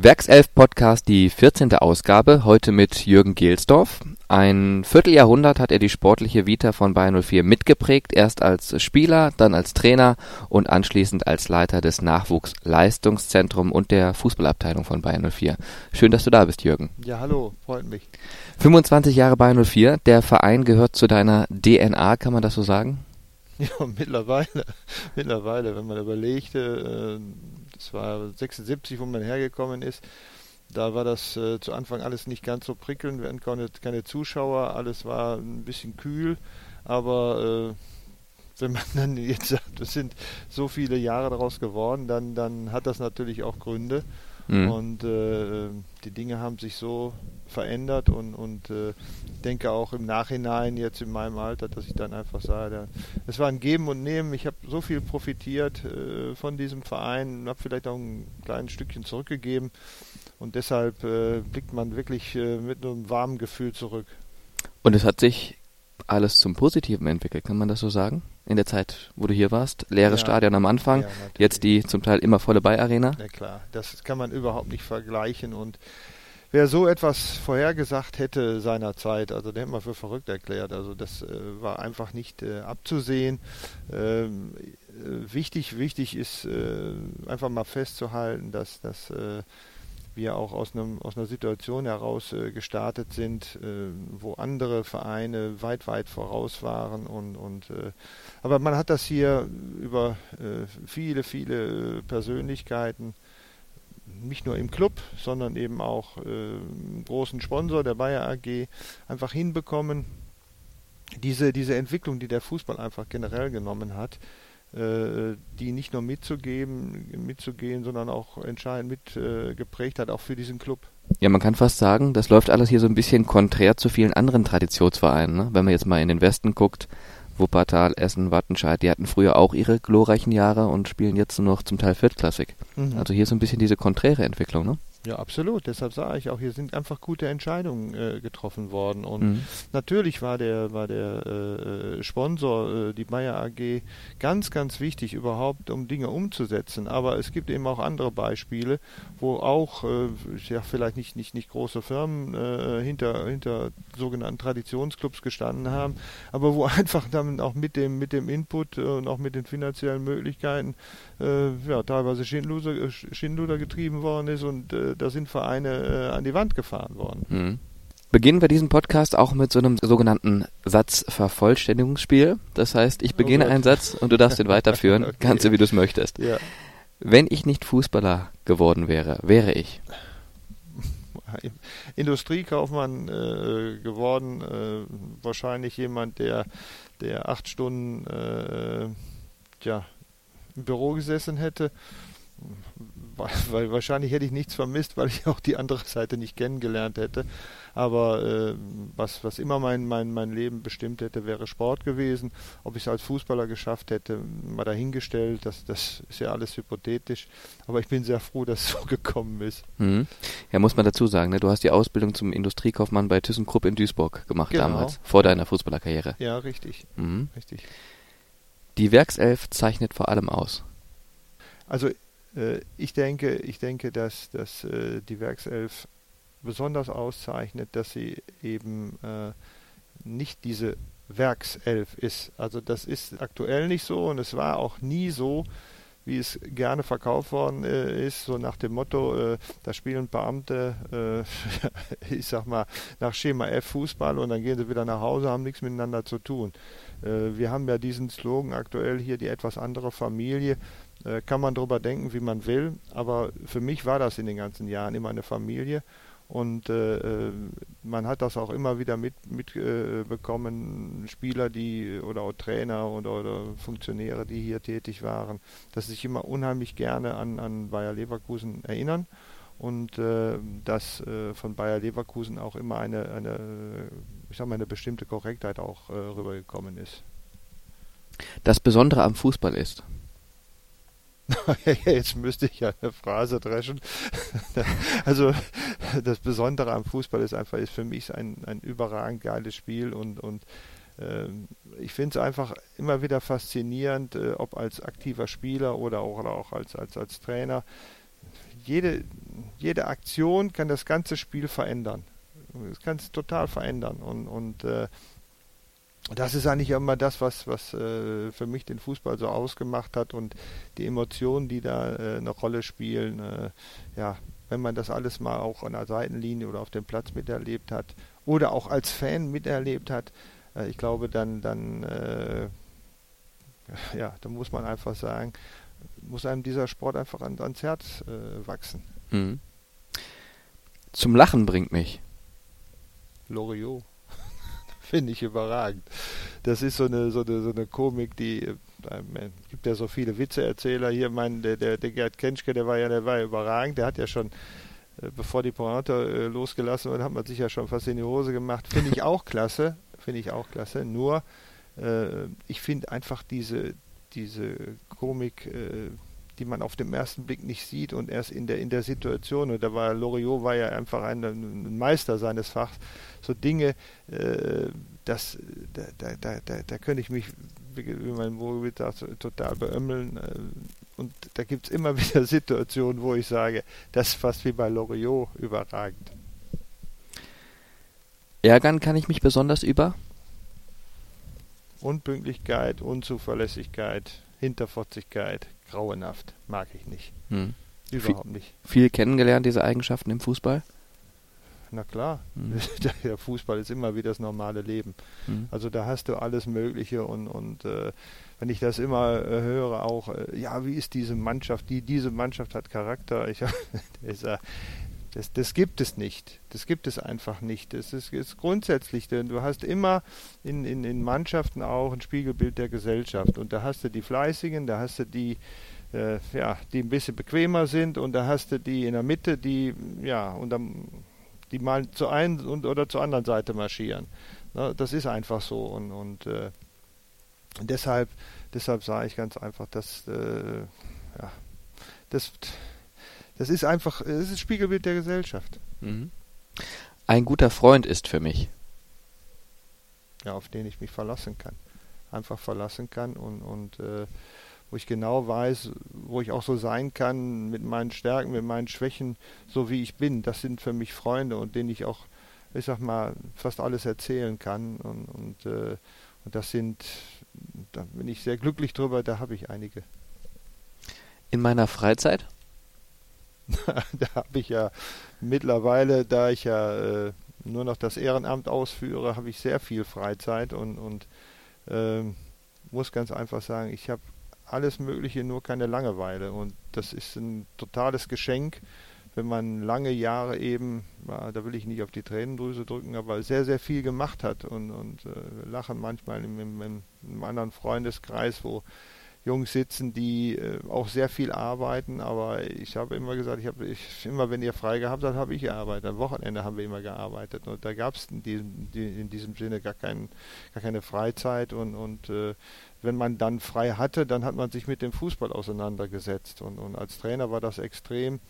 Werkself Podcast, die 14. Ausgabe, heute mit Jürgen Gelsdorf. Ein Vierteljahrhundert hat er die sportliche Vita von Bayern 04 mitgeprägt, erst als Spieler, dann als Trainer und anschließend als Leiter des Nachwuchsleistungszentrums und der Fußballabteilung von Bayern 04. Schön, dass du da bist, Jürgen. Ja, hallo, freut mich. 25 Jahre Bayern 04, der Verein gehört zu deiner DNA, kann man das so sagen? Ja, mittlerweile, mittlerweile, wenn man überlegte, äh, das war 76, wo man hergekommen ist. Da war das äh, zu Anfang alles nicht ganz so prickelnd, wir hatten keine, keine Zuschauer, alles war ein bisschen kühl, aber äh, wenn man dann jetzt sagt, es sind so viele Jahre daraus geworden, dann, dann hat das natürlich auch Gründe. Mhm. Und äh, die Dinge haben sich so verändert und, und äh, denke auch im Nachhinein, jetzt in meinem Alter, dass ich dann einfach sage, es war ein Geben und Nehmen. Ich habe so viel profitiert äh, von diesem Verein und habe vielleicht auch ein kleines Stückchen zurückgegeben. Und deshalb äh, blickt man wirklich äh, mit einem warmen Gefühl zurück. Und es hat sich alles zum Positiven entwickelt, kann man das so sagen? In der Zeit, wo du hier warst? Leeres ja. Stadion am Anfang, ja, jetzt die zum Teil immer volle Bay-Arena? Ja klar, das kann man überhaupt nicht vergleichen und wer so etwas vorhergesagt hätte seinerzeit, also der hätte man für verrückt erklärt. Also das äh, war einfach nicht äh, abzusehen. Ähm, äh, wichtig, wichtig ist äh, einfach mal festzuhalten, dass, dass äh, wir auch aus, einem, aus einer Situation heraus äh, gestartet sind, wo andere Vereine weit, weit voraus waren. Und, und, aber man hat das hier über viele, viele Persönlichkeiten nicht nur im Club, sondern eben auch äh, großen Sponsor der Bayer AG einfach hinbekommen. Diese, diese Entwicklung, die der Fußball einfach generell genommen hat, äh, die nicht nur mitzugeben, mitzugehen, sondern auch entscheidend mitgeprägt äh, hat, auch für diesen Club. Ja, man kann fast sagen, das läuft alles hier so ein bisschen konträr zu vielen anderen Traditionsvereinen. Ne? Wenn man jetzt mal in den Westen guckt, Wuppertal, Essen, Wattenscheid, die hatten früher auch ihre glorreichen Jahre und spielen jetzt nur noch zum Teil Viertklassig. Mhm. Also hier so ein bisschen diese konträre Entwicklung, ne? Ja, absolut. Deshalb sage ich auch, hier sind einfach gute Entscheidungen äh, getroffen worden. Und mhm. natürlich war der, war der äh, Sponsor, äh, die Bayer AG, ganz, ganz wichtig überhaupt, um Dinge umzusetzen. Aber es gibt eben auch andere Beispiele, wo auch, äh, ja, vielleicht nicht, nicht, nicht große Firmen äh, hinter, hinter sogenannten Traditionsclubs gestanden haben, aber wo einfach dann auch mit dem, mit dem Input und auch mit den finanziellen Möglichkeiten äh, ja, teilweise Schindluder, Schindluder getrieben worden ist und da sind Vereine äh, an die Wand gefahren worden. Mhm. Beginnen wir diesen Podcast auch mit so einem sogenannten Satzvervollständigungsspiel. Das heißt, ich beginne oh einen Satz und du darfst ihn weiterführen, okay. ganz so wie du es möchtest. Ja. Wenn ich nicht Fußballer geworden wäre, wäre ich Industriekaufmann äh, geworden, äh, wahrscheinlich jemand, der, der acht Stunden äh, ja, im Büro gesessen hätte weil wahrscheinlich hätte ich nichts vermisst, weil ich auch die andere Seite nicht kennengelernt hätte. Aber äh, was, was immer mein, mein, mein Leben bestimmt hätte, wäre Sport gewesen. Ob ich es als Fußballer geschafft hätte, mal dahingestellt, das, das ist ja alles hypothetisch. Aber ich bin sehr froh, dass es so gekommen ist. Mhm. Ja, muss man dazu sagen, ne? du hast die Ausbildung zum Industriekaufmann bei ThyssenKrupp in Duisburg gemacht genau. damals, vor deiner Fußballerkarriere. Ja, richtig. Mhm. richtig. Die Werkself zeichnet vor allem aus. Also äh, ich denke, ich denke, dass, dass äh, die Werkself besonders auszeichnet, dass sie eben äh, nicht diese Werkself ist. Also das ist aktuell nicht so und es war auch nie so, wie es gerne verkauft worden äh, ist, so nach dem Motto, äh, da spielen Beamte, äh, ich sag mal, nach Schema F Fußball und dann gehen sie wieder nach Hause, haben nichts miteinander zu tun. Wir haben ja diesen Slogan aktuell hier, die etwas andere Familie. Äh, kann man darüber denken, wie man will, aber für mich war das in den ganzen Jahren immer eine Familie. Und äh, äh man hat das auch immer wieder mitbekommen, mit, äh, Spieler, die oder auch Trainer oder, oder, Funktionäre, die hier tätig waren, dass sie sich immer unheimlich gerne an, an Bayer Leverkusen erinnern und äh, dass äh, von Bayer Leverkusen auch immer eine, eine, ich sag mal, eine bestimmte Korrektheit auch rübergekommen ist. Das Besondere am Fußball ist, Jetzt müsste ich ja eine Phrase dreschen. also das Besondere am Fußball ist einfach, ist für mich ein, ein überragend geiles Spiel und, und äh, ich finde es einfach immer wieder faszinierend, äh, ob als aktiver Spieler oder auch, oder auch als, als, als Trainer. Jede, jede Aktion kann das ganze Spiel verändern. Das kann es total verändern. Und, und äh, das ist eigentlich immer das, was, was äh, für mich den Fußball so ausgemacht hat und die Emotionen, die da äh, eine Rolle spielen. Äh, ja, wenn man das alles mal auch an der Seitenlinie oder auf dem Platz miterlebt hat oder auch als Fan miterlebt hat, äh, ich glaube, dann, dann, äh, ja, dann muss man einfach sagen, muss einem dieser Sport einfach an, ans Herz äh, wachsen. Mhm. Zum Lachen bringt mich. Loriot. Finde ich überragend. Das ist so eine, so eine, so eine Komik, die äh, gibt ja so viele Witzeerzähler hier. Mein, der, der, der Gerd Kenschke, der war ja, der war überragend. Der hat ja schon, äh, bevor die Pointe äh, losgelassen wurde, hat man sich ja schon fast in die Hose gemacht. Finde ich auch klasse. Finde ich auch klasse. Nur, äh, ich finde einfach diese, diese Komik, die man auf den ersten Blick nicht sieht und erst in der in der Situation. Und da war Loriot war ja einfach ein, ein Meister seines Fachs. So Dinge äh, das da, da, da, da, da könnte ich mich wie mein Wohlgebiet sagt, total beömmeln. Äh, und da gibt es immer wieder Situationen wo ich sage das ist fast wie bei Loriot überragend. Ärgern kann ich mich besonders über? Unpünktlichkeit Unzuverlässigkeit Hinterfotzigkeit, grauenhaft, mag ich nicht. Hm. Überhaupt viel, nicht. Viel kennengelernt, diese Eigenschaften im Fußball? Na klar, hm. der Fußball ist immer wie das normale Leben. Hm. Also da hast du alles Mögliche und, und äh, wenn ich das immer äh, höre, auch, äh, ja, wie ist diese Mannschaft? Die, diese Mannschaft hat Charakter. Ich, ich sag, das, das gibt es nicht. Das gibt es einfach nicht. Das ist, ist grundsätzlich, denn du hast immer in, in, in Mannschaften auch ein Spiegelbild der Gesellschaft. Und da hast du die Fleißigen, da hast du die, äh, ja, die ein bisschen bequemer sind und da hast du die in der Mitte, die, ja, und dann, die mal zur einen und, oder zur anderen Seite marschieren. Na, das ist einfach so. Und, und äh, deshalb, deshalb sage ich ganz einfach, dass, äh, ja, das das ist einfach, es ist das Spiegelbild der Gesellschaft. Mhm. Ein guter Freund ist für mich. Ja, auf den ich mich verlassen kann. Einfach verlassen kann und, und äh, wo ich genau weiß, wo ich auch so sein kann mit meinen Stärken, mit meinen Schwächen, so wie ich bin. Das sind für mich Freunde und denen ich auch, ich sag mal, fast alles erzählen kann. Und, und, äh, und das sind, da bin ich sehr glücklich drüber, da habe ich einige. In meiner Freizeit? da habe ich ja mittlerweile, da ich ja äh, nur noch das Ehrenamt ausführe, habe ich sehr viel Freizeit und, und äh, muss ganz einfach sagen, ich habe alles Mögliche, nur keine Langeweile. Und das ist ein totales Geschenk, wenn man lange Jahre eben, da will ich nicht auf die Tränendrüse drücken, aber sehr, sehr viel gemacht hat und, und äh, lachen manchmal in, in einem anderen Freundeskreis, wo Jungs sitzen, die äh, auch sehr viel arbeiten, aber ich habe immer gesagt, ich habe ich, immer, wenn ihr frei gehabt habt, habe ich gearbeitet. Am Wochenende haben wir immer gearbeitet und da gab es in diesem, in diesem Sinne gar, kein, gar keine Freizeit und, und äh, wenn man dann frei hatte, dann hat man sich mit dem Fußball auseinandergesetzt und, und als Trainer war das extrem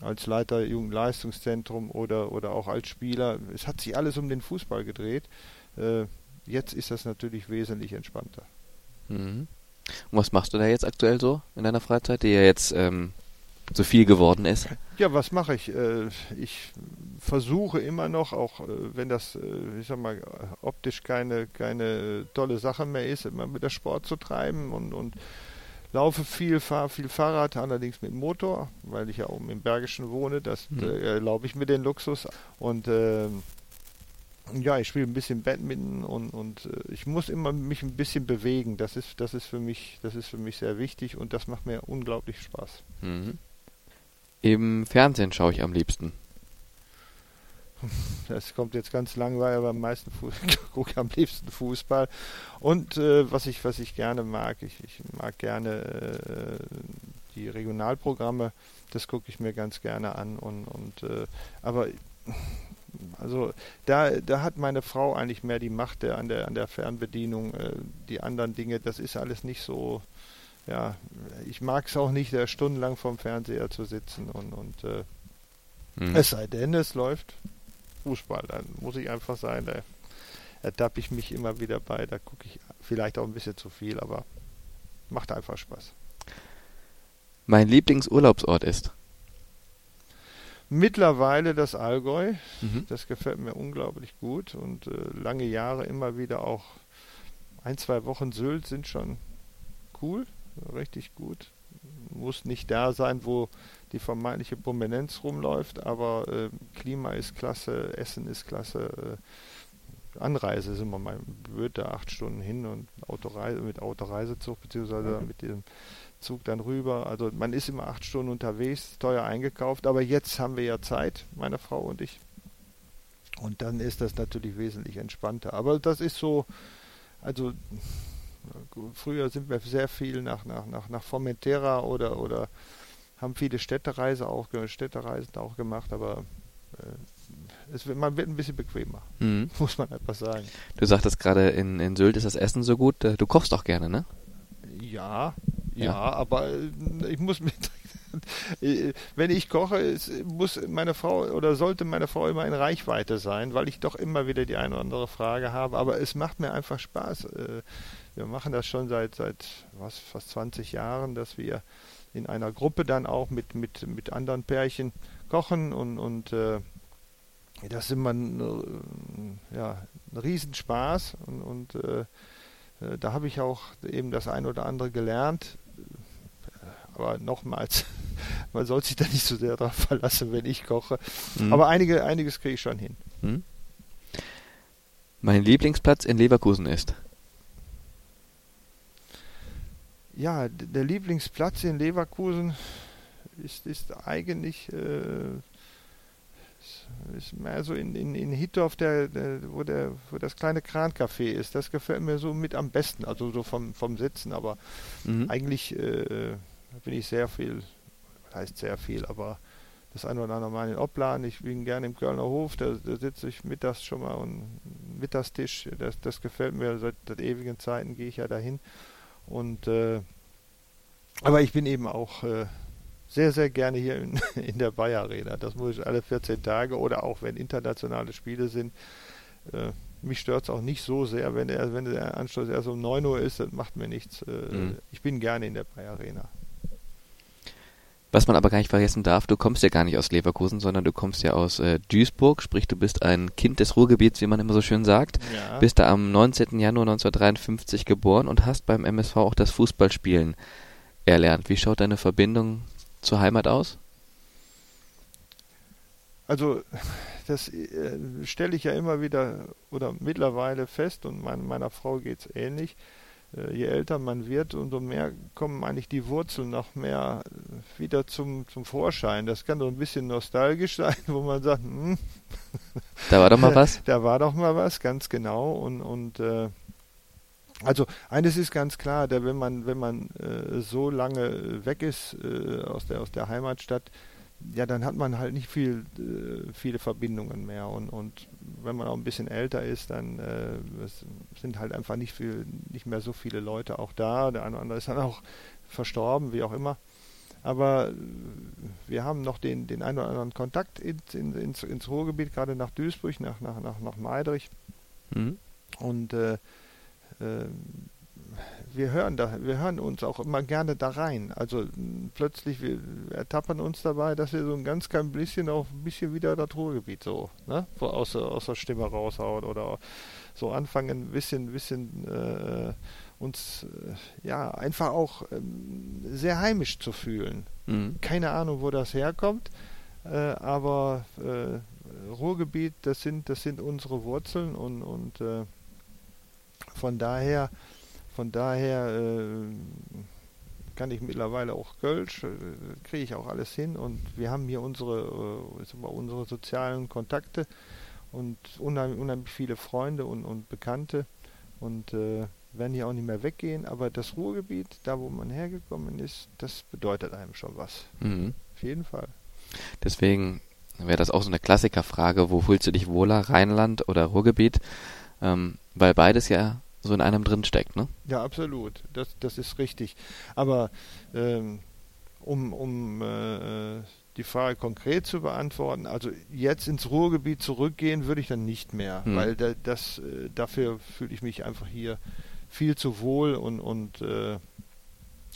als Leiter Jugendleistungszentrum oder, oder auch als Spieler. Es hat sich alles um den Fußball gedreht. Äh, jetzt ist das natürlich wesentlich entspannter. Mhm. Und was machst du da jetzt aktuell so in deiner Freizeit, die ja jetzt ähm, so viel geworden ist? Ja, was mache ich? Äh, ich versuche immer noch, auch äh, wenn das, äh, ich sag mal, optisch keine, keine tolle Sache mehr ist, immer mit der Sport zu treiben und, und laufe viel, fahre viel Fahrrad, allerdings mit Motor, weil ich ja oben im Bergischen wohne, das mhm. erlaube ich mir den Luxus und äh, ja, ich spiele ein bisschen Badminton und, und äh, ich muss immer mich ein bisschen bewegen. Das ist, das ist für mich, das ist für mich sehr wichtig und das macht mir unglaublich Spaß. Mhm. Im Fernsehen schaue ich am liebsten. Das kommt jetzt ganz langweilig, aber am meisten gucke ich am liebsten Fußball. Und äh, was ich, was ich gerne mag, ich, ich mag gerne äh, die Regionalprogramme, das gucke ich mir ganz gerne an und, und äh, aber also da, da hat meine Frau eigentlich mehr die Macht der, an, der, an der Fernbedienung. Äh, die anderen Dinge, das ist alles nicht so. Ja, ich mag es auch nicht, da stundenlang vorm Fernseher zu sitzen und, und äh, hm. es sei denn, es läuft Fußball, dann muss ich einfach sagen, da ertappe ich mich immer wieder bei, da gucke ich vielleicht auch ein bisschen zu viel, aber macht einfach Spaß. Mein Lieblingsurlaubsort ist? Mittlerweile das Allgäu. Mhm. Das gefällt mir unglaublich gut und äh, lange Jahre immer wieder auch ein, zwei Wochen Sylt sind schon cool, richtig gut. Muss nicht da sein, wo die vermeintliche Prominenz rumläuft, aber äh, Klima ist klasse, Essen ist klasse. Äh, Anreise sind wir mal blöd da acht Stunden hin und Autoreise mit Autoreisezug beziehungsweise mit dem Zug dann rüber. Also man ist immer acht Stunden unterwegs, teuer eingekauft, aber jetzt haben wir ja Zeit, meine Frau und ich. Und dann ist das natürlich wesentlich entspannter. Aber das ist so, also früher sind wir sehr viel nach, nach, nach, nach Formentera oder, oder haben viele Städtereise auch, Städtereisen auch gemacht, aber äh, es wird, man wird ein bisschen bequemer, Mhm. muss man einfach sagen. Du sagtest gerade, in, in Sylt ist das Essen so gut. Du kochst auch gerne, ne? Ja, ja, Ja. aber äh, ich muss mit. Wenn ich koche, muss meine Frau oder sollte meine Frau immer in Reichweite sein, weil ich doch immer wieder die eine oder andere Frage habe. Aber es macht mir einfach Spaß. Äh, Wir machen das schon seit seit was fast 20 Jahren, dass wir in einer Gruppe dann auch mit mit mit anderen Pärchen kochen und und äh, das ist immer ein, ja, ein Riesenspaß und, und Da habe ich auch eben das ein oder andere gelernt. Äh, Aber nochmals, man soll sich da nicht so sehr darauf verlassen, wenn ich koche. Mhm. Aber einige, einiges kriege ich schon hin. Mhm. Mein Lieblingsplatz in Leverkusen ist. Ja, der Lieblingsplatz in Leverkusen ist, ist eigentlich äh, ist, ist mehr so in, in, in Hittorf, der, der, wo, der, wo das kleine Krancafé ist. Das gefällt mir so mit am besten, also so vom, vom Sitzen, aber Mhm. Eigentlich äh, bin ich sehr viel, heißt sehr viel, aber das eine oder andere Mal in Opladen. Ich bin gerne im Kölner Hof, da, da sitze ich mittags schon mal und Mittagstisch, das, das gefällt mir, seit, seit ewigen Zeiten gehe ich ja dahin. Und äh, aber ich bin eben auch äh, sehr, sehr gerne hier in, in der Bayer Arena. Das muss ich alle 14 Tage oder auch wenn internationale Spiele sind. Äh, mich stört es auch nicht so sehr, wenn der, wenn der Anschluss erst um 9 Uhr ist, das macht mir nichts. Äh, Mhm. Ich bin gerne in der Bayer Arena. Was man aber gar nicht vergessen darf, du kommst ja gar nicht aus Leverkusen, sondern du kommst ja aus äh, Duisburg, sprich du bist ein Kind des Ruhrgebiets, wie man immer so schön sagt. Ja. Bist da am 19. Januar 1953 geboren und hast beim MSV auch das Fußballspielen erlernt. Wie schaut deine Verbindung zur Heimat aus? Also das äh, stelle ich ja immer wieder oder mittlerweile fest und mein, meiner Frau geht es ähnlich. Äh, je älter man wird, umso mehr kommen eigentlich die Wurzeln noch mehr äh, wieder zum, zum Vorschein. Das kann so ein bisschen nostalgisch sein, wo man sagt, hm, Da war doch mal was. da war doch mal was, ganz genau. Und, und äh, also eines ist ganz klar, da wenn man, wenn man äh, so lange weg ist äh, aus, der, aus der Heimatstadt, ja, dann hat man halt nicht viel, äh, viele Verbindungen mehr. Und, und wenn man auch ein bisschen älter ist, dann äh, sind halt einfach nicht viel, nicht mehr so viele Leute auch da. Der eine oder andere ist dann auch verstorben, wie auch immer. Aber äh, wir haben noch den, den einen oder anderen Kontakt ins, in, ins, ins Ruhrgebiet, gerade nach Duisburg, nach, nach, nach, nach Meidrich. Mhm. Und äh, äh, wir hören da, wir hören uns auch immer gerne da rein. Also plötzlich wir ertappern uns dabei, dass wir so ein ganz klein bisschen auch ein bisschen wieder das Ruhrgebiet so, ne, so aus, der- aus der Stimme raushauen oder so anfangen, ein bisschen, bisschen äh, uns äh, ja einfach auch ähm, sehr heimisch zu fühlen. Mhm. Keine Ahnung, wo das herkommt, äh, aber äh, Ruhrgebiet, das sind, das sind unsere Wurzeln und, und äh, von daher, von daher äh, kann ich mittlerweile auch Kölsch, äh, kriege ich auch alles hin und wir haben hier unsere, äh, unsere sozialen Kontakte und unheimlich, unheimlich viele Freunde und, und Bekannte und äh, werden hier auch nicht mehr weggehen, aber das Ruhrgebiet, da wo man hergekommen ist, das bedeutet einem schon was. Mhm. Auf jeden Fall. Deswegen wäre das auch so eine Klassikerfrage, wo fühlst du dich wohler, Rheinland oder Ruhrgebiet? Ähm, weil beides ja so in einem drin steckt, ne? Ja, absolut. Das, das ist richtig. Aber ähm, um, um äh, die Frage konkret zu beantworten, also jetzt ins Ruhrgebiet zurückgehen würde ich dann nicht mehr, Hm. weil da, das, äh, dafür fühle ich mich einfach hier viel zu wohl und, und äh,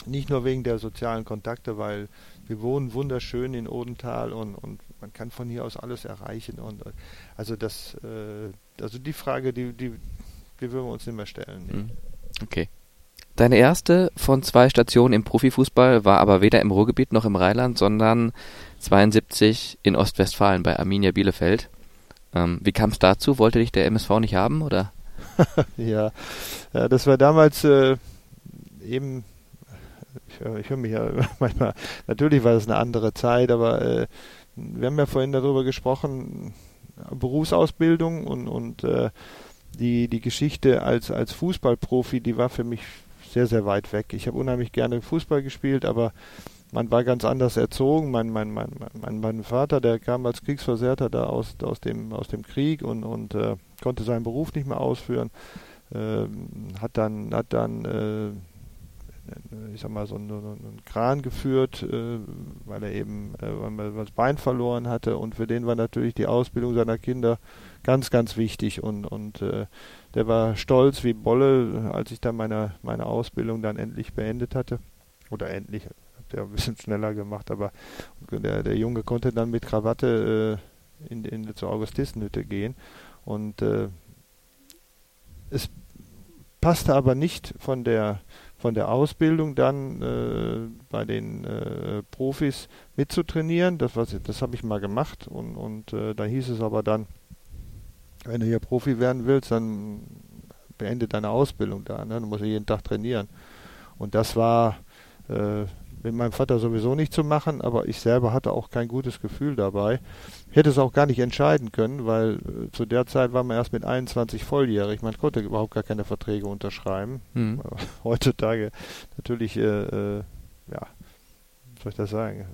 nicht nur wegen der sozialen Kontakte, weil wir wohnen wunderschön in Odenthal und, und man kann von hier aus alles erreichen. Und also das, äh, also die Frage, die, die, die würden wir uns nicht mehr stellen. Nee. Mhm. Okay. Deine erste von zwei Stationen im Profifußball war aber weder im Ruhrgebiet noch im Rheinland, sondern 72 in Ostwestfalen bei Arminia Bielefeld. Ähm, wie kam es dazu? Wollte dich der MSV nicht haben oder? ja, ja, das war damals äh, eben. Ich, ich höre mich ja manchmal. Natürlich war das eine andere Zeit, aber äh, wir haben ja vorhin darüber gesprochen, Berufsausbildung und, und äh, die, die Geschichte als, als Fußballprofi, die war für mich sehr, sehr weit weg. Ich habe unheimlich gerne Fußball gespielt, aber man war ganz anders erzogen. Mein, mein, mein, mein, mein Vater, der kam als Kriegsversehrter da aus, aus, dem, aus dem Krieg und, und äh, konnte seinen Beruf nicht mehr ausführen. Äh, hat dann, hat dann äh, ich sag mal, so einen, einen Kran geführt, äh, weil er eben äh, weil er das Bein verloren hatte und für den war natürlich die Ausbildung seiner Kinder ganz, ganz wichtig und, und äh, der war stolz wie Bolle, als ich dann meine, meine Ausbildung dann endlich beendet hatte. Oder endlich, hat er ein bisschen schneller gemacht, aber der, der Junge konnte dann mit Krawatte äh, in, in, zur Augustistenhütte gehen. Und äh, es passte aber nicht von der von der Ausbildung dann äh, bei den äh, Profis mitzutrainieren. Das, das habe ich mal gemacht und, und äh, da hieß es aber dann, wenn du hier Profi werden willst, dann beende deine Ausbildung da. Ne? Du musst jeden Tag trainieren. Und das war äh, mit meinem Vater sowieso nicht zu machen, aber ich selber hatte auch kein gutes Gefühl dabei. Ich hätte es auch gar nicht entscheiden können, weil äh, zu der Zeit war man erst mit 21 volljährig. Man konnte überhaupt gar keine Verträge unterschreiben. Mhm. Heutzutage natürlich, äh, äh, ja, soll ich das sagen,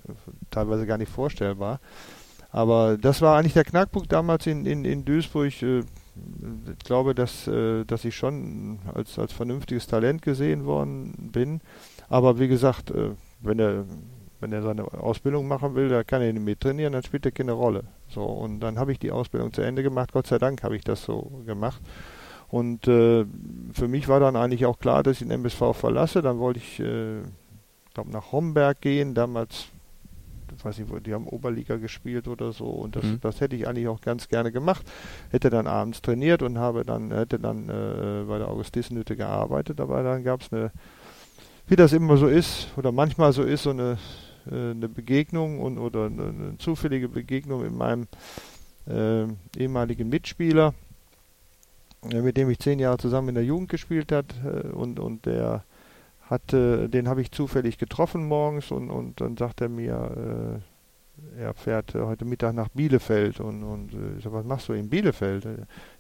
teilweise gar nicht vorstellbar. Aber das war eigentlich der Knackpunkt damals in, in, in Duisburg. Äh, ich glaube, dass, äh, dass ich schon als, als vernünftiges Talent gesehen worden bin. Aber wie gesagt, äh, wenn er wenn er seine Ausbildung machen will, da kann er nicht mit trainieren, dann spielt er keine Rolle. So, und dann habe ich die Ausbildung zu Ende gemacht. Gott sei Dank habe ich das so gemacht. Und äh, für mich war dann eigentlich auch klar, dass ich den MSV verlasse. Dann wollte ich, äh, glaube nach Homberg gehen. Damals weiß nicht, die haben Oberliga gespielt oder so und das, mhm. das hätte ich eigentlich auch ganz gerne gemacht. Hätte dann abends trainiert und habe dann, hätte dann äh, bei der Augustistenhütte gearbeitet, aber dann gab es eine, wie das immer so ist oder manchmal so ist, so eine, äh, eine Begegnung und oder eine, eine, zufällige Begegnung mit meinem äh, ehemaligen Mitspieler, äh, mit dem ich zehn Jahre zusammen in der Jugend gespielt hat äh, und, und der hatte, den habe ich zufällig getroffen morgens und, und dann sagt er mir, äh, er fährt heute Mittag nach Bielefeld und, und äh, ich sag, was machst du in Bielefeld?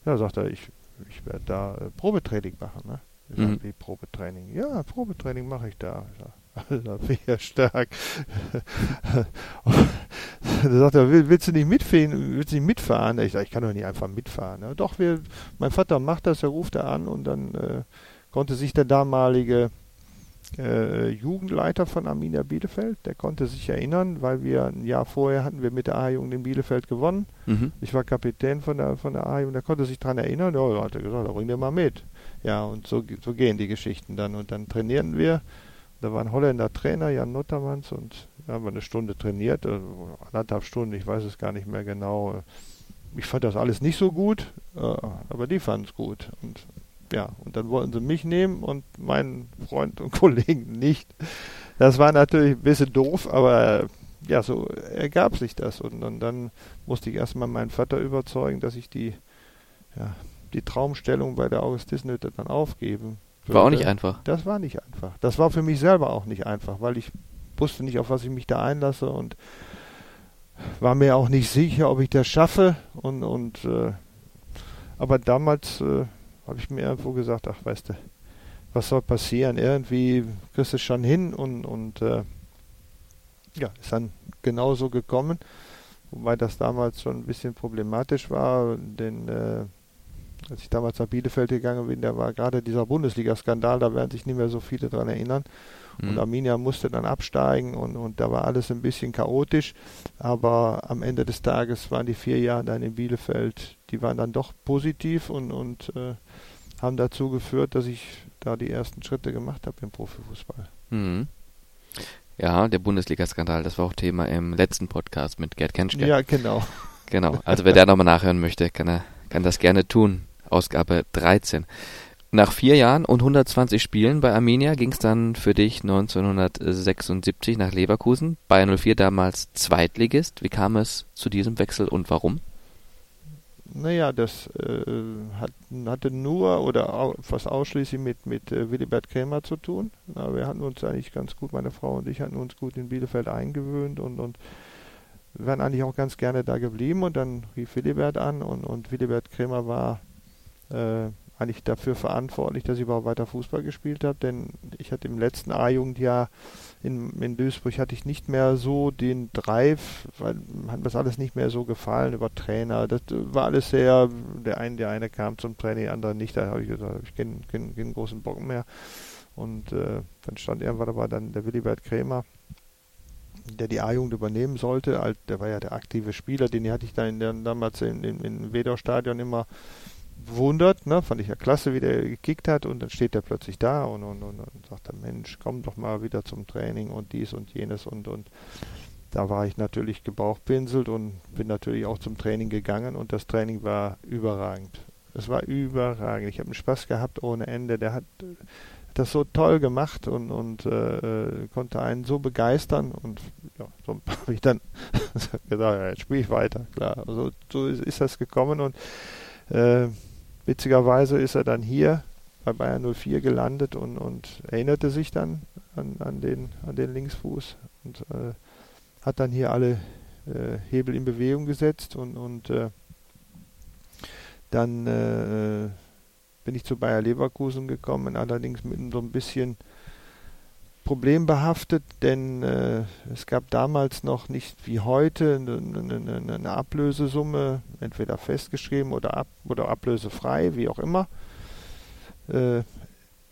Ja, sagt er, ich, ich werde da äh, Probetraining machen. Ne? Ich sag, mhm. wie Probetraining? Ja, Probetraining mache ich da. Ich sag, Alter, wie stark. da sagt er, willst du nicht mitfahren? Willst du nicht mitfahren? Ich sage, ich kann doch nicht einfach mitfahren. Ja, doch, wir, mein Vater macht das, er ruft er an und dann äh, konnte sich der damalige äh, Jugendleiter von Arminia Bielefeld, der konnte sich erinnern, weil wir ein Jahr vorher hatten wir mit der A-Jugend in Bielefeld gewonnen. Mhm. Ich war Kapitän von der, von der A-Jugend, der konnte sich daran erinnern, ja, da hat er gesagt, bring dir mal mit. Ja, und so, so gehen die Geschichten dann. Und dann trainieren wir. Da war ein Holländer Trainer, Jan Nottermanns, und da haben wir eine Stunde trainiert, also anderthalb Stunden, ich weiß es gar nicht mehr genau. Ich fand das alles nicht so gut, äh, aber die fanden es gut. Und ja, und dann wollten sie mich nehmen und meinen Freund und Kollegen nicht. Das war natürlich ein bisschen doof, aber ja, so ergab sich das. Und, und dann musste ich erstmal meinen Vater überzeugen, dass ich die, ja, die Traumstellung bei der Augustistenhütte dann aufgeben würde. War auch nicht einfach. Das war nicht einfach. Das war für mich selber auch nicht einfach, weil ich wusste nicht, auf was ich mich da einlasse und war mir auch nicht sicher, ob ich das schaffe. Und, und äh, aber damals äh, habe ich mir irgendwo gesagt, ach weißt du, was soll passieren? Irgendwie kriegst du es schon hin und, und äh, ja, ist dann genauso gekommen, wobei das damals schon ein bisschen problematisch war, denn äh, als ich damals nach Bielefeld gegangen bin, da war gerade dieser Bundesliga-Skandal, da werden sich nicht mehr so viele dran erinnern. Mhm. Und Arminia musste dann absteigen und, und da war alles ein bisschen chaotisch. Aber am Ende des Tages waren die vier Jahre dann in Bielefeld, die waren dann doch positiv und, und äh, haben dazu geführt, dass ich da die ersten Schritte gemacht habe im Profifußball. Mhm. Ja, der Bundesliga-Skandal, das war auch Thema im letzten Podcast mit Gerd Kenschke. Ja, genau. Genau, also wer da nochmal nachhören möchte, kann er kann das gerne tun. Ausgabe 13. Nach vier Jahren und 120 Spielen bei Arminia ging es dann für dich 1976 nach Leverkusen. Bayern 04 damals Zweitligist. Wie kam es zu diesem Wechsel und warum? Naja, das äh, hat, hatte nur oder au, fast ausschließlich mit, mit äh, Willibert Krämer zu tun. Na, wir hatten uns eigentlich ganz gut, meine Frau und ich hatten uns gut in Bielefeld eingewöhnt und, und wären eigentlich auch ganz gerne da geblieben. Und dann rief Willibert an und, und Willibert Krämer war äh, eigentlich dafür verantwortlich, dass ich überhaupt weiter Fußball gespielt habe, denn ich hatte im letzten A-Jugendjahr in, in Duisburg hatte ich nicht mehr so den Drive, weil hat mir das alles nicht mehr so gefallen über Trainer. Das war alles sehr, der eine, der eine kam zum Training, der andere nicht. Da habe ich gesagt, ich keinen kein, kein großen Bock mehr. Und äh, dann stand irgendwann aber dann der Willibert Krämer, der die A-Jugend übernehmen sollte. Der war ja der aktive Spieler, den hatte ich dann damals in, in, in Wedau-Stadion immer wundert, ne? fand ich ja klasse, wie der gekickt hat und dann steht er plötzlich da und, und, und, und sagt er, Mensch, komm doch mal wieder zum Training und dies und jenes und, und da war ich natürlich gebauchpinselt und bin natürlich auch zum Training gegangen und das Training war überragend. Es war überragend. Ich habe einen Spaß gehabt ohne Ende. Der hat das so toll gemacht und, und äh, konnte einen so begeistern und ja, so habe ich dann gesagt, ja, jetzt spiele ich weiter. Klar, also, so ist, ist das gekommen und äh, Witzigerweise ist er dann hier bei Bayern 04 gelandet und, und erinnerte sich dann an, an, den, an den Linksfuß und äh, hat dann hier alle äh, Hebel in Bewegung gesetzt und, und äh, dann äh, bin ich zu Bayer Leverkusen gekommen, allerdings mit so ein bisschen problembehaftet, denn äh, es gab damals noch nicht wie heute eine, eine, eine Ablösesumme, entweder festgeschrieben oder, ab, oder ablösefrei, wie auch immer. Äh,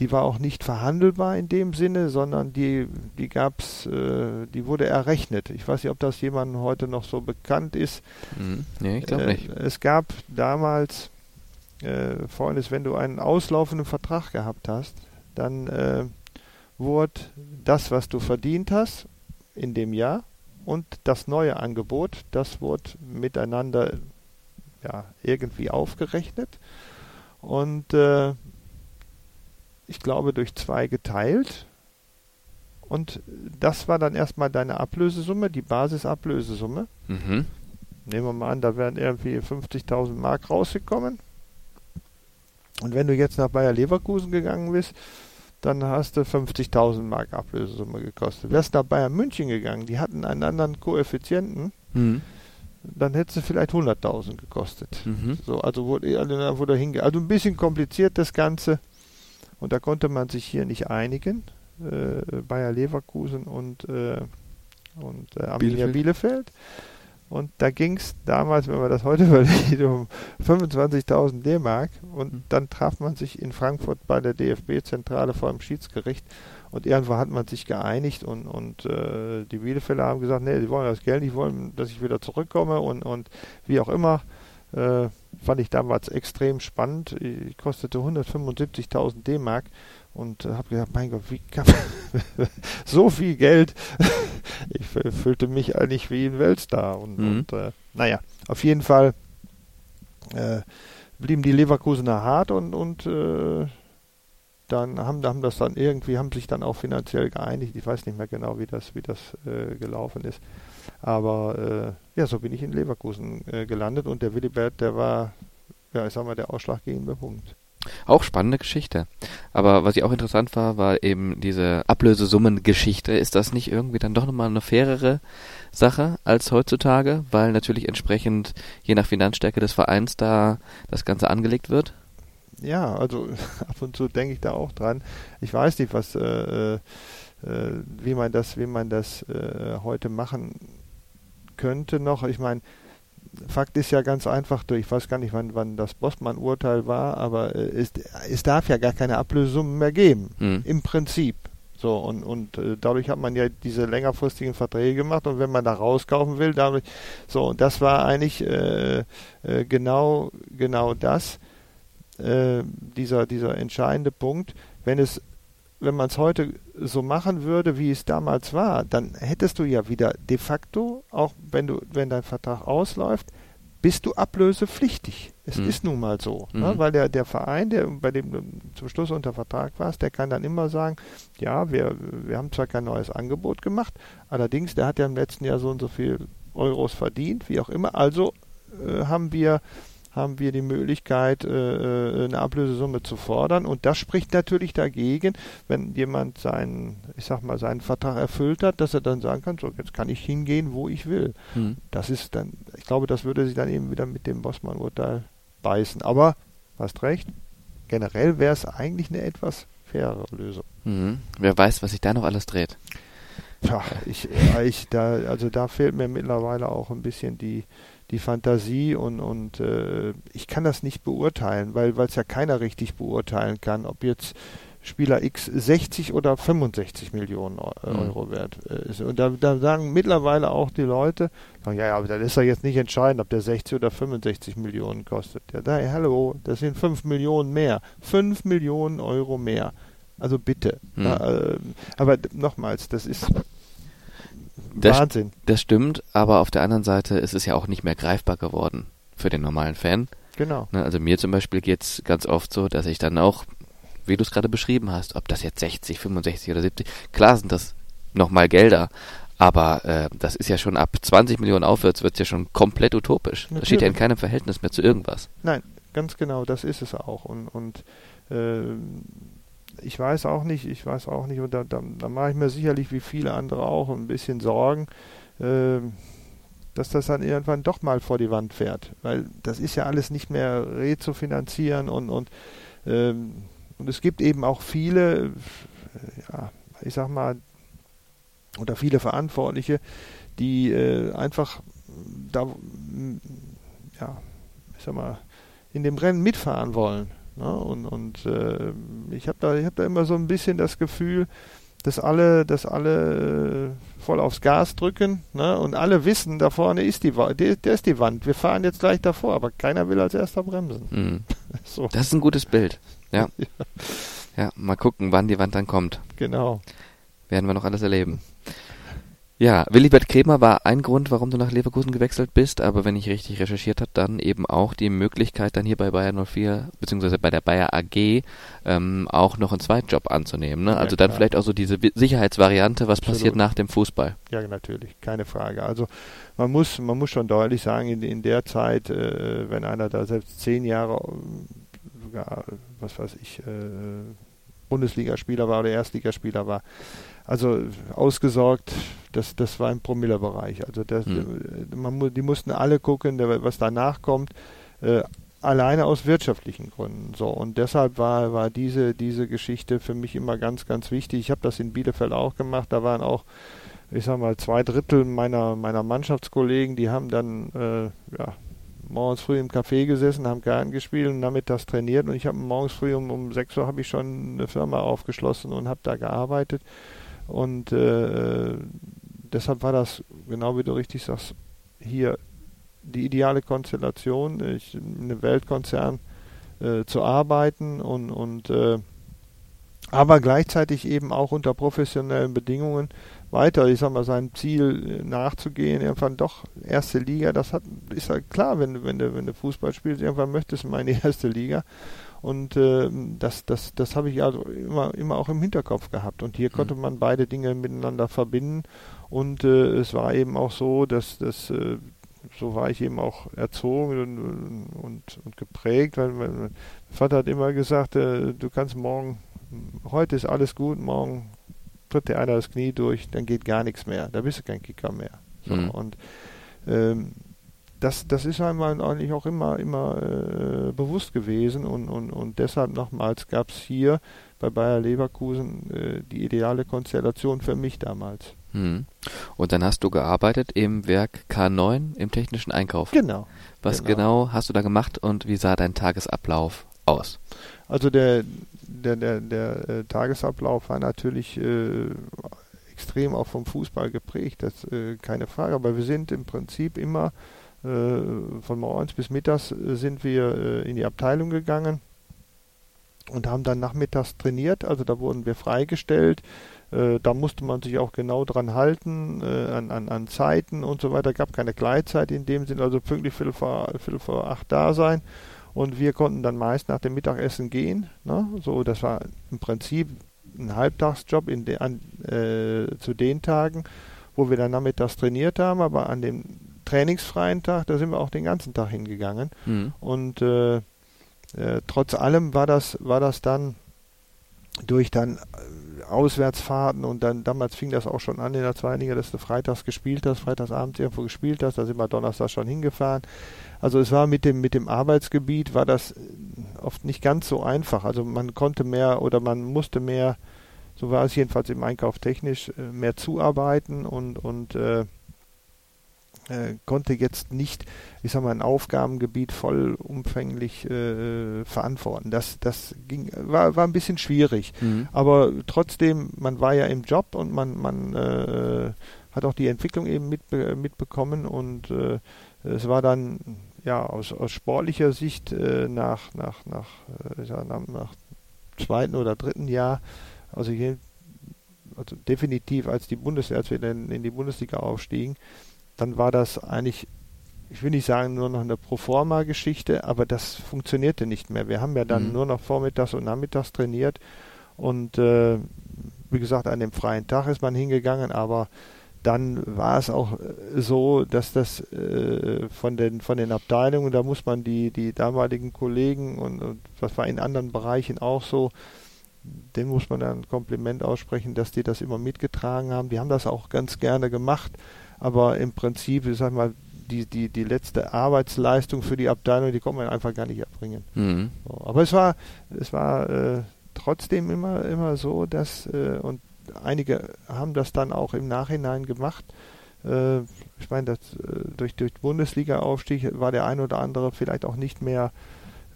die war auch nicht verhandelbar in dem Sinne, sondern die, die gab's, äh, die wurde errechnet. Ich weiß nicht, ob das jemandem heute noch so bekannt ist. Mhm. Nee, ich glaube äh, nicht. Es gab damals äh, folgendes, wenn du einen auslaufenden Vertrag gehabt hast, dann äh, wurde das, was du verdient hast in dem Jahr und das neue Angebot, das wurde miteinander ja, irgendwie aufgerechnet und äh, ich glaube durch zwei geteilt. Und das war dann erstmal deine Ablösesumme, die Basisablösesumme. Mhm. Nehmen wir mal an, da wären irgendwie 50.000 Mark rausgekommen. Und wenn du jetzt nach Bayer Leverkusen gegangen bist, dann hast du 50.000 Mark Ablösesumme gekostet. Wärst nach Bayern München gegangen, die hatten einen anderen Koeffizienten, mhm. dann hättest du vielleicht 100.000 gekostet. Mhm. So, also wurde, wurde hinge also ein bisschen kompliziert das Ganze und da konnte man sich hier nicht einigen. Äh, Bayer Leverkusen und, äh, und äh, Arminia Bielefeld. Bielefeld. Und da ging es damals, wenn man das heute überlegt, um 25.000 D-Mark. Und mhm. dann traf man sich in Frankfurt bei der DFB-Zentrale vor dem Schiedsgericht. Und irgendwo hat man sich geeinigt und, und äh, die Bielefelder haben gesagt, nee, die wollen das Geld, die wollen, dass ich wieder zurückkomme und, und wie auch immer. Äh, fand ich damals extrem spannend. Ich kostete 175.000 D-Mark und äh, habe gedacht, mein Gott, wie kann man so viel Geld? ich fühlte mich eigentlich wie ein Weltstar. Und, mhm. und äh, naja, auf jeden Fall äh, blieben die Leverkusener hart und, und äh, dann haben, haben das dann irgendwie, haben sich dann auch finanziell geeinigt. Ich weiß nicht mehr genau, wie das, wie das äh, gelaufen ist. Aber äh, ja, so bin ich in Leverkusen gelandet und der Willibert, der war, ja, ich sag mal, der ausschlaggebende Punkt. Auch spannende Geschichte. Aber was ich auch interessant war, war eben diese Ablösesummengeschichte. Ist das nicht irgendwie dann doch nochmal eine fairere Sache als heutzutage? Weil natürlich entsprechend je nach Finanzstärke des Vereins da das Ganze angelegt wird? Ja, also ab und zu denke ich da auch dran. Ich weiß nicht, was, äh, äh, wie man das, wie man das äh, heute machen könnte noch. Ich meine, Fakt ist ja ganz einfach, ich weiß gar nicht, wann, wann das Bossmann-Urteil war, aber äh, es, es darf ja gar keine Ablösungen mehr geben, mhm. im Prinzip. So, und, und äh, dadurch hat man ja diese längerfristigen Verträge gemacht und wenn man da rauskaufen will, dadurch, so, und das war eigentlich äh, äh, genau, genau das, äh, dieser, dieser entscheidende Punkt, wenn es wenn man es heute so machen würde, wie es damals war, dann hättest du ja wieder de facto, auch wenn du, wenn dein Vertrag ausläuft, bist du ablösepflichtig. Es mhm. ist nun mal so, ne? mhm. ne? weil der, der Verein, der bei dem du zum Schluss unter Vertrag warst, der kann dann immer sagen, ja, wir, wir haben zwar kein neues Angebot gemacht, allerdings, der hat ja im letzten Jahr so und so viel Euros verdient, wie auch immer, also äh, haben wir haben wir die Möglichkeit, äh, äh, eine Ablösesumme zu fordern. Und das spricht natürlich dagegen, wenn jemand seinen, ich sag mal, seinen Vertrag erfüllt hat, dass er dann sagen kann, so, jetzt kann ich hingehen, wo ich will. Mhm. Das ist dann, ich glaube, das würde sich dann eben wieder mit dem Bossmann-Urteil beißen. Aber, hast recht, generell wäre es eigentlich eine etwas fairere Lösung. Mhm. Wer weiß, was sich da noch alles dreht. Ja, ich, ich da, also da fehlt mir mittlerweile auch ein bisschen die, die Fantasie und, und äh, ich kann das nicht beurteilen, weil es ja keiner richtig beurteilen kann, ob jetzt Spieler X 60 oder 65 Millionen äh, mhm. Euro mhm. wert äh, ist. Und da, da, sagen mittlerweile auch die Leute, ja, ja, aber dann ist ja jetzt nicht entscheidend, ob der 60 oder 65 Millionen kostet. Ja, da, hallo, das sind 5 Millionen mehr. 5 Millionen Euro mehr. Also bitte. Mhm. Da, äh, aber nochmals, das ist das, Wahnsinn. Das stimmt, aber auf der anderen Seite ist es ja auch nicht mehr greifbar geworden für den normalen Fan. Genau. Ne, also mir zum Beispiel geht es ganz oft so, dass ich dann auch, wie du es gerade beschrieben hast, ob das jetzt 60, 65 oder 70, klar sind das nochmal Gelder, aber äh, das ist ja schon ab 20 Millionen aufwärts wird es ja schon komplett utopisch. Natürlich. Das steht ja in keinem Verhältnis mehr zu irgendwas. Nein, ganz genau, das ist es auch. Und, und äh, ich weiß auch nicht, ich weiß auch nicht, und da, da, da mache ich mir sicherlich wie viele andere auch ein bisschen Sorgen, äh, dass das dann irgendwann doch mal vor die Wand fährt. Weil das ist ja alles nicht mehr rezufinanzieren und, und, ähm, und es gibt eben auch viele, ja, ich sag mal, oder viele Verantwortliche, die äh, einfach da, ja, ich sag mal, in dem Rennen mitfahren wollen. Ne? Und, und äh, ich habe da, hab da immer so ein bisschen das Gefühl, dass alle, dass alle äh, voll aufs Gas drücken ne? und alle wissen, da vorne ist die Wand, der, der, ist die Wand. Wir fahren jetzt gleich davor, aber keiner will als erster bremsen. Mhm. so. Das ist ein gutes Bild. Ja. ja. ja. mal gucken, wann die Wand dann kommt. Genau. Werden wir noch alles erleben. Ja, Willibert Kremer war ein Grund, warum du nach Leverkusen gewechselt bist, aber wenn ich richtig recherchiert habe, dann eben auch die Möglichkeit, dann hier bei Bayern 04 beziehungsweise bei der Bayer AG ähm, auch noch einen Zweitjob anzunehmen. Ne? Also ja, dann vielleicht auch so diese Sicherheitsvariante, was Absolut. passiert nach dem Fußball. Ja, natürlich, keine Frage. Also man muss, man muss schon deutlich sagen, in, in der Zeit, äh, wenn einer da selbst zehn Jahre, sogar, was weiß ich, äh, Bundesligaspieler war oder Erstligaspieler war, also ausgesorgt, das, das war im Promillebereich. Also das, hm. man, die mussten alle gucken, was danach kommt, äh, alleine aus wirtschaftlichen Gründen. So und deshalb war, war diese, diese Geschichte für mich immer ganz, ganz wichtig. Ich habe das in Bielefeld auch gemacht. Da waren auch, ich sag mal, zwei Drittel meiner, meiner Mannschaftskollegen, die haben dann äh, ja, morgens früh im Café gesessen, haben Karten gespielt und nachmittags trainiert. Und ich habe morgens früh um, um 6 Uhr habe ich schon eine Firma aufgeschlossen und habe da gearbeitet. Und äh, deshalb war das, genau wie du richtig sagst, hier die ideale Konstellation, ich, in einem Weltkonzern äh, zu arbeiten und, und äh, aber gleichzeitig eben auch unter professionellen Bedingungen weiter, ich sag mal, seinem Ziel nachzugehen, irgendwann doch erste Liga, das hat, ist ja klar, wenn, wenn, du, wenn du Fußball spielst, irgendwann möchtest du mal in die erste Liga und äh, das, das, das habe ich also immer, immer auch im Hinterkopf gehabt. Und hier mhm. konnte man beide Dinge miteinander verbinden. Und äh, es war eben auch so, dass das, äh, so war ich eben auch erzogen und, und, und geprägt, weil mein Vater hat immer gesagt, äh, du kannst morgen, heute ist alles gut, morgen tritt dir einer das Knie durch, dann geht gar nichts mehr. Da bist du kein Kicker mehr. So, mhm. Und ähm, das, das ist einem eigentlich auch immer, immer äh, bewusst gewesen und, und, und deshalb nochmals gab es hier bei Bayer Leverkusen äh, die ideale Konstellation für mich damals. Hm. Und dann hast du gearbeitet im Werk K9 im technischen Einkauf. Genau. Was genau. genau hast du da gemacht und wie sah dein Tagesablauf aus? Also der, der, der, der äh, Tagesablauf war natürlich äh, extrem auch vom Fußball geprägt, das äh, keine Frage. Aber wir sind im Prinzip immer äh, von morgens bis mittags äh, sind wir äh, in die Abteilung gegangen und haben dann nachmittags trainiert. Also da wurden wir freigestellt. Äh, da musste man sich auch genau dran halten, äh, an, an, an Zeiten und so weiter. Gab keine Gleitzeit in dem Sinn, also pünktlich Viertel vor, Viertel vor acht da sein. Und wir konnten dann meist nach dem Mittagessen gehen. Ne? So, das war im Prinzip ein Halbtagsjob in de, an, äh, zu den Tagen, wo wir dann nachmittags trainiert haben, aber an dem trainingsfreien Tag, da sind wir auch den ganzen Tag hingegangen. Mhm. Und äh, äh, trotz allem war das, war das dann durch dann äh, Auswärtsfahrten und dann damals fing das auch schon an in der zweiten Liga, dass du freitags gespielt hast, freitagsabends irgendwo gespielt hast, da sind wir Donnerstag schon hingefahren. Also es war mit dem mit dem Arbeitsgebiet war das äh, oft nicht ganz so einfach. Also man konnte mehr oder man musste mehr, so war es jedenfalls im Einkauf technisch, mehr zuarbeiten und und äh, äh, konnte jetzt nicht, ich sag mal, ein Aufgabengebiet vollumfänglich äh, verantworten. Das, das ging, war, war ein bisschen schwierig. Mhm. Aber trotzdem, man war ja im Job und man, man äh, hat auch die Entwicklung eben mitbe mitbekommen und äh, es war dann ja aus, aus sportlicher Sicht äh, nach, nach, nach, äh, ja, nach, nach zweiten oder dritten Jahr, also hier also definitiv als die Bundeswehr, als wir dann in die Bundesliga aufstiegen, dann war das eigentlich, ich will nicht sagen nur noch eine Proforma-Geschichte, aber das funktionierte nicht mehr. Wir haben ja dann mhm. nur noch vormittags und nachmittags trainiert und äh, wie gesagt, an dem freien Tag ist man hingegangen, aber dann war es auch äh, so, dass das äh, von den von den Abteilungen, da muss man die die damaligen Kollegen und, und was war in anderen Bereichen auch so, dem muss man dann ein Kompliment aussprechen, dass die das immer mitgetragen haben. Die haben das auch ganz gerne gemacht aber im Prinzip, ich sag mal, die, die, die letzte Arbeitsleistung für die Abteilung, die konnte man einfach gar nicht erbringen. Mhm. So, aber es war, es war äh, trotzdem immer, immer so, dass, äh, und einige haben das dann auch im Nachhinein gemacht, äh, ich meine, äh, durch, durch Bundesliga-Aufstieg war der ein oder andere vielleicht auch nicht mehr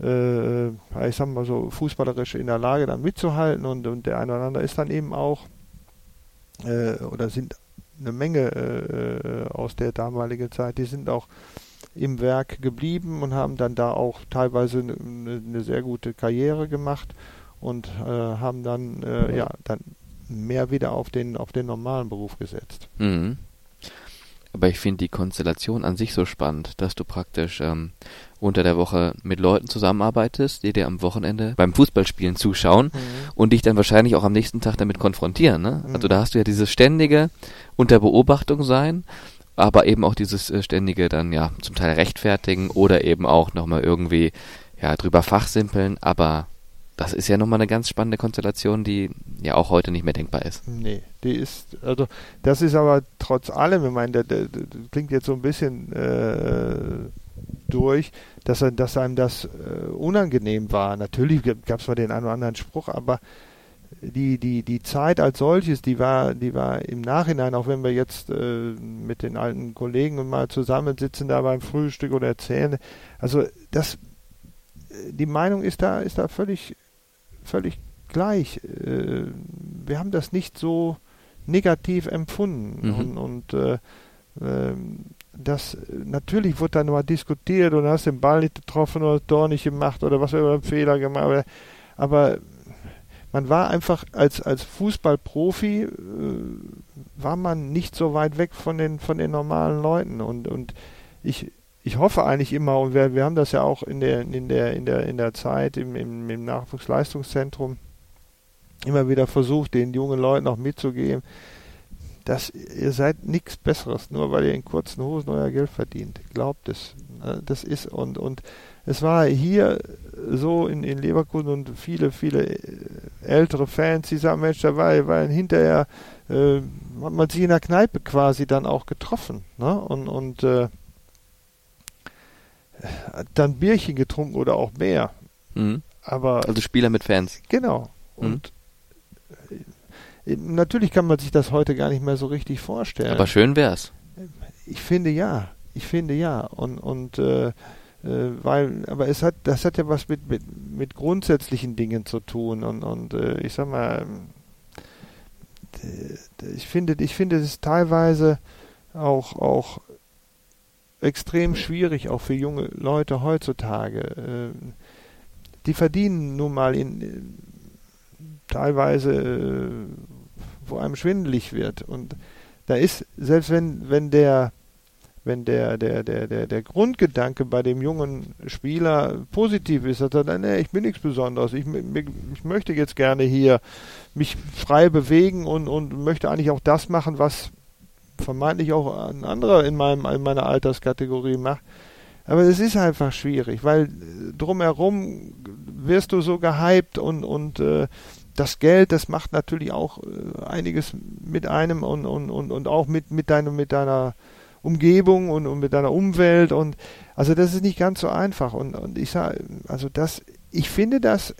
äh, ich sag mal so, fußballerisch in der Lage, dann mitzuhalten und, und der eine oder andere ist dann eben auch äh, oder sind eine Menge äh, aus der damaligen Zeit. Die sind auch im Werk geblieben und haben dann da auch teilweise eine, eine sehr gute Karriere gemacht und äh, haben dann äh, ja dann mehr wieder auf den auf den normalen Beruf gesetzt. Mhm. Aber ich finde die Konstellation an sich so spannend, dass du praktisch ähm, unter der Woche mit Leuten zusammenarbeitest, die dir am Wochenende beim Fußballspielen zuschauen mhm. und dich dann wahrscheinlich auch am nächsten Tag damit konfrontieren. Ne? Mhm. Also da hast du ja dieses ständige unter Beobachtung sein, aber eben auch dieses äh, ständige dann ja zum Teil rechtfertigen oder eben auch nochmal irgendwie ja drüber fachsimpeln, aber das ist ja nochmal eine ganz spannende Konstellation, die ja auch heute nicht mehr denkbar ist. Nee, die ist, also das ist aber trotz allem, ich meine, das, das, klingt jetzt so ein bisschen äh, durch, dass, dass einem das äh, unangenehm war. Natürlich gab es mal den einen oder anderen Spruch, aber die, die, die Zeit als solches, die war, die war im Nachhinein, auch wenn wir jetzt äh, mit den alten Kollegen mal zusammensitzen da beim Frühstück oder erzählen, also das, die Meinung ist da, ist da völlig völlig gleich. Äh, wir haben das nicht so negativ empfunden. Mhm. Und, und äh, äh, das natürlich wurde dann mal diskutiert und hast den Ball nicht getroffen oder Tor nicht gemacht oder was für einen Fehler gemacht. Aber, aber man war einfach als, als Fußballprofi äh, war man nicht so weit weg von den, von den normalen Leuten. Und, und ich, ich hoffe eigentlich immer, und wir, wir haben das ja auch in der, in der, in der, in der Zeit im, im, im Nachwuchsleistungszentrum immer wieder versucht, den jungen Leuten auch mitzugeben, dass ihr seid nichts Besseres, nur weil ihr in kurzen Hosen euer Geld verdient. Glaubt es. Ne, das ist und und es war hier so in, in Leverkusen und viele, viele äh, ältere Fans, die sagen, Mensch, da war, war hinterher äh, hat man sich in der Kneipe quasi dann auch getroffen. Ne? Und, und äh, dann Bierchen getrunken oder auch mehr. Mhm. Aber also Spieler mit Fans. Genau. Mhm. Und mhm. natürlich kann man sich das heute gar nicht mehr so richtig vorstellen. Aber schön wär's. Ich finde ja. Ich finde ja. Und und äh, äh, weil, aber es hat, das hat ja was mit mit, mit grundsätzlichen Dingen zu tun und und äh, ich sag mal, ich finde, ich finde es teilweise auch auch extrem schwierig, auch für junge Leute heutzutage. Äh, die verdienen nun mal in teilweise, äh, wo einem schwindelig wird. Und da ist, selbst wenn, wenn der wenn der, der, der, der, der Grundgedanke bei dem jungen Spieler positiv ist, dass er dann, nee, ich bin nichts Besonderes, ich, ich möchte jetzt gerne hier mich frei bewegen und, und möchte eigentlich auch das machen, was vermeintlich auch ein anderer in, meinem, in meiner Alterskategorie macht. Aber es ist einfach schwierig, weil drumherum wirst du so gehypt und, und äh, das Geld, das macht natürlich auch äh, einiges mit einem und, und, und, und auch mit, mit, deinem, mit deiner Umgebung und, und mit deiner Umwelt und also das ist nicht ganz so einfach und, und ich sage, also das, ich finde das,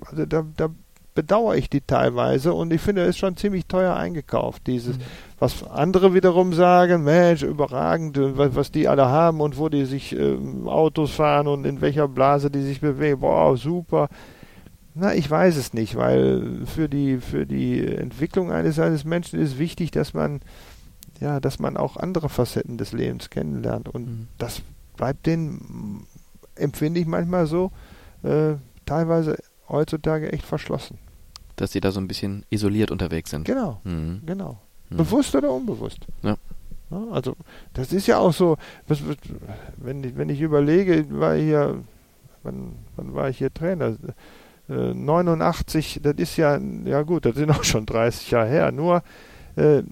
also da, da bedauere ich die teilweise und ich finde, es ist schon ziemlich teuer eingekauft, dieses, mhm. Was andere wiederum sagen, Mensch, überragend, was, was die alle haben und wo die sich äh, Autos fahren und in welcher Blase die sich bewegen, boah, super. Na, ich weiß es nicht, weil für die, für die Entwicklung eines, eines Menschen ist wichtig, dass man ja, dass man auch andere Facetten des Lebens kennenlernt. Und mhm. das bleibt denen, empfinde ich manchmal so, äh, teilweise heutzutage echt verschlossen. Dass sie da so ein bisschen isoliert unterwegs sind. Genau, mhm. genau. Mhm. Bewusst oder unbewusst. Ja. Also, das ist ja auch so, was, wenn, ich, wenn ich überlege, war hier, wann, wann war ich hier Trainer? Äh, 89, das ist ja, ja gut, das sind auch schon 30 Jahre her. Nur, äh,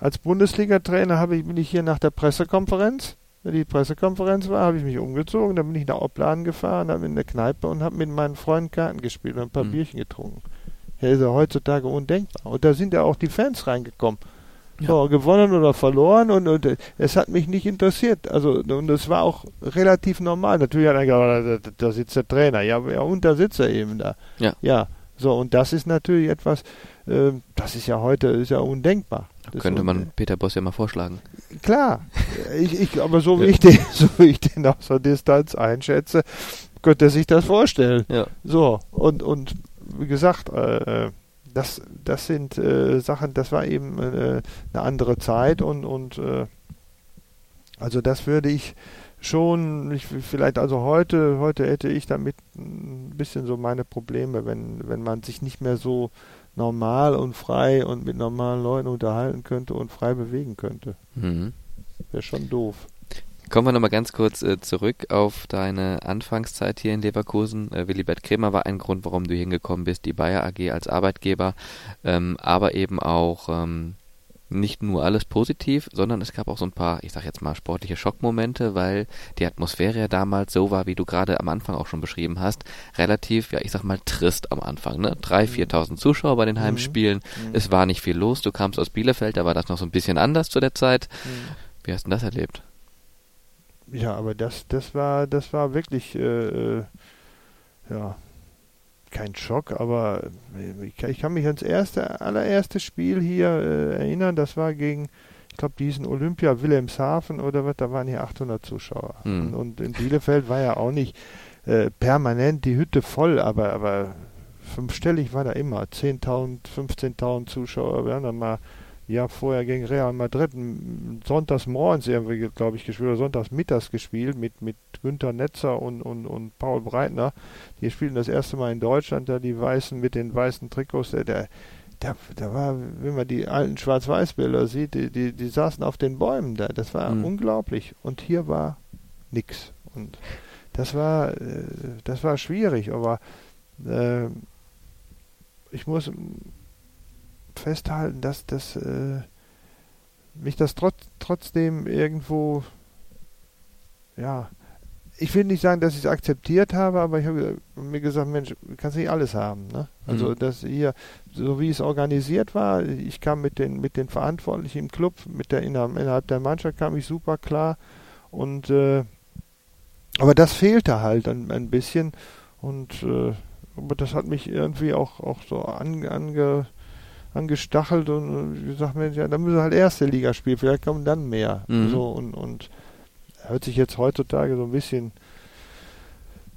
als Bundesliga-Trainer habe ich, bin ich hier nach der Pressekonferenz, wenn die Pressekonferenz war, habe ich mich umgezogen, dann bin ich nach Opladen gefahren, habe in der Kneipe und habe mit meinen Freunden Karten gespielt und ein paar mhm. Bierchen getrunken. Ja, ist ja heutzutage undenkbar. Und da sind ja auch die Fans reingekommen. Ja. So, gewonnen oder verloren und, und es hat mich nicht interessiert. Also, und es war auch relativ normal. Natürlich hat er gesagt, da, da sitzt der Trainer. Ja, ja, und da sitzt er eben da. Ja. Ja. So, und das ist natürlich etwas, äh, das ist ja heute, ist ja undenkbar. Das könnte man Peter Boss ja mal vorschlagen. Klar, ich, ich, aber so wie, ich den, so wie ich den aus der Distanz einschätze, könnte er sich das vorstellen. Ja. So, und, und wie gesagt, äh, das, das sind äh, Sachen, das war eben äh, eine andere Zeit und, und äh, also das würde ich schon, ich, vielleicht also heute, heute hätte ich damit ein bisschen so meine Probleme, wenn, wenn man sich nicht mehr so normal und frei und mit normalen Leuten unterhalten könnte und frei bewegen könnte. Mhm. Wäre schon doof. Kommen wir nochmal ganz kurz äh, zurück auf deine Anfangszeit hier in Leverkusen. Äh, Willibert Kremer war ein Grund, warum du hingekommen bist, die Bayer AG als Arbeitgeber, ähm, aber eben auch ähm, nicht nur alles positiv, sondern es gab auch so ein paar, ich sag jetzt mal, sportliche Schockmomente, weil die Atmosphäre ja damals so war, wie du gerade am Anfang auch schon beschrieben hast, relativ, ja, ich sag mal, trist am Anfang, ne? Drei, mhm. viertausend Zuschauer bei den mhm. Heimspielen, mhm. es war nicht viel los, du kamst aus Bielefeld, da war das noch so ein bisschen anders zu der Zeit. Mhm. Wie hast du das erlebt? Ja, aber das, das war, das war wirklich, äh, äh ja, kein Schock, aber ich kann mich ans erste, allererste Spiel hier äh, erinnern. Das war gegen, ich glaube, diesen Olympia Wilhelmshaven oder was, da waren hier 800 Zuschauer. Mhm. Und, und, in Bielefeld war ja auch nicht äh, permanent die Hütte voll, aber, aber fünfstellig war da immer. 10.000, 15.000 Zuschauer. Wir haben dann mal ja vorher gegen Real Madrid sonntags morgens irgendwie, glaube ich, gespielt oder sonntags mittags gespielt mit, mit Günter Netzer und, und, und Paul Breitner. Die spielten das erste Mal in Deutschland, da die Weißen mit den weißen Trikots. Der, der, der war, wenn man die alten Schwarz-Weiß-Bilder sieht, die, die, die saßen auf den Bäumen da. Das war mhm. unglaublich. Und hier war nix. Und das war, äh, das war schwierig, aber äh, ich muss festhalten, dass das äh, mich das trotz, trotzdem irgendwo ja ich will nicht sagen, dass ich es akzeptiert habe, aber ich habe mir gesagt, Mensch, du kannst nicht alles haben. Ne? Also mhm. das hier, so wie es organisiert war, ich kam mit den mit den Verantwortlichen im Club, mit der innerhalb der Mannschaft kam ich super klar und äh, aber das fehlte halt ein, ein bisschen und äh, aber das hat mich irgendwie auch auch so an, ange, angestachelt und gesagt, Mensch, ja, dann müssen wir halt erste Liga spielen, vielleicht kommen dann mehr. Mhm. So und, und hört sich jetzt heutzutage so ein bisschen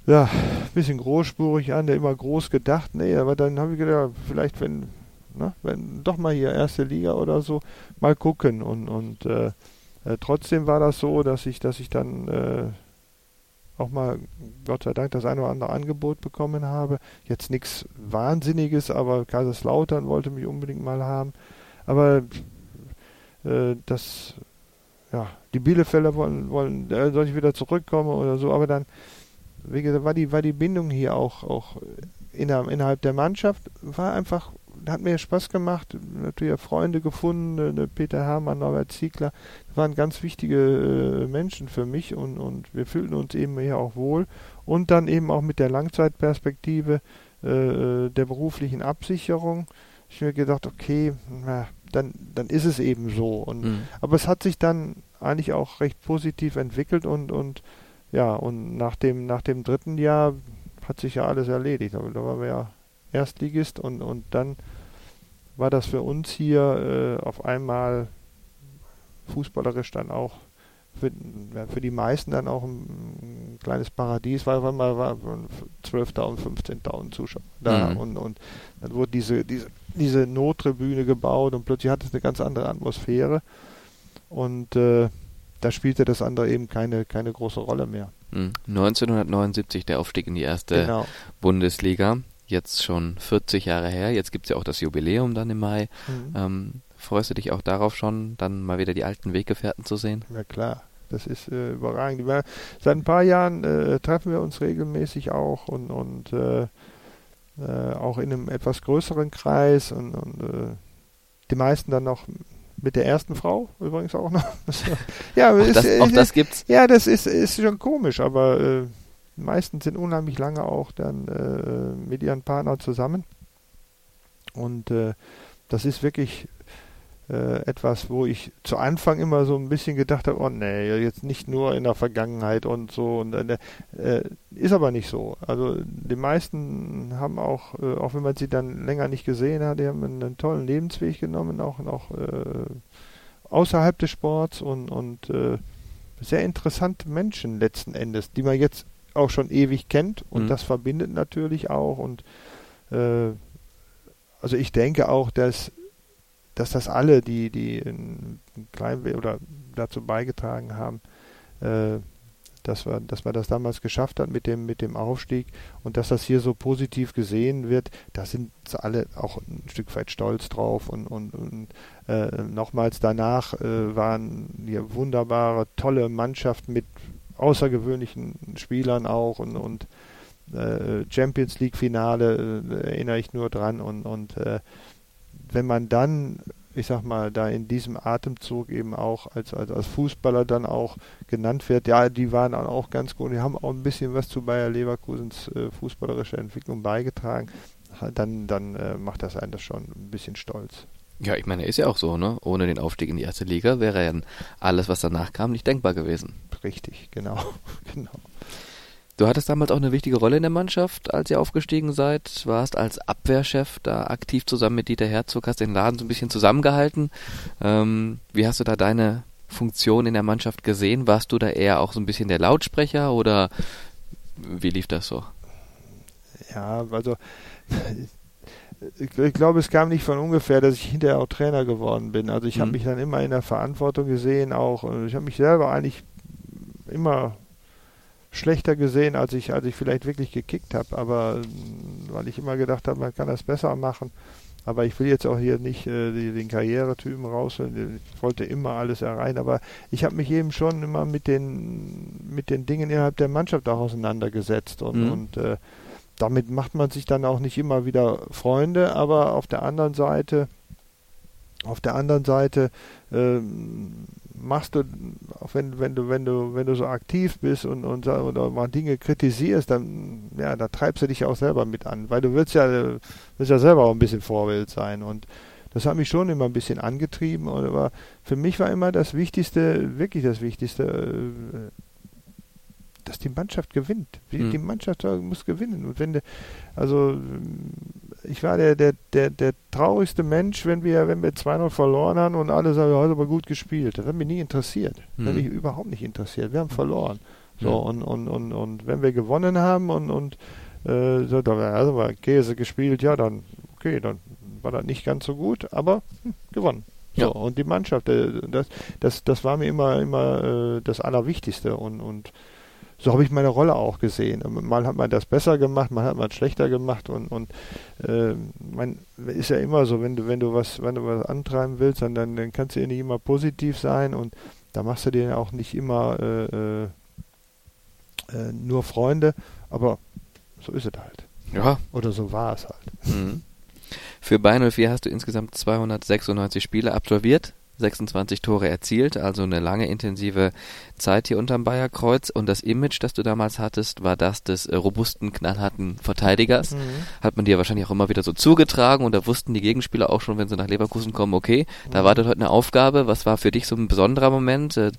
ja, ein bisschen großspurig an, der immer groß gedacht, nee, aber dann habe ich gedacht, vielleicht wenn, ne, wenn doch mal hier erste Liga oder so, mal gucken und und äh, äh, trotzdem war das so, dass ich, dass ich dann äh, auch mal, Gott sei Dank, das eine oder andere Angebot bekommen habe. Jetzt nichts Wahnsinniges, aber Kaiserslautern wollte mich unbedingt mal haben. Aber äh, das, ja, die Bielefelder wollen, wollen, äh, soll ich wieder zurückkommen oder so, aber dann, wie gesagt, war die, war die Bindung hier auch, auch innerhalb, innerhalb der Mannschaft, war einfach hat mir Spaß gemacht. Natürlich auch Freunde gefunden, ne, Peter Hermann, Norbert Ziegler, waren ganz wichtige äh, Menschen für mich und, und wir fühlten uns eben hier auch wohl. Und dann eben auch mit der Langzeitperspektive äh, äh der beruflichen Absicherung. Ich mir gedacht, okay, na, dann, dann ist es eben so. Und, mhm. Aber es hat sich dann eigentlich auch recht positiv entwickelt und, und ja, und nach dem, nach dem dritten Jahr hat sich ja alles erledigt. Aber da waren wir ja Erstligist und, und dann war das für uns hier äh, auf einmal fußballerisch dann auch für, für, die meisten dann auch ein, ein kleines Paradies, weil man war 12.000, 15.000 Zuschauer da mhm. und, und dann wurde diese, diese, diese Nottribüne gebaut und plötzlich hat es eine ganz andere Atmosphäre und äh, da spielte das andere eben keine, keine große Rolle mehr. 1979 mhm. der Aufstieg in die erste genau. Bundesliga jetzt schon 40 Jahre her. Jetzt gibt es ja auch das Jubiläum dann im Mai. Mhm. Ähm, freust du dich auch darauf schon, dann mal wieder die alten Weggefährten zu sehen? Ja klar, das ist äh, überragend. Wir, seit ein paar Jahren äh, treffen wir uns regelmäßig auch und, und äh, äh auch in einem etwas größeren Kreis und, und äh, die meisten dann noch mit der ersten Frau übrigens auch noch. ja, auch, ist, das, auch das gibt's. Ja, das ist, ist schon komisch, aber äh, meisten sind unheimlich lange auch dann äh, mit ihren Partnern zusammen. Und äh, das ist wirklich äh, etwas, wo ich zu Anfang immer so ein bisschen gedacht habe, oh nee, jetzt nicht nur in der Vergangenheit und so. Und äh, äh, ist aber nicht so. Also die meisten haben auch, äh, auch wenn man sie dann länger nicht gesehen hat, die haben einen, einen tollen Lebensweg genommen, auch, auch außerhalb des Sports und, und sehr interessante Menschen letzten Endes, die man jetzt auch schon ewig kennt und mhm. das verbindet natürlich auch und äh, also ich denke auch, dass dass das alle, die die in klein oder dazu beigetragen haben, äh, dass wir, dass wir das damals geschafft haben mit dem, mit dem Aufstieg und dass das hier so positiv gesehen wird, da sind alle auch ein Stück weit stolz drauf und, und, und äh, nochmals danach äh, waren hier wunderbare, tolle Mannschaften mit außergewöhnlichen Spielern auch und, und äh, Champions League Finale äh, erinnere ich nur dran und, und äh, wenn man dann, ich sag mal, da in diesem Atemzug eben auch als, als, als Fußballer dann auch genannt wird, ja, die waren auch ganz gut, die haben auch ein bisschen was zu Bayer Leverkusens äh, fußballerischer Entwicklung beigetragen, dann, dann äh, macht das einen das schon ein bisschen stolz. Ja, ich meine, ist ja auch so, ne? Ohne den Aufstieg in die erste Liga wäre ja alles, was danach kam, nicht denkbar gewesen. Richtig, genau, genau. Du hattest damals auch eine wichtige Rolle in der Mannschaft, als ihr aufgestiegen seid. Warst als Abwehrchef da aktiv zusammen mit Dieter Herzog, hast den Laden so ein bisschen zusammengehalten. Ähm, wie hast du da deine Funktion in der Mannschaft gesehen? Warst du da eher auch so ein bisschen der Lautsprecher oder wie lief das so? Ja, also ich, glaube, es kam nicht von ungefähr, dass ich hinterher auch Trainer geworden bin. Also ich mhm. habe mich dann immer in der Verantwortung gesehen, auch ich habe mich selber eigentlich immer schlechter gesehen, als ich, als ich vielleicht wirklich gekickt habe. Aber weil ich immer gedacht habe, man kann das besser machen. Aber ich will jetzt auch hier nicht äh, die, den Karrieretypen rausholen. Ich wollte immer alles erreichen. Aber ich habe mich eben schon immer mit den, mit den Dingen innerhalb der Mannschaft auch auseinandergesetzt. Und, mhm. und äh, damit macht man sich dann auch nicht immer wieder Freunde. Aber auf der anderen Seite, auf der anderen Seite äh, machst du, auch wenn, wenn du, wenn du, wenn du so aktiv bist und, und oder mal Dinge kritisierst, dann, ja, da treibst du dich auch selber mit an, weil du willst ja, willst ja selber auch ein bisschen Vorbild sein und das hat mich schon immer ein bisschen angetrieben, aber für mich war immer das Wichtigste, wirklich das Wichtigste, äh, dass die Mannschaft gewinnt. Die, mhm. die Mannschaft muss gewinnen. Und wenn de, also ich war der, der, der, der traurigste Mensch, wenn wir, wenn wir 2-0 verloren haben und alle sagen, heute aber gut gespielt. Das hat mich nie interessiert. Das hat mhm. mich überhaupt nicht interessiert. Wir haben verloren. So, ja. und, und, und, und wenn wir gewonnen haben und, und äh, so, da also Käse gespielt, ja, dann, okay, dann war das nicht ganz so gut, aber hm, gewonnen. So, ja. und die Mannschaft, äh, das, das, das war mir immer, immer äh, das Allerwichtigste und, und so habe ich meine Rolle auch gesehen. Mal hat man das besser gemacht, mal hat man es schlechter gemacht und, und äh, man ist ja immer so, wenn du, wenn du was, wenn du was antreiben willst, dann, dann, dann kannst du ja nicht immer positiv sein und da machst du dir auch nicht immer äh, äh, äh nur Freunde, aber so ist es halt. Ja. Oder so war es halt. Mhm. Für Bayern 04 hast du insgesamt 296 Spiele absolviert, 26 Tore erzielt, also eine lange intensive Zeit hier unterm Bayerkreuz. Und das Image, das du damals hattest, war das des äh, robusten, knallharten Verteidigers. Mhm. Hat man dir wahrscheinlich auch immer wieder so zugetragen und da wussten die Gegenspieler auch schon, wenn sie nach Leverkusen kommen, okay, mhm. da wartet heute eine Aufgabe. Was war für dich so ein besonderer Moment? Äh,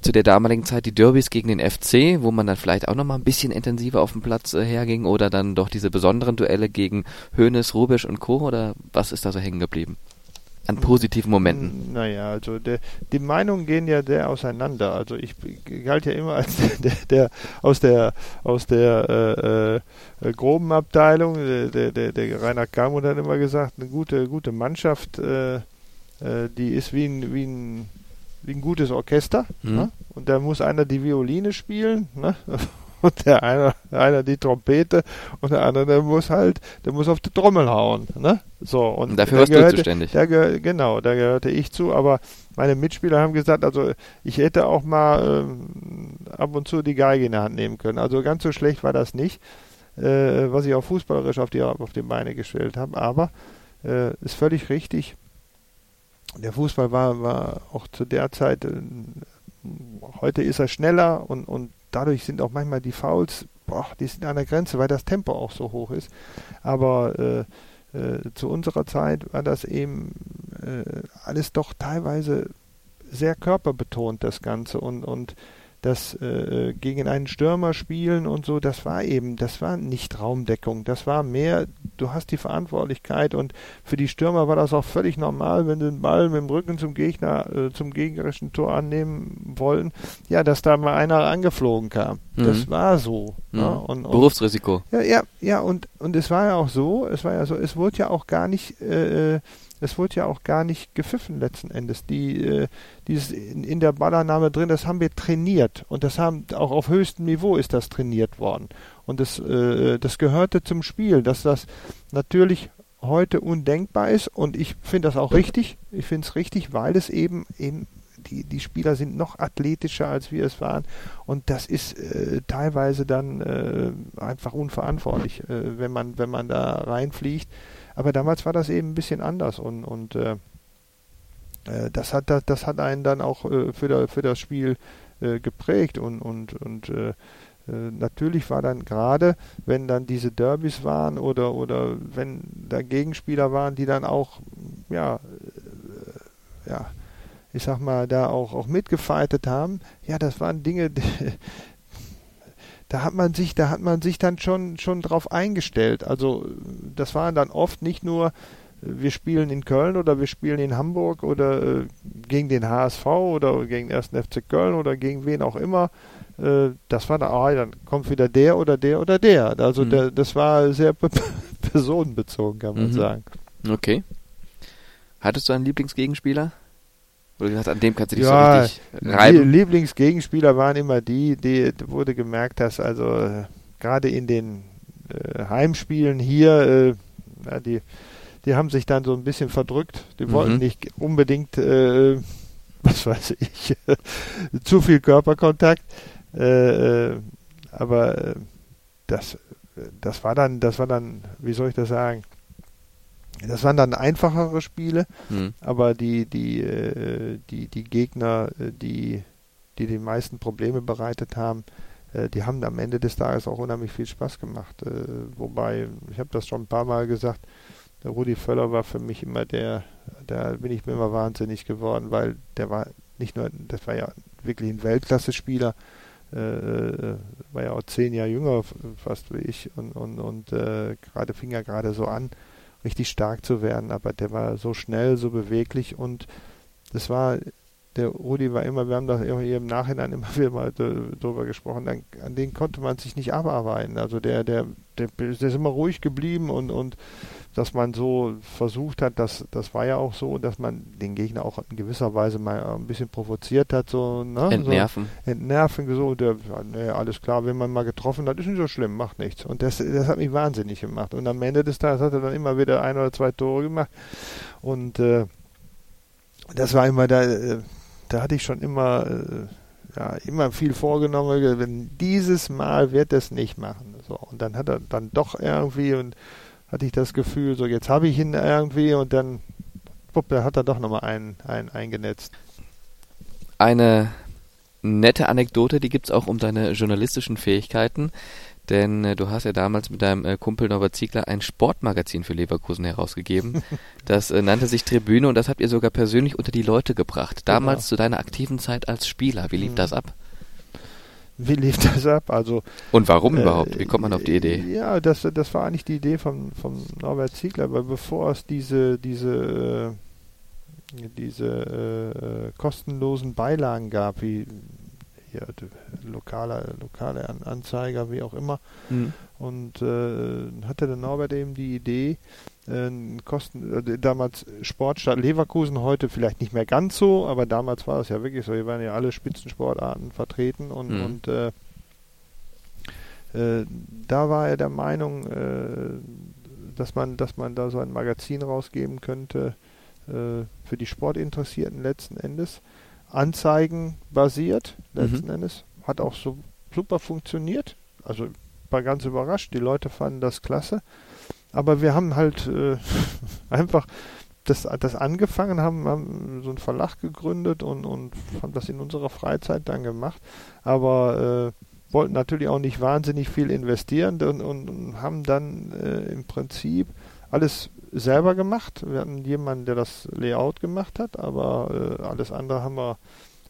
zu der damaligen Zeit die Derbys gegen den FC, wo man dann vielleicht auch nochmal ein bisschen intensiver auf dem Platz äh, herging oder dann doch diese besonderen Duelle gegen Hoeneß, Rubisch und Co. oder was ist da so hängen geblieben? An positiven Momenten? Naja, also der, die Meinungen gehen ja sehr auseinander. Also ich galt ja immer als der, der aus der aus der äh, äh, groben Abteilung. Der, der, der Rainer Kamut hat immer gesagt, eine gute gute Mannschaft, äh, äh, die ist wie ein wie ein wie ein gutes Orchester. Mhm. Ne? Und da muss einer die Violine spielen. Ne? und der eine, einer die Trompete und der andere, der muss halt, der muss auf die Trommel hauen, ne? So und, und dafür warst gehörte, du zuständig. Gehör, genau, da gehörte ich zu, aber meine Mitspieler haben gesagt, also ich hätte auch mal ähm, ab und zu die Geige in der Hand nehmen können. Also ganz so schlecht war das nicht, äh, was ich auch fußballerisch auf die auf die Beine gestellt habe, aber äh, ist völlig richtig. Der Fußball war, war auch zu der Zeit, äh, heute ist er schneller und, und dadurch sind auch manchmal die Fouls, boah, die sind an der Grenze, weil das Tempo auch so hoch ist. Aber äh, äh, zu unserer Zeit war das eben äh, alles doch teilweise sehr körperbetont, das Ganze. Und, und das äh, gegen einen Stürmer spielen und so, das war eben, das war nicht Raumdeckung, das war mehr, du hast die Verantwortlichkeit und für die Stürmer war das auch völlig normal, wenn sie den Ball mit dem Rücken zum Gegner, äh, zum gegnerischen Tor annehmen wollen, ja, dass da mal einer angeflogen kam. Mhm. Das war so. Mhm. Ja, und, und, Berufsrisiko. Ja, ja, ja, und, und es war ja auch so, es war ja so, es wurde ja auch gar nicht äh, äh es wurde ja auch gar nicht gepfiffen letzten Endes. Die, äh, dieses in, in, der Ballannahme drin, das haben wir trainiert und das haben auch auf höchstem Niveau ist das trainiert worden. Und das, äh, das gehörte zum Spiel, dass das natürlich heute undenkbar ist und ich finde das auch richtig. Ich finde es richtig, weil es eben eben die, die Spieler sind noch athletischer, als wir es waren. Und das ist äh, teilweise dann äh, einfach unverantwortlich, äh, wenn man, wenn man da reinfliegt. Aber damals war das eben ein bisschen anders und, und äh, äh, das, hat, das, das hat einen dann auch äh, für, der, für das Spiel geprägt und, und, und natürlich war dann gerade, wenn dann diese Derbys waren oder, oder wenn da Gegenspieler waren, die dann auch, ja, ja, ich sag mal, da auch, auch mitgefeitet haben, ja, das waren Dinge, da hat man sich, da hat man sich dann schon, schon drauf eingestellt. Also das waren dann oft nicht nur, wir spielen in Köln oder wir spielen in Hamburg oder äh, gegen den HSV oder gegen den 1. FC Köln oder gegen wen auch immer. Äh, das war ah, dann kommt wieder der oder der oder der. Also mhm. der, das war sehr personenbezogen, kann man mhm. sagen. Okay. Hattest du einen Lieblingsgegenspieler? Oder gesagt, an dem kannst du dich ja, so richtig reiben? Lieblingsgegenspieler waren immer die, die wurde gemerkt, dass also äh, gerade in den äh, Heimspielen hier, äh, ja, die, die haben sich dann so ein bisschen verdrückt. Die mhm. wollten nicht unbedingt, äh, was weiß ich, zu viel Körperkontakt. Äh, äh, aber das, das war dann, das war dann, wie soll ich das sagen? Das waren dann einfachere Spiele, mhm. aber die, die, äh, die, die Gegner, äh, die, die die meisten Probleme bereitet haben, äh, die haben am Ende des Tages auch unheimlich viel Spaß gemacht. Äh, wobei, ich habe das schon ein paar Mal gesagt, der Rudi Völler war für mich immer der, da bin ich mir immer wahnsinnig geworden, weil der war nicht nur, das war ja wirklich ein Weltklasse-Spieler, äh, äh, war ja auch zehn Jahre jünger fast wie ich und, und, und äh, gerade fing er gerade so an richtig stark zu werden, aber der war so schnell, so beweglich und das war der Rudi war immer, wir haben da im Nachhinein immer wieder mal drüber gesprochen, dann, an den konnte man sich nicht abarbeiten. Also der, der, der, der ist immer ruhig geblieben und, und dass man so versucht hat, das, das war ja auch so, dass man den Gegner auch in gewisser Weise mal ein bisschen provoziert hat, so, ne? Entnerven. So, entnerven, so, der, ne, alles klar, wenn man mal getroffen hat, ist nicht so schlimm, macht nichts. Und das, das hat mich wahnsinnig gemacht. Und am Ende des Tages hat er dann immer wieder ein oder zwei Tore gemacht. Und äh, das war immer da, äh, da hatte ich schon immer, äh, ja, immer viel vorgenommen, wenn dieses Mal wird es nicht machen. So, und dann hat er dann doch irgendwie und hatte ich das Gefühl, so jetzt habe ich ihn irgendwie und dann wupp, da hat er doch nochmal einen, einen eingenetzt. Eine nette Anekdote, die gibt es auch um deine journalistischen Fähigkeiten. Denn äh, du hast ja damals mit deinem äh, Kumpel Norbert Ziegler ein Sportmagazin für Leverkusen herausgegeben. Das äh, nannte sich Tribüne und das habt ihr sogar persönlich unter die Leute gebracht. Damals genau. zu deiner aktiven Zeit als Spieler. Wie lief mhm. das ab? Wie lief das ab? Also und warum äh, überhaupt? Wie kommt man auf die Idee? Ja, das, das war eigentlich die Idee von, von Norbert Ziegler, aber bevor es diese diese äh, diese äh, kostenlosen Beilagen gab, wie hier lokale, lokale Anzeiger, wie auch immer. Mhm. Und äh, hatte der Norbert eben die Idee, äh, Kosten, äh, damals Sportstadt Leverkusen, heute vielleicht nicht mehr ganz so, aber damals war es ja wirklich so, hier waren ja alle Spitzensportarten vertreten und, mhm. und äh, äh da war er der Meinung, äh, dass man, dass man da so ein Magazin rausgeben könnte äh, für die Sportinteressierten letzten Endes. Anzeigen basiert, letzten mhm. Endes. Hat auch so super funktioniert. Also war ganz überrascht. Die Leute fanden das klasse. Aber wir haben halt äh, einfach das, das angefangen, haben, haben so einen Verlag gegründet und, und haben das in unserer Freizeit dann gemacht. Aber äh, wollten natürlich auch nicht wahnsinnig viel investieren und, und, und haben dann äh, im Prinzip alles selber gemacht. Wir hatten jemanden, der das Layout gemacht hat, aber äh, alles andere haben wir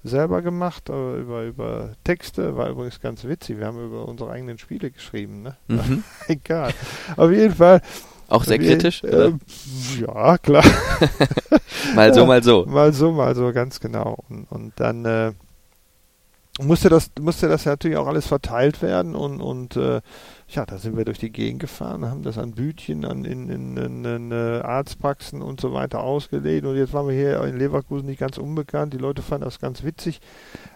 selber gemacht, äh, über, über Texte. War übrigens ganz witzig. Wir haben über unsere eigenen Spiele geschrieben. Ne? Mhm. Egal. Auf jeden Fall. Auch sehr kritisch? Äh, ja, klar. mal so, mal so. Mal so, mal so, ganz genau. Und, und dann äh, musste das musste das natürlich auch alles verteilt werden und und äh, ja, da sind wir durch die Gegend gefahren, haben das an Bütchen, an in, in, in, in uh, Arztpraxen und so weiter ausgelegt und jetzt waren wir hier in Leverkusen nicht ganz unbekannt. Die Leute fanden das ganz witzig,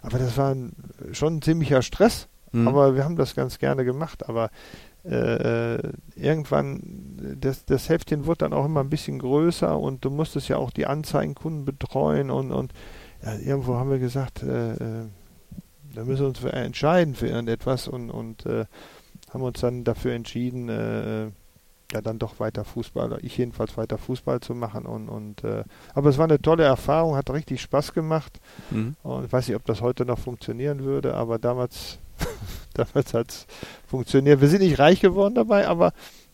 aber das war schon ein ziemlicher Stress. Mhm. Aber wir haben das ganz gerne gemacht. Aber äh, äh, irgendwann, das, das Heftchen wird dann auch immer ein bisschen größer und du musstest ja auch die Anzeigenkunden betreuen und, und ja, irgendwo haben wir gesagt, äh, äh da müssen wir uns entscheiden für irgendetwas und, und äh, haben uns dann dafür entschieden, äh, ja dann doch weiter Fußball, ich jedenfalls weiter Fußball zu machen und, und äh, aber es war eine tolle Erfahrung, hat richtig Spaß gemacht mhm. und ich weiß nicht, ob das heute noch funktionieren würde, aber damals, damals hat es funktioniert. Wir sind nicht reich geworden dabei, aber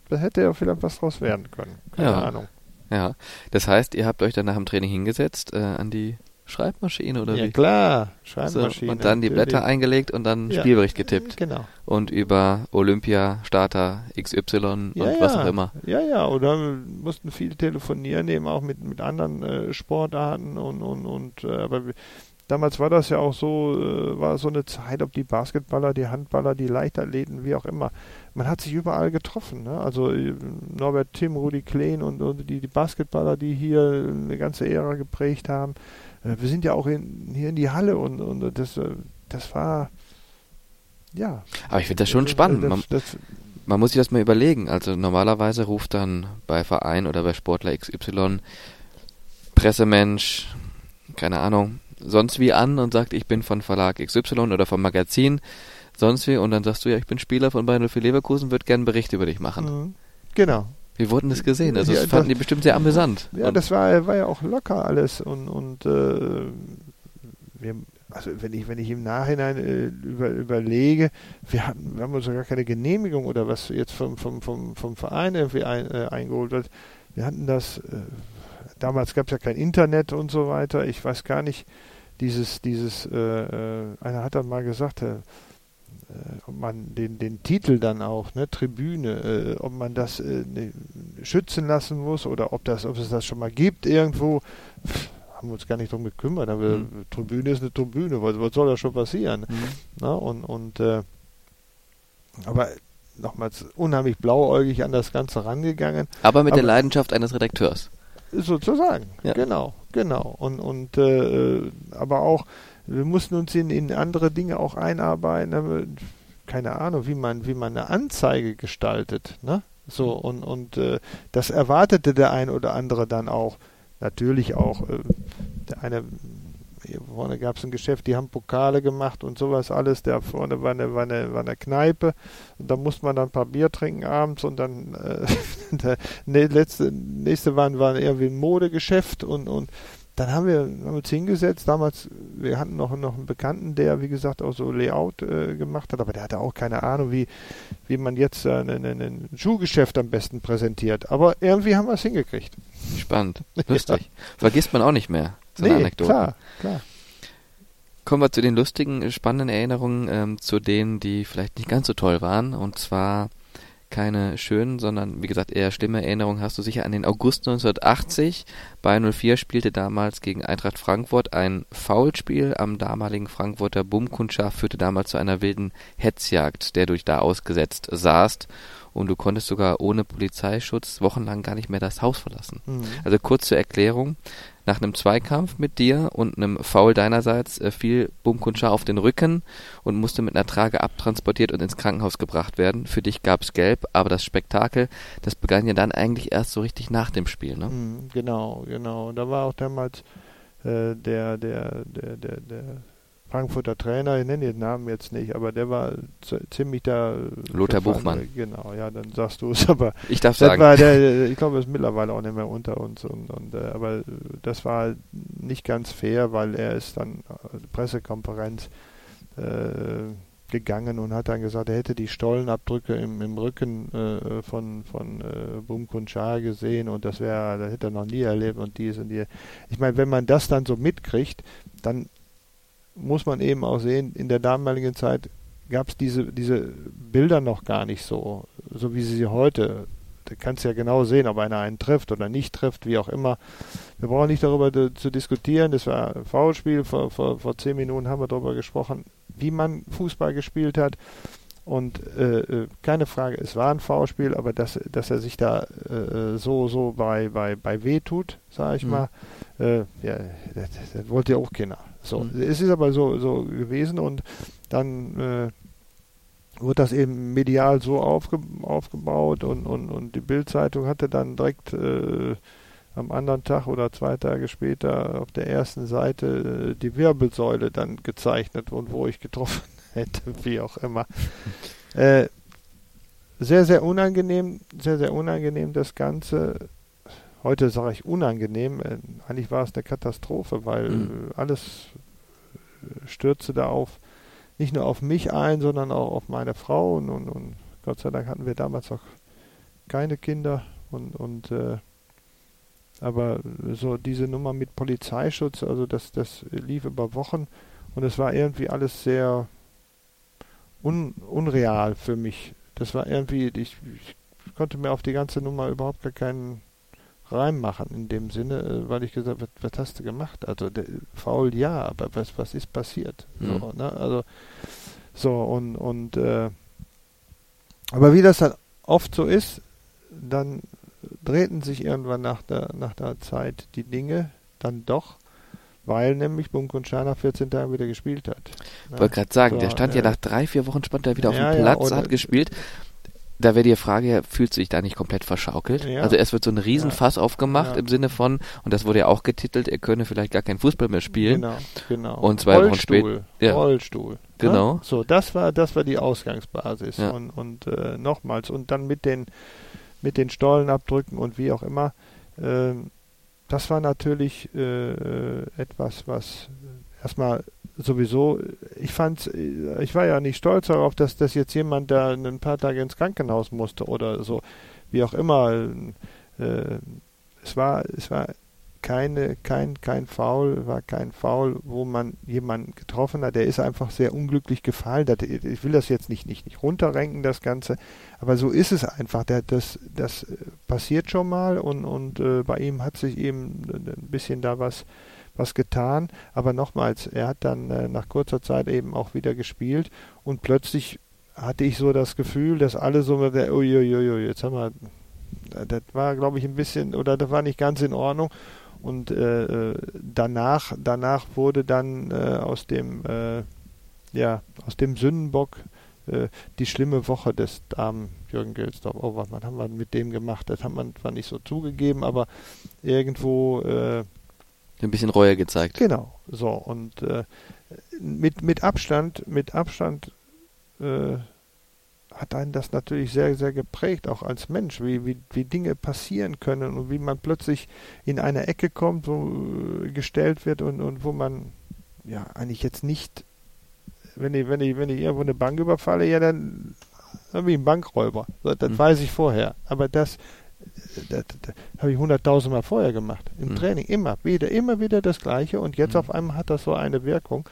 da hätte ja vielleicht was draus werden können. Keine ja. Ahnung. Ja, das heißt, ihr habt euch dann nach dem Training hingesetzt äh, an die Schreibmaschine oder ja, wie? Ja klar, Schreibmaschine. So, und dann die Blätter eingelegt und dann ja, Spielbericht getippt. Genau. Und über Olympia, Starter, XY ja, und was auch immer. Ja, ja, oder mussten viel telefonieren, eben auch mit, mit anderen äh, Sportarten und, und, und äh, aber damals war das ja auch so, äh, war so eine Zeit, ob die Basketballer, die Handballer, die Leichtathleten, wie auch immer. Man hat sich überall getroffen. Ne? Also äh, Norbert Tim, Rudi Kleen und, und die, die Basketballer, die hier eine ganze Ära geprägt haben. Äh, wir sind ja auch in, hier in die Halle und, und das, äh, das war, ja. Aber ich finde das schon das, spannend. Das, das, man, muss sich das mal überlegen. Also normalerweise ruft dann bei Verein oder bei Sportler XY Pressemensch, keine Ahnung, sonst wie an und sagt, ich bin von Verlag XY oder vom Magazin, sonst wie, und dann sagst du, ja, ich bin Spieler von Bayern 04 Leverkusen, würde gerne einen Bericht über dich machen. Mhm. Genau, wie wurden das gesehen? Also das fanden das, die bestimmt sehr amüsant. Ja, und das war, war ja auch locker alles und, und äh, wir, also wenn ich, wenn ich im Nachhinein äh, über, überlege, wir, hatten, wir haben uns gar keine Genehmigung oder was jetzt vom, vom, vom, vom Verein irgendwie ein, äh, eingeholt wird. Wir hatten das, äh, damals gab es ja kein Internet und so weiter. Ich weiß gar nicht, dieses, dieses, äh, äh, einer hat dann mal gesagt, äh, ob man den, den Titel dann auch, ne, Tribüne, äh, ob man das äh, ne, schützen lassen muss oder ob das, ob es das schon mal gibt irgendwo, haben wir uns gar nicht drum gekümmert. Aber mhm. Tribüne ist eine Tribüne, was, was soll da schon passieren? Mhm. Na, und und äh, aber nochmals unheimlich blauäugig an das Ganze rangegangen. Aber mit aber, der Leidenschaft eines Redakteurs. Sozusagen, ja. genau, genau. Und, und äh, aber auch, wir mussten uns in, in andere Dinge auch einarbeiten. Keine Ahnung, wie man, wie man eine Anzeige gestaltet, ne? So, und, und äh, das erwartete der ein oder andere dann auch. Natürlich auch. Äh, der eine hier vorne gab es ein Geschäft, die haben Pokale gemacht und sowas alles. Da vorne war eine, war eine, war eine Kneipe und da musste man dann ein paar Bier trinken abends und dann äh, der ne, letzte, nächste waren, waren irgendwie ein Modegeschäft und, und dann haben wir, haben uns hingesetzt. Damals, wir hatten noch, noch einen Bekannten, der, wie gesagt, auch so Layout äh, gemacht hat, aber der hatte auch keine Ahnung, wie, wie man jetzt äh, ein, ein Schuhgeschäft am besten präsentiert. Aber irgendwie haben wir es hingekriegt. Spannend, lustig. Ja. Vergisst man auch nicht mehr. So nee, Anekdoten. klar, klar. Kommen wir zu den lustigen, spannenden Erinnerungen, ähm, zu denen, die vielleicht nicht ganz so toll waren. Und zwar keine schönen, sondern wie gesagt eher schlimme Erinnerungen hast du sicher an den August 1980. Bei 04 spielte damals gegen Eintracht Frankfurt ein Foulspiel am damaligen Frankfurter Bumkundschaft führte damals zu einer wilden Hetzjagd, der du dich da ausgesetzt saßt und du konntest sogar ohne Polizeischutz wochenlang gar nicht mehr das Haus verlassen. Mhm. Also kurz zur Erklärung. Nach einem Zweikampf mit dir und einem Foul deinerseits äh, fiel Bumkundscha auf den Rücken und musste mit einer Trage abtransportiert und ins Krankenhaus gebracht werden. Für dich gab's Gelb, aber das Spektakel, das begann ja dann eigentlich erst so richtig nach dem Spiel, ne? Mhm, genau, genau. Da war auch damals äh, der, der, der, der, der Frankfurter Trainer, ich nenne den Namen jetzt nicht, aber der war ziemlich da. Lothar Buchmann. Genau, ja, dann sagst du es, aber. Ich darf sagen. Der, ich glaube, er ist mittlerweile auch nicht mehr unter uns. Und, und äh, aber das war nicht ganz fair, weil er ist dann äh, Pressekonferenz äh, gegangen und hat dann gesagt, er hätte die Stollenabdrücke im, im Rücken äh, von, von äh, Bumkun gesehen und das wäre, das hätte er noch nie erlebt und dies und die. Ich meine, wenn man das dann so mitkriegt, dann muss man eben auch sehen, in der damaligen Zeit gab es diese, diese Bilder noch gar nicht so, so wie sie heute. Da kannst du ja genau sehen, ob einer einen trifft oder nicht trifft, wie auch immer. Wir brauchen nicht darüber zu diskutieren. Das war ein Foulspiel. Vor, vor, vor zehn Minuten haben wir darüber gesprochen, wie man Fußball gespielt hat. Und äh, äh keine Frage, es war ein Foulspiel, aber dass, dass er sich da äh, so, so bei, bei, bei weh tut, sage ich mhm. mal, äh, ja, das, das wollte ja auch keiner. So, mhm. es ist aber so, so gewesen und dann äh, wird das eben medial so aufge aufgebaut und, und, und die Bildzeitung hatte dann direkt äh, am anderen Tag oder zwei Tage später auf der ersten Seite äh, die Wirbelsäule dann gezeichnet und wo ich getroffen hätte, wie auch immer. Äh, sehr, sehr unangenehm, sehr, sehr unangenehm das Ganze. Heute sage ich unangenehm. Äh, eigentlich war es eine Katastrophe, weil mhm. alles äh, stürzte da auf, nicht nur auf mich ein, sondern auch auf meine Frau. Und, und, und Gott sei Dank hatten wir damals auch keine Kinder. Und, und äh, aber so diese Nummer mit Polizeischutz, also das, das lief über Wochen und es war irgendwie alles sehr un, unreal für mich. Das war irgendwie, ich, ich konnte mir auf die ganze Nummer überhaupt gar keinen reinmachen in dem Sinne, äh, weil ich gesagt habe, was, was hast du gemacht? Also der, faul ja, aber was, was ist passiert? Mhm. So, ne? Also so und und äh, aber wie das dann oft so ist, dann drehten sich irgendwann nach der nach der Zeit die Dinge dann doch, weil nämlich Bunk und Schana 14 Tage wieder gespielt hat. Ich wollte gerade sagen, so, der stand ja nach drei, vier Wochen spontan wieder ja, auf dem Platz, ja, hat gespielt da wäre die Frage, fühlt sich da nicht komplett verschaukelt? Ja. Also es wird so ein Riesenfass ja. aufgemacht ja. im Sinne von, und das wurde ja auch getitelt, er könne vielleicht gar keinen Fußball mehr spielen. Genau, genau. Und zwei Rollstuhl, Wochen später. Ja. Rollstuhl. Genau. Ne? So, das war, das war die Ausgangsbasis. Und, und äh, nochmals, und dann mit den, mit den Stollenabdrücken und wie auch immer, äh, das war natürlich äh, etwas, was erstmal sowieso, ich fand, ich war ja nicht stolz darauf, dass, dass jetzt jemand da ein paar Tage ins Krankenhaus musste oder so, wie auch immer. Äh, es war, es war keine, kein, kein Foul, war kein Foul, wo man jemanden getroffen hat. Der ist einfach sehr unglücklich gefallen. Ich will das jetzt nicht, nicht, nicht runterrenken, das Ganze, aber so ist es einfach. Der, das, das passiert schon mal und, und äh, bei ihm hat sich eben ein bisschen da was was getan. Aber nochmals, er hat dann äh, nach kurzer Zeit eben auch wieder gespielt und plötzlich hatte ich so das Gefühl, dass alle so, uiuiui, jetzt haben wir, das war glaube ich ein bisschen, oder das war nicht ganz in Ordnung. Und äh, äh, danach, danach wurde dann äh, aus dem, äh, ja, aus dem Sündenbock äh, die schlimme Woche des armen Jürgen Gelsdorf. Oh, was, haben wir mit dem gemacht? Das hat man zwar nicht so zugegeben, aber irgendwo äh, ein bisschen Reue gezeigt. Genau, so und äh, mit mit Abstand, mit Abstand äh, hat einen das natürlich sehr, sehr geprägt, auch als Mensch, wie, wie, wie Dinge passieren können und wie man plötzlich in eine Ecke kommt, wo äh, gestellt wird und, und wo man ja eigentlich jetzt nicht, wenn ich, wenn ich, wenn ich irgendwo eine Bank überfalle, ja dann wie ein Bankräuber. Das mhm. weiß ich vorher. Aber das, das, das habe ich hunderttausendmal vorher gemacht. Im mhm. Training immer wieder, immer wieder das Gleiche und jetzt mhm. auf einmal hat das so eine Wirkung.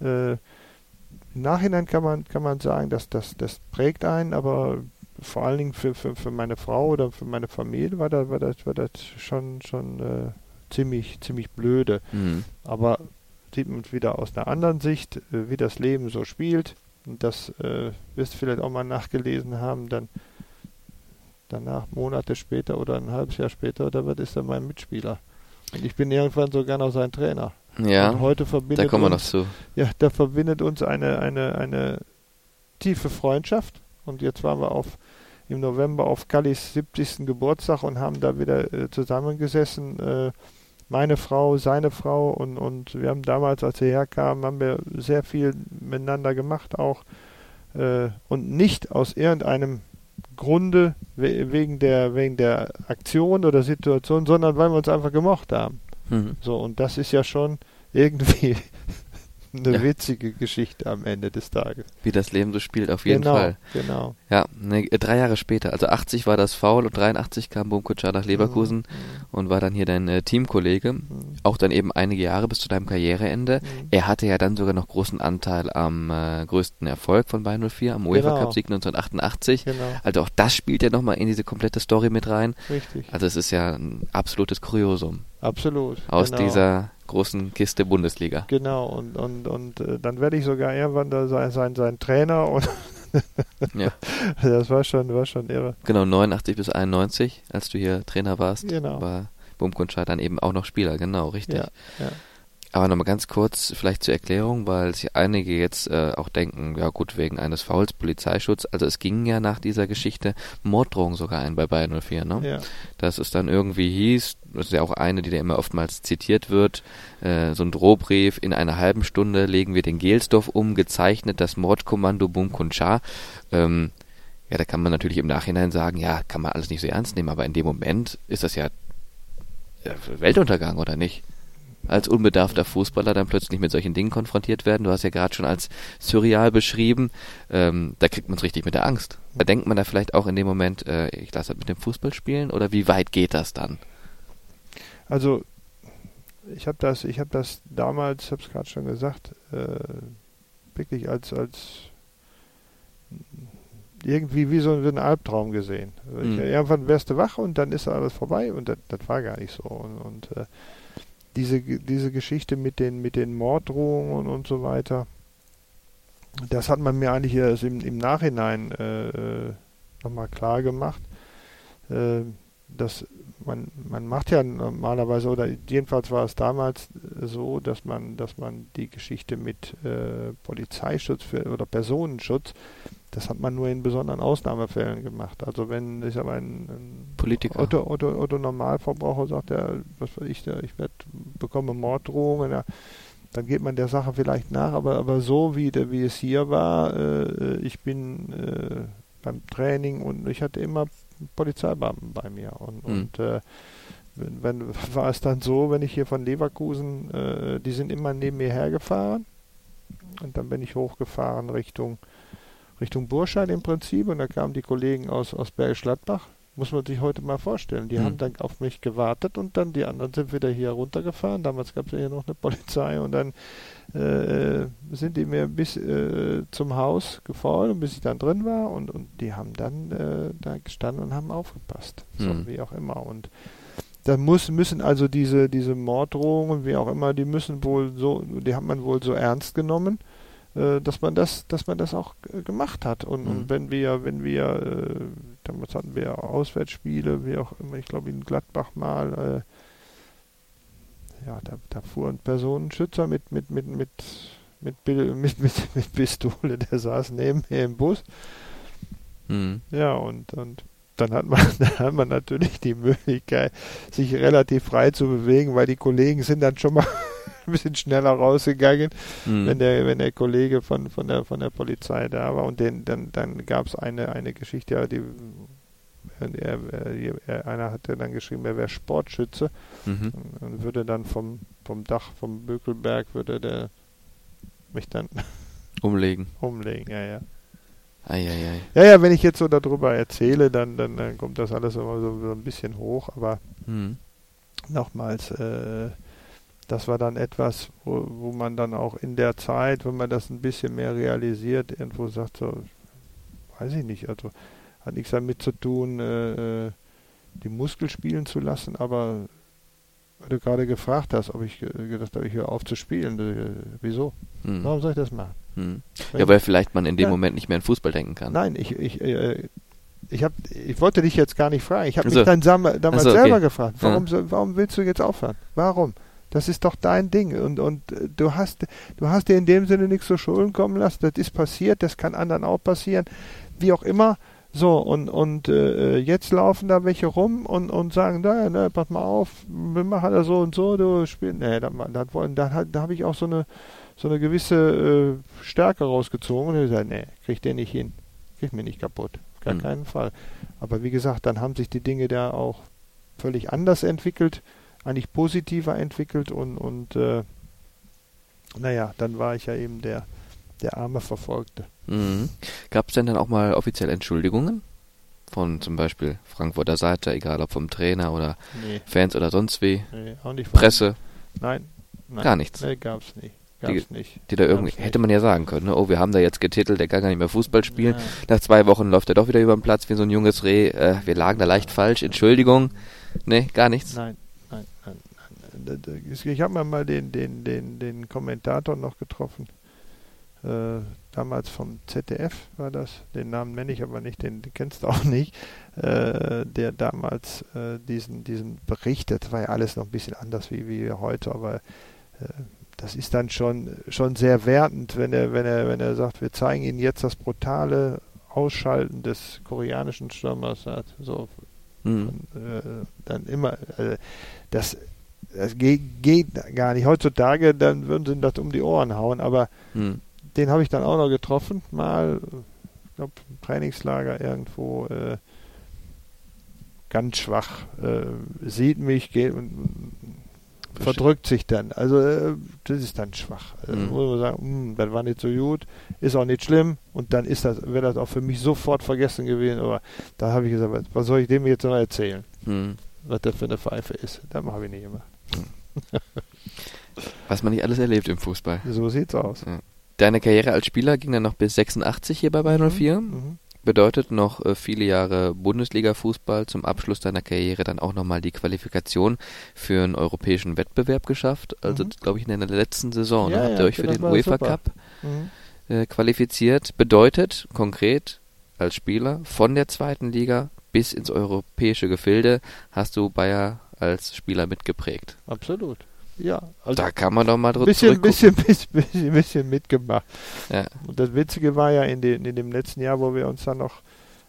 Äh, im Nachhinein kann man, kann man sagen, dass das, das prägt einen, aber vor allen Dingen für, für, für meine Frau oder für meine Familie war das, war das, war das schon, schon äh, ziemlich, ziemlich blöde. Mhm. Aber sieht man wieder aus einer anderen Sicht, äh, wie das Leben so spielt. Und das äh, wirst du vielleicht auch mal nachgelesen haben, dann danach, Monate später oder ein halbes Jahr später, oder was ist er mein Mitspieler? Und ich bin irgendwann sogar noch sein Trainer. Ja, und heute verbindet da kommen wir uns, noch zu. Ja, da verbindet uns eine, eine, eine tiefe Freundschaft. Und jetzt waren wir auf, im November auf Kallis 70. Geburtstag und haben da wieder äh, zusammengesessen. Äh, meine Frau, seine Frau und, und wir haben damals, als er herkam, haben wir sehr viel miteinander gemacht auch. Äh, und nicht aus irgendeinem Grunde wegen der, wegen der Aktion oder Situation, sondern weil wir uns einfach gemocht haben. Mhm. So, und das ist ja schon irgendwie eine ja. witzige Geschichte am Ende des Tages. Wie das Leben so spielt, auf jeden genau, Fall. Genau. Ja, ne, drei Jahre später, also 80 war das Foul und 83 kam Bumkutscher nach Leverkusen mhm. und war dann hier dein äh, Teamkollege. Mhm. Auch dann eben einige Jahre bis zu deinem Karriereende. Mhm. Er hatte ja dann sogar noch großen Anteil am äh, größten Erfolg von Bayern 04, am UEFA genau. Cup Sieg 1988. Genau. Also auch das spielt ja nochmal in diese komplette Story mit rein. Richtig. Also es ist ja ein absolutes Kuriosum. Absolut. Aus genau. dieser großen Kiste Bundesliga. Genau, und, und, und äh, dann werde ich sogar irgendwann da sein, sein, sein Trainer und ja. Das war schon, war schon irre. Genau, 89 bis 91, als du hier Trainer warst, genau. war Bumkunschad dann eben auch noch Spieler, genau, richtig. Ja, ja. Aber nochmal ganz kurz, vielleicht zur Erklärung, weil sich einige jetzt äh, auch denken, ja gut, wegen eines Fouls, Polizeischutz. Also es ging ja nach dieser Geschichte Morddrohung sogar ein bei Bayern 04, ne? Ja. Dass es dann irgendwie hieß, das ist ja auch eine, die da immer oftmals zitiert wird, äh, so ein Drohbrief, in einer halben Stunde legen wir den Gelsdorf um, gezeichnet das Mordkommando Bum Kuncha. Ähm, ja, da kann man natürlich im Nachhinein sagen, ja, kann man alles nicht so ernst nehmen, aber in dem Moment ist das ja Weltuntergang, oder nicht? Als unbedarfter Fußballer dann plötzlich mit solchen Dingen konfrontiert werden. Du hast ja gerade schon als surreal beschrieben. Ähm, da kriegt man es richtig mit der Angst. Da denkt man da vielleicht auch in dem Moment, äh, ich lasse das mit dem Fußball spielen oder wie weit geht das dann? Also ich habe das, ich habe das damals, ich habe es gerade schon gesagt, äh, wirklich als als irgendwie wie so ein Albtraum gesehen. Mhm. Ich, irgendwann wärst du wach und dann ist alles vorbei und das, das war gar nicht so. Und, und äh, diese, diese Geschichte mit den, mit den Morddrohungen und so weiter, das hat man mir eigentlich erst im, im Nachhinein äh, äh nochmal klar gemacht. Äh, dass man, man macht ja normalerweise, oder jedenfalls war es damals so, dass man, dass man die Geschichte mit äh, Polizeischutz für, oder Personenschutz das hat man nur in besonderen Ausnahmefällen gemacht. Also wenn ich mal, ein, ein Politiker. Otto, Otto, Otto Normalverbraucher sagt, ja, was weiß ich, ich werd, bekomme Morddrohungen, ja, dann geht man der Sache vielleicht nach, aber, aber so wie, der, wie es hier war, äh, ich bin äh, beim Training und ich hatte immer Polizeibeamten bei mir und, mhm. und äh, wenn, wenn, war es dann so, wenn ich hier von Leverkusen, äh, die sind immer neben mir hergefahren und dann bin ich hochgefahren Richtung Richtung Burscheid im Prinzip und da kamen die Kollegen aus, aus Bergisch Gladbach. Muss man sich heute mal vorstellen. Die mhm. haben dann auf mich gewartet und dann die anderen sind wieder hier runtergefahren. Damals gab es ja hier noch eine Polizei und dann äh, sind die mir bis äh, zum Haus gefolgt, bis ich dann drin war und, und die haben dann äh, da gestanden und haben aufgepasst. So, mhm. wie auch immer. Und da muss, müssen also diese, diese Morddrohungen, wie auch immer, die müssen wohl so, die hat man wohl so ernst genommen, äh, dass man das, dass man das auch äh, gemacht hat. Und, mhm. und wenn wir, wenn wir, äh, damals hatten wir Auswärtsspiele, wie auch immer, ich glaube in Gladbach mal, äh, ja, da, da fuhr ein Personenschützer mit, mit, mit, mit, mit, mit, mit, mit Pistole, der saß neben mir im Bus. Mhm. Ja, und, und dann hat man, dann hat man natürlich die Möglichkeit, sich relativ frei zu bewegen, weil die Kollegen sind dann schon mal ein bisschen schneller rausgegangen, mhm. wenn der, wenn der Kollege von, von der, von der Polizei da war. Und den, dann, dann gab es eine, eine Geschichte, die, er, er, einer hatte dann geschrieben, er wäre Sportschütze mhm. und würde dann vom, vom Dach vom Bökelberg würde der mich dann umlegen. umlegen, ja, ja. Eieiei. Ja, ja, wenn ich jetzt so darüber erzähle, dann, dann, dann kommt das alles immer so, so ein bisschen hoch, aber mhm. nochmals, äh, das war dann etwas, wo, wo man dann auch in der Zeit, wenn man das ein bisschen mehr realisiert, irgendwo sagt so, weiß ich nicht, also hat nichts damit zu tun, äh, äh die Muskel spielen zu lassen, aber weil du gerade gefragt hast, ob ich gedacht habe, ich höre auf zu spielen. Äh, wieso? Hm. Warum soll ich das machen? Hm. Ja, weil vielleicht man in dem ja. Moment nicht mehr an Fußball denken kann. Nein, ich, ich, äh, ich, hab, ich wollte dich jetzt gar nicht fragen. Ich habe also. mich dann damals so, okay. selber gefragt, warum, ja. warum willst du jetzt aufhören? Warum? Das ist doch dein Ding und, und äh, du hast du hast dir in dem Sinne nichts zu Schulden kommen lassen. Das ist passiert, das kann anderen auch passieren. Wie auch immer, so, und, und äh, jetzt laufen da welche rum und, und sagen, da, ne, pass mal auf, wir machen das so und so, du spielst. Ne, da, da, da, da habe ich auch so eine, so eine gewisse äh, Stärke rausgezogen und ich gesagt, ne, krieg den nicht hin. Krieg mir nicht kaputt. Gar mhm. keinen Fall. Aber wie gesagt, dann haben sich die Dinge da auch völlig anders entwickelt, eigentlich positiver entwickelt und, und äh, naja, dann war ich ja eben der, der arme Verfolgte. Mhm. Gab es denn dann auch mal offiziell Entschuldigungen? Von zum Beispiel Frankfurter Seite, egal ob vom Trainer oder nee. Fans oder sonst wie? Nee, auch nicht. Presse? Nein, nein. Gar nichts? Nee, gab's nicht. Gab's die, nicht. Die da irgendwie, hätte man ja sagen können, ne? oh, wir haben da jetzt getitelt, der kann gar nicht mehr Fußball spielen. Ja. Nach zwei Wochen läuft er doch wieder über den Platz wie so ein junges Reh. Äh, wir lagen da leicht falsch, Entschuldigung. Nee, gar nichts. Nein, nein, nein. Ich habe mal den, den, den, den Kommentator noch getroffen. Äh, damals vom ZDF war das, den Namen nenne ich aber nicht, den, den kennst du auch nicht, äh, der damals äh, diesen, diesen Bericht, das war ja alles noch ein bisschen anders wie, wie heute, aber äh, das ist dann schon, schon sehr wertend, wenn er, wenn er, wenn er sagt, wir zeigen Ihnen jetzt das brutale Ausschalten des koreanischen Stürmers, hat, so mhm. äh, dann immer, äh, das das geht, geht, gar nicht. Heutzutage, dann würden sie das um die Ohren hauen, aber mhm den habe ich dann auch noch getroffen, mal, ich glaube, im Trainingslager irgendwo, äh, ganz schwach, äh, sieht mich, geht und verdrückt sich dann. Also äh, das ist dann schwach. Also, mhm. Muss man sagen, hm, das war nicht so gut, ist auch nicht schlimm und dann ist das, wäre das auch für mich sofort vergessen gewesen. Aber da habe ich gesagt, was, soll ich dem jetzt noch erzählen? Mhm. Was das für eine Pfeife ist. Das habe ich nicht immer. Was man nicht alles erlebt im Fußball. So sieht's aus. Deine Karriere als Spieler ging dann noch bis 86 hier bei Bayern 04. Mhm. mhm. Bedeutet noch äh, viele Jahre Bundesliga-Fußball. Zum Abschluss deiner Karriere dann auch nochmal die Qualifikation für einen europäischen Wettbewerb geschafft. Also, mhm. glaube ich, in der letzten Saison ne? ja, ne? habt ihr euch für den UEFA super. Cup mhm. äh, qualifiziert. Bedeutet konkret als Spieler von der zweiten Liga bis ins europäische Gefilde hast du Bayer als Spieler mitgeprägt. Absolut. Ja, also da kann man doch mal drüber bisschen, bisschen, bisschen, bisschen, mitgemacht. Ja. Und das Witzige war ja in, den, in dem letzten Jahr, wo wir uns dann noch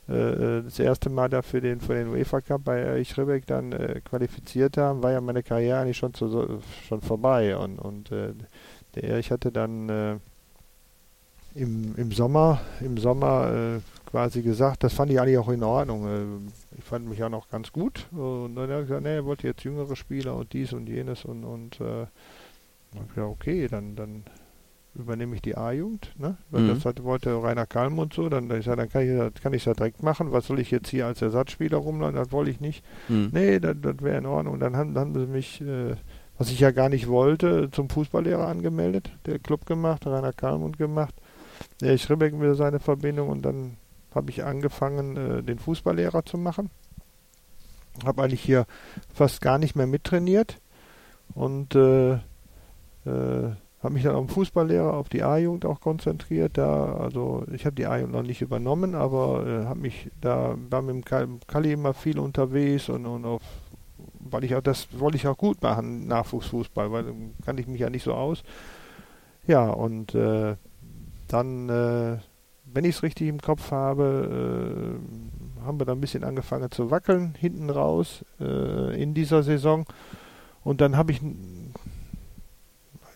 äh, äh das erste Mal da für den, für den UEFA Cup bei Ich Ribbeck dann äh, qualifiziert haben, war ja meine Karriere eigentlich schon, zu, schon vorbei. Und, und äh, der, ich hatte dann äh, im, im Sommer, im Sommer äh, quasi gesagt, das fand ich eigentlich auch in Ordnung. Äh, ich fand mich ja noch ganz gut. Und dann hat er gesagt, nee, er wollte jetzt jüngere Spieler und dies und jenes und, und äh, ja, okay, dann, dann übernehme ich die A-Jugend, ne? Weil mhm. das hat, wollte Rainer Kalm so, dann, ich sag, dann kann ich kann ich das direkt machen, was soll ich jetzt hier als Ersatzspieler rumlaufen, das wollte ich nicht. Mhm. Nee, das, das wäre in Ordnung. Dann haben, dann haben sie mich, äh, was ich ja gar nicht wollte, zum Fußballlehrer angemeldet, der Club gemacht, Rainer Kalmund gemacht. Der Schribbeck wieder seine Verbindung und dann habe ich angefangen, äh, den Fußballlehrer zu machen. habe eigentlich hier fast gar nicht mehr mittrainiert und äh, äh, habe mich dann auf den Fußballlehrer, auf die A-Jugend auch konzentriert. Da, also ich habe die A-Jugend noch nicht übernommen, aber äh, habe mich da war mit dem Kali immer viel unterwegs und, und auf, weil ich auch das wollte ich auch gut machen, Nachwuchsfußball, weil kann ich mich ja nicht so aus. Ja, und äh, dann, äh, wenn ich es richtig im Kopf habe, äh, haben wir dann ein bisschen angefangen zu wackeln, hinten raus äh, in dieser Saison. Und dann habe ich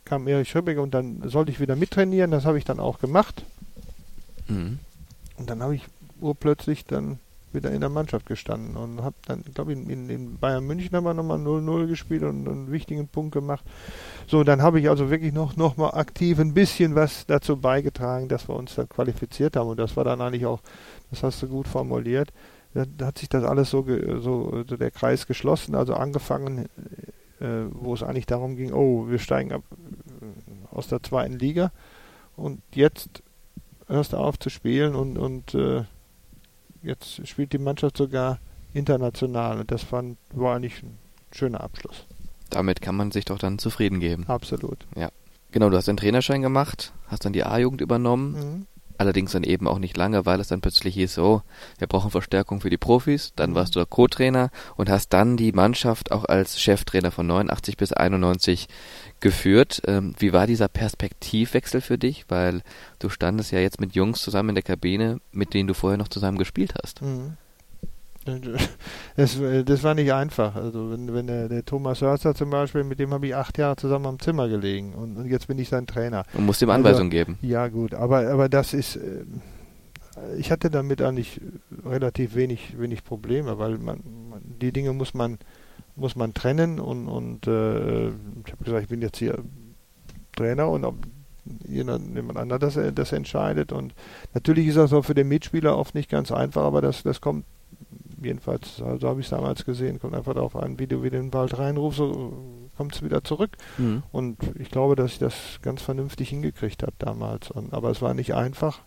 kam Erich Schöbbeck und dann sollte ich wieder mittrainieren. Das habe ich dann auch gemacht. Mhm. Und dann habe ich urplötzlich dann wieder in der Mannschaft gestanden und habe dann, glaube ich, in, in, Bayern München haben wir nochmal 0-0 gespielt und, einen wichtigen Punkt gemacht. So, dann habe ich also wirklich noch, noch mal aktiv ein bisschen was dazu beigetragen, dass wir uns dann qualifiziert haben. Und das war dann eigentlich auch, das hast du gut formuliert, da, da hat sich das alles so, so, so der Kreis geschlossen, also angefangen, äh, wo es eigentlich darum ging, oh, wir steigen ab äh, aus der zweiten Liga und jetzt hörst du auf zu spielen und, und äh, jetzt spielt die Mannschaft sogar international und das fand, war eigentlich ein schöner Abschluss. Damit kann man sich doch dann zufrieden geben. Absolut. Ja. Genau, du hast den Trainerschein gemacht, hast dann die A-Jugend übernommen. Mhm. Allerdings dann eben auch nicht lange, weil es dann plötzlich hieß, so, wir brauchen Verstärkung für die Profis. Dann warst du Co-Trainer und hast dann die Mannschaft auch als Cheftrainer von 89 bis 91 geführt. Ähm, wie war dieser Perspektivwechsel für dich? Weil du standest ja jetzt mit Jungs zusammen in der Kabine, mit denen du vorher noch zusammen gespielt hast. Mhm. Das, das, war nicht einfach. Also wenn, wenn der, der, Thomas Hörster zum Beispiel, mit dem habe ich acht Jahre zusammen am Zimmer gelegen und, und jetzt bin ich sein Trainer. Und musst ihm Anweisungen also, geben. Ja gut, aber, aber das ist, äh, ich hatte damit eigentlich relativ wenig, wenig Probleme, weil man, die Dinge muss man muss man trennen und, und äh, ich habe gesagt, ich bin jetzt hier Trainer und ob jemand anderes das, äh, das entscheidet und natürlich ist das auch für den Mitspieler oft nicht ganz einfach, aber das, das kommt jedenfalls, so also habe ich es damals gesehen, kommt einfach darauf an, wie du wieder in den Wald reinrufst, so kommt es wieder zurück. Mhm. Und ich glaube, dass ich das ganz vernünftig hingekriegt habe damals. Und, aber es war nicht einfach.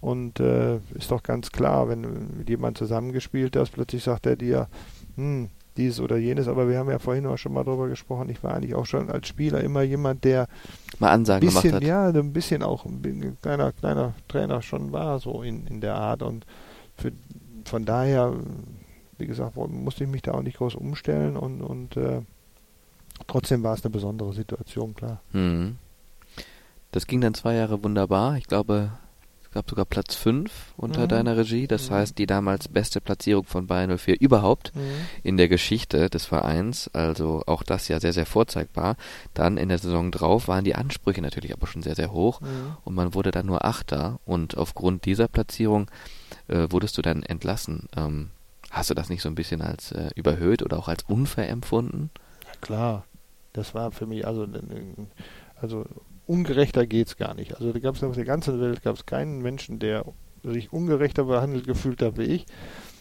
Und äh, ist doch ganz klar, wenn mit jemand zusammengespielt hast, plötzlich sagt er dir, hm, dieses oder jenes, aber wir haben ja vorhin auch schon mal darüber gesprochen, ich war eigentlich auch schon als Spieler immer jemand, der mal Ansagen bisschen, gemacht hat. Ja, ein bisschen auch ein kleiner, kleiner Trainer schon war, so in, in der Art und für, von daher, wie gesagt, musste ich mich da auch nicht groß umstellen und, und äh, trotzdem war es eine besondere Situation, klar. Mhm. Das ging dann zwei Jahre wunderbar. Ich glaube, gab sogar Platz 5 unter mhm. deiner Regie. Das mhm. heißt, die damals beste Platzierung von Bayern 04 überhaupt mhm. in der Geschichte des Vereins. Also auch das ja sehr, sehr vorzeigbar. Dann in der Saison drauf waren die Ansprüche natürlich aber schon sehr, sehr hoch. Mhm. Und man wurde dann nur Achter. Und aufgrund dieser Platzierung äh, wurdest du dann entlassen. Ähm, hast du das nicht so ein bisschen als äh, überhöht oder auch als unfair empfunden? Ja, klar. Das war für mich also also ungerechter geht es gar nicht. Also da gab es auf der ganzen Welt gab es keinen Menschen, der sich ungerechter behandelt gefühlt hat wie ich.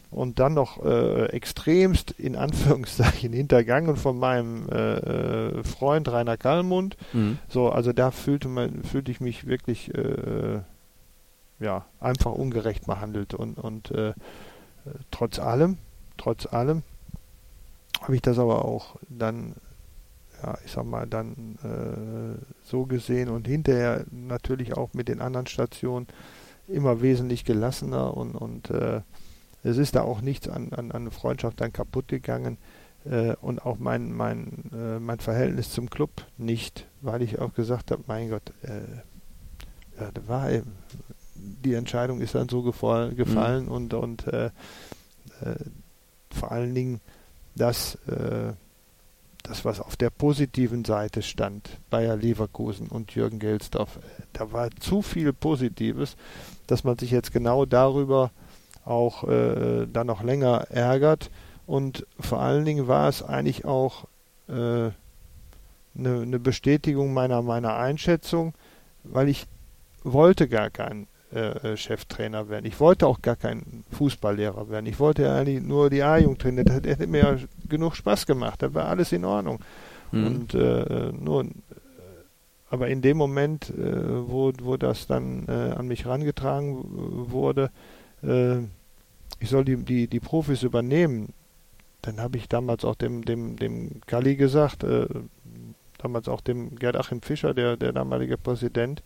Und dann noch äh, extremst in Anführungszeichen hintergangen von meinem äh, äh, Freund Rainer Kallmund. Mhm. So, also da fühlte man, fühlte ich mich wirklich äh, ja einfach ungerecht behandelt und und äh, trotz allem, trotz allem habe ich das aber auch dann ja, ich sag mal, dann äh, so gesehen und hinterher natürlich auch mit den anderen Stationen immer wesentlich gelassener und, und äh, es ist da auch nichts an, an, an Freundschaft dann kaputt gegangen äh, und auch mein, mein, äh, mein Verhältnis zum Club nicht, weil ich auch gesagt habe, mein Gott, äh, ja, da war die Entscheidung ist dann so gefallen mhm. und, und äh, vor allen Dingen, dass das, was auf der positiven Seite stand, Bayer Leverkusen und Jürgen Gelsdorf, da war zu viel Positives, dass man sich jetzt genau darüber auch äh, dann noch länger ärgert. Und vor allen Dingen war es eigentlich auch eine äh, ne, ne Bestätigung meiner, meiner Einschätzung, weil ich wollte gar keinen äh, äh, Cheftrainer werden. Ich wollte auch gar kein Fußballlehrer werden. Ich wollte ja eigentlich nur die A-Jugend trainieren. Das hätte mir ja genug Spaß gemacht. Da war alles in Ordnung. Mhm. Und äh, nur, aber in dem Moment, äh, wo, wo das dann äh, an mich herangetragen wurde, äh, ich soll die, die, die Profis übernehmen, dann habe ich damals auch dem, dem, dem Galli gesagt, äh, damals auch dem Gerd Achim Fischer, der, der damalige Präsident,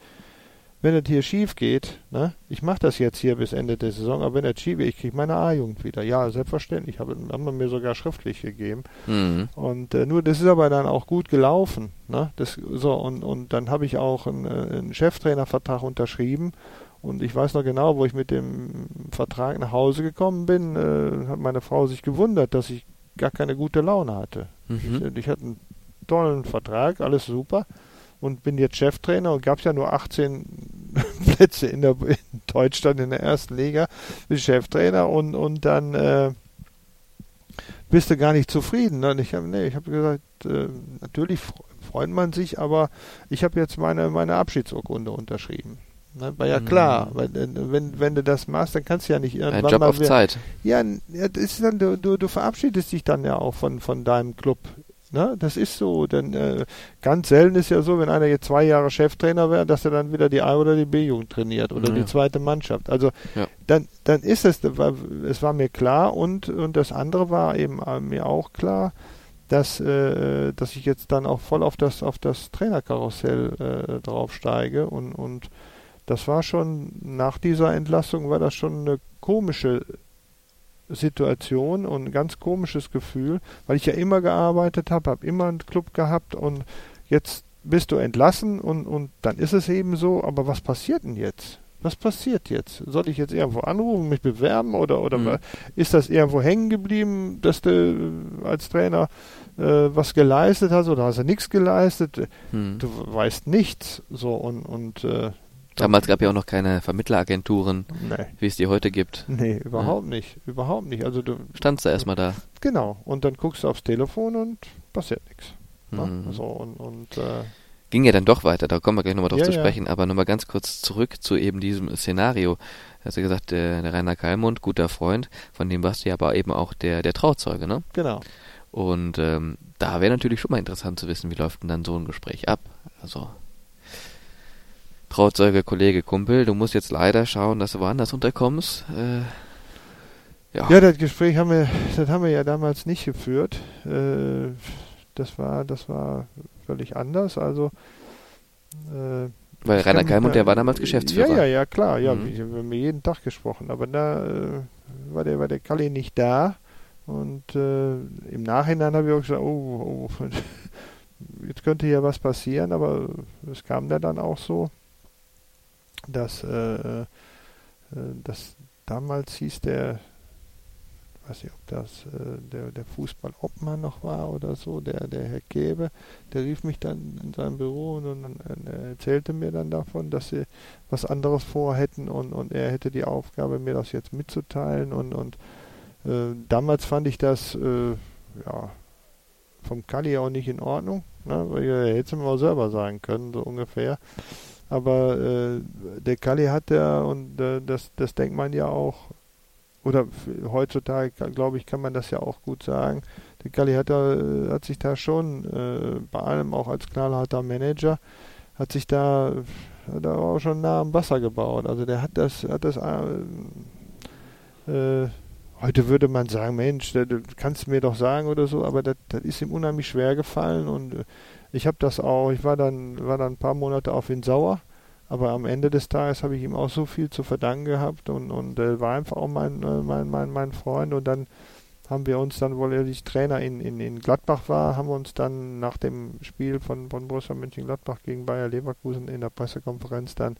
wenn es hier schief geht, ne, ich mache das jetzt hier bis Ende der Saison, aber wenn es schief geht, ich kriege meine A-Jugend wieder. Ja, selbstverständlich, habe, haben wir mir sogar schriftlich gegeben. Mhm. Und äh, nur, das ist aber dann auch gut gelaufen. Ne? Das, so, und, und dann habe ich auch einen, äh, einen Cheftrainervertrag unterschrieben. Und ich weiß noch genau, wo ich mit dem Vertrag nach Hause gekommen bin, äh, hat meine Frau sich gewundert, dass ich gar keine gute Laune hatte. Mhm. Ich, ich hatte einen tollen Vertrag, alles super und bin jetzt Cheftrainer und gab es ja nur 18 Plätze in, der, in Deutschland in der ersten Liga, bin Cheftrainer und, und dann äh, bist du gar nicht zufrieden. Ne? Und ich habe nee, hab gesagt, äh, natürlich freut man sich, aber ich habe jetzt meine, meine Abschiedsurkunde unterschrieben. Ne? War ja klar, mhm. weil, äh, wenn, wenn du das machst, dann kannst du ja nicht irgendwann Ein Job mal auf Zeit. Ja, das ist dann, du, du, du verabschiedest dich dann ja auch von, von deinem Club Ne? Das ist so, denn äh, ganz selten ist ja so, wenn einer jetzt zwei Jahre Cheftrainer wäre, dass er dann wieder die A- oder die B-Jugend trainiert oder ja. die zweite Mannschaft. Also ja. dann, dann ist es, es war mir klar und, und das andere war eben äh, mir auch klar, dass, äh, dass ich jetzt dann auch voll auf das, auf das Trainerkarussell äh, draufsteige und, und das war schon, nach dieser Entlassung war das schon eine komische Situation und ein ganz komisches Gefühl, weil ich ja immer gearbeitet habe, habe immer einen Club gehabt und jetzt bist du entlassen und, und dann ist es eben so, aber was passiert denn jetzt? Was passiert jetzt? Soll ich jetzt irgendwo anrufen, mich bewerben oder, oder mhm. ist das irgendwo hängen geblieben, dass du als Trainer äh, was geleistet hast oder hast du nichts geleistet? Mhm. Du weißt nichts so und, und äh, Damals gab ja auch noch keine Vermittleragenturen, nee. wie es die heute gibt. Nee, überhaupt ja. nicht. Überhaupt nicht. Also du standst da erstmal da. Genau. Und dann guckst du aufs Telefon und passiert nichts. Ne? Mhm. So, und, und äh, ging ja dann doch weiter, da kommen wir gleich nochmal drauf ja, zu sprechen, ja. aber nochmal ganz kurz zurück zu eben diesem Szenario. Hast du gesagt, der, der Rainer Kalmund, guter Freund, von dem warst du ja aber eben auch der, der Trauzeuge, ne? Genau. Und ähm, da wäre natürlich schon mal interessant zu wissen, wie läuft denn dann so ein Gespräch ab? Also Trauzeuge, Kollege, Kumpel, du musst jetzt leider schauen, dass du woanders unterkommst. Äh, ja. ja, das Gespräch haben wir, das haben wir ja damals nicht geführt. Äh, das war, das war völlig anders. Also äh, weil Rainer Kalmund, der war damals Geschäftsführer. Ja, ja, ja, klar. Ja, mhm. wir haben jeden Tag gesprochen. Aber da äh, war der, war der Kalli nicht da. Und äh, im Nachhinein habe ich auch gesagt, oh, oh, jetzt könnte hier was passieren. Aber es kam ja dann auch so dass, äh, äh, dass damals hieß der, weiß nicht, ob das äh, der, der Fußballobmann noch war oder so, der, der Herr Käbe, der rief mich dann in sein Büro und, und, und er erzählte mir dann davon, dass sie was anderes vorhätten und, und er hätte die Aufgabe, mir das jetzt mitzuteilen und, und äh, damals fand ich das, äh, ja, vom Kali auch nicht in Ordnung, ne? weil er hätte es mir auch selber sagen können, so ungefähr. Aber äh, der Kali hat ja, und äh, das, das denkt man ja auch, oder heutzutage, glaube ich, kann man das ja auch gut sagen. Der Kali hat, da, äh, hat sich da schon, äh, bei allem auch als knallharter Manager, hat sich da, hat er auch schon nah am Wasser gebaut. Also der hat das, hat das, äh, äh heute würde man sagen, Mensch, das, das kannst du mir doch sagen oder so, aber das, das ist ihm unheimlich schwer gefallen und äh, ich habe das auch, ich war dann, war dann ein paar Monate auf ihn sauer, aber am Ende des Tages habe ich ihm auch so viel zu verdanken gehabt und, und äh, war einfach auch mein, äh, mein, mein, mein Freund und dann haben wir uns dann, weil er die Trainer in, in, in Gladbach war, haben wir uns dann nach dem Spiel von, von Borussia Mönchengladbach gegen Bayer Leverkusen in der Pressekonferenz dann,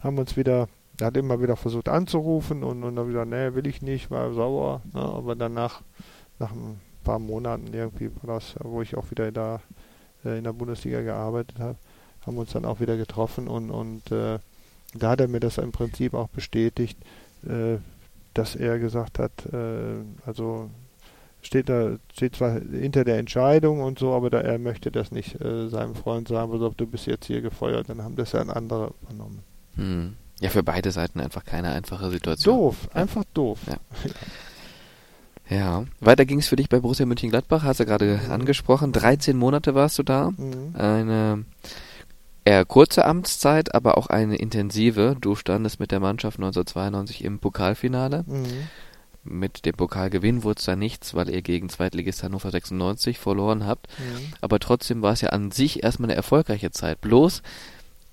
haben wir uns wieder, er hat immer wieder versucht anzurufen und, und dann wieder, nee, will ich nicht, war sauer, ne, aber danach, nach ein paar Monaten irgendwie war das, wo ich auch wieder da äh, in der Bundesliga gearbeitet habe, haben uns dann auch wieder getroffen und, und äh, da hat er mir das im Prinzip auch bestätigt, äh, dass er gesagt hat, äh, also steht da, steht zwar hinter der Entscheidung und so, aber da, er möchte das nicht äh, seinem Freund sagen, pass du bist jetzt hier gefeuert, dann haben das ja ein anderer übernommen. Hm. Ja, für beide Seiten einfach keine einfache Situation. Doof, einfach doof. Ja. Ja, weiter ging es für dich bei Borussia Mönchengladbach, hast du gerade mhm. angesprochen. 13 Monate warst du da. Mhm. Eine eher kurze Amtszeit, aber auch eine intensive. Du standest mit der Mannschaft 1992 im Pokalfinale. Mhm. mit dem Pokalgewinn wurde es da nichts, weil ihr gegen Zweitligist Hannover 96 verloren habt. Mhm. Aber trotzdem war es ja an sich erstmal eine erfolgreiche Zeit. Bloß,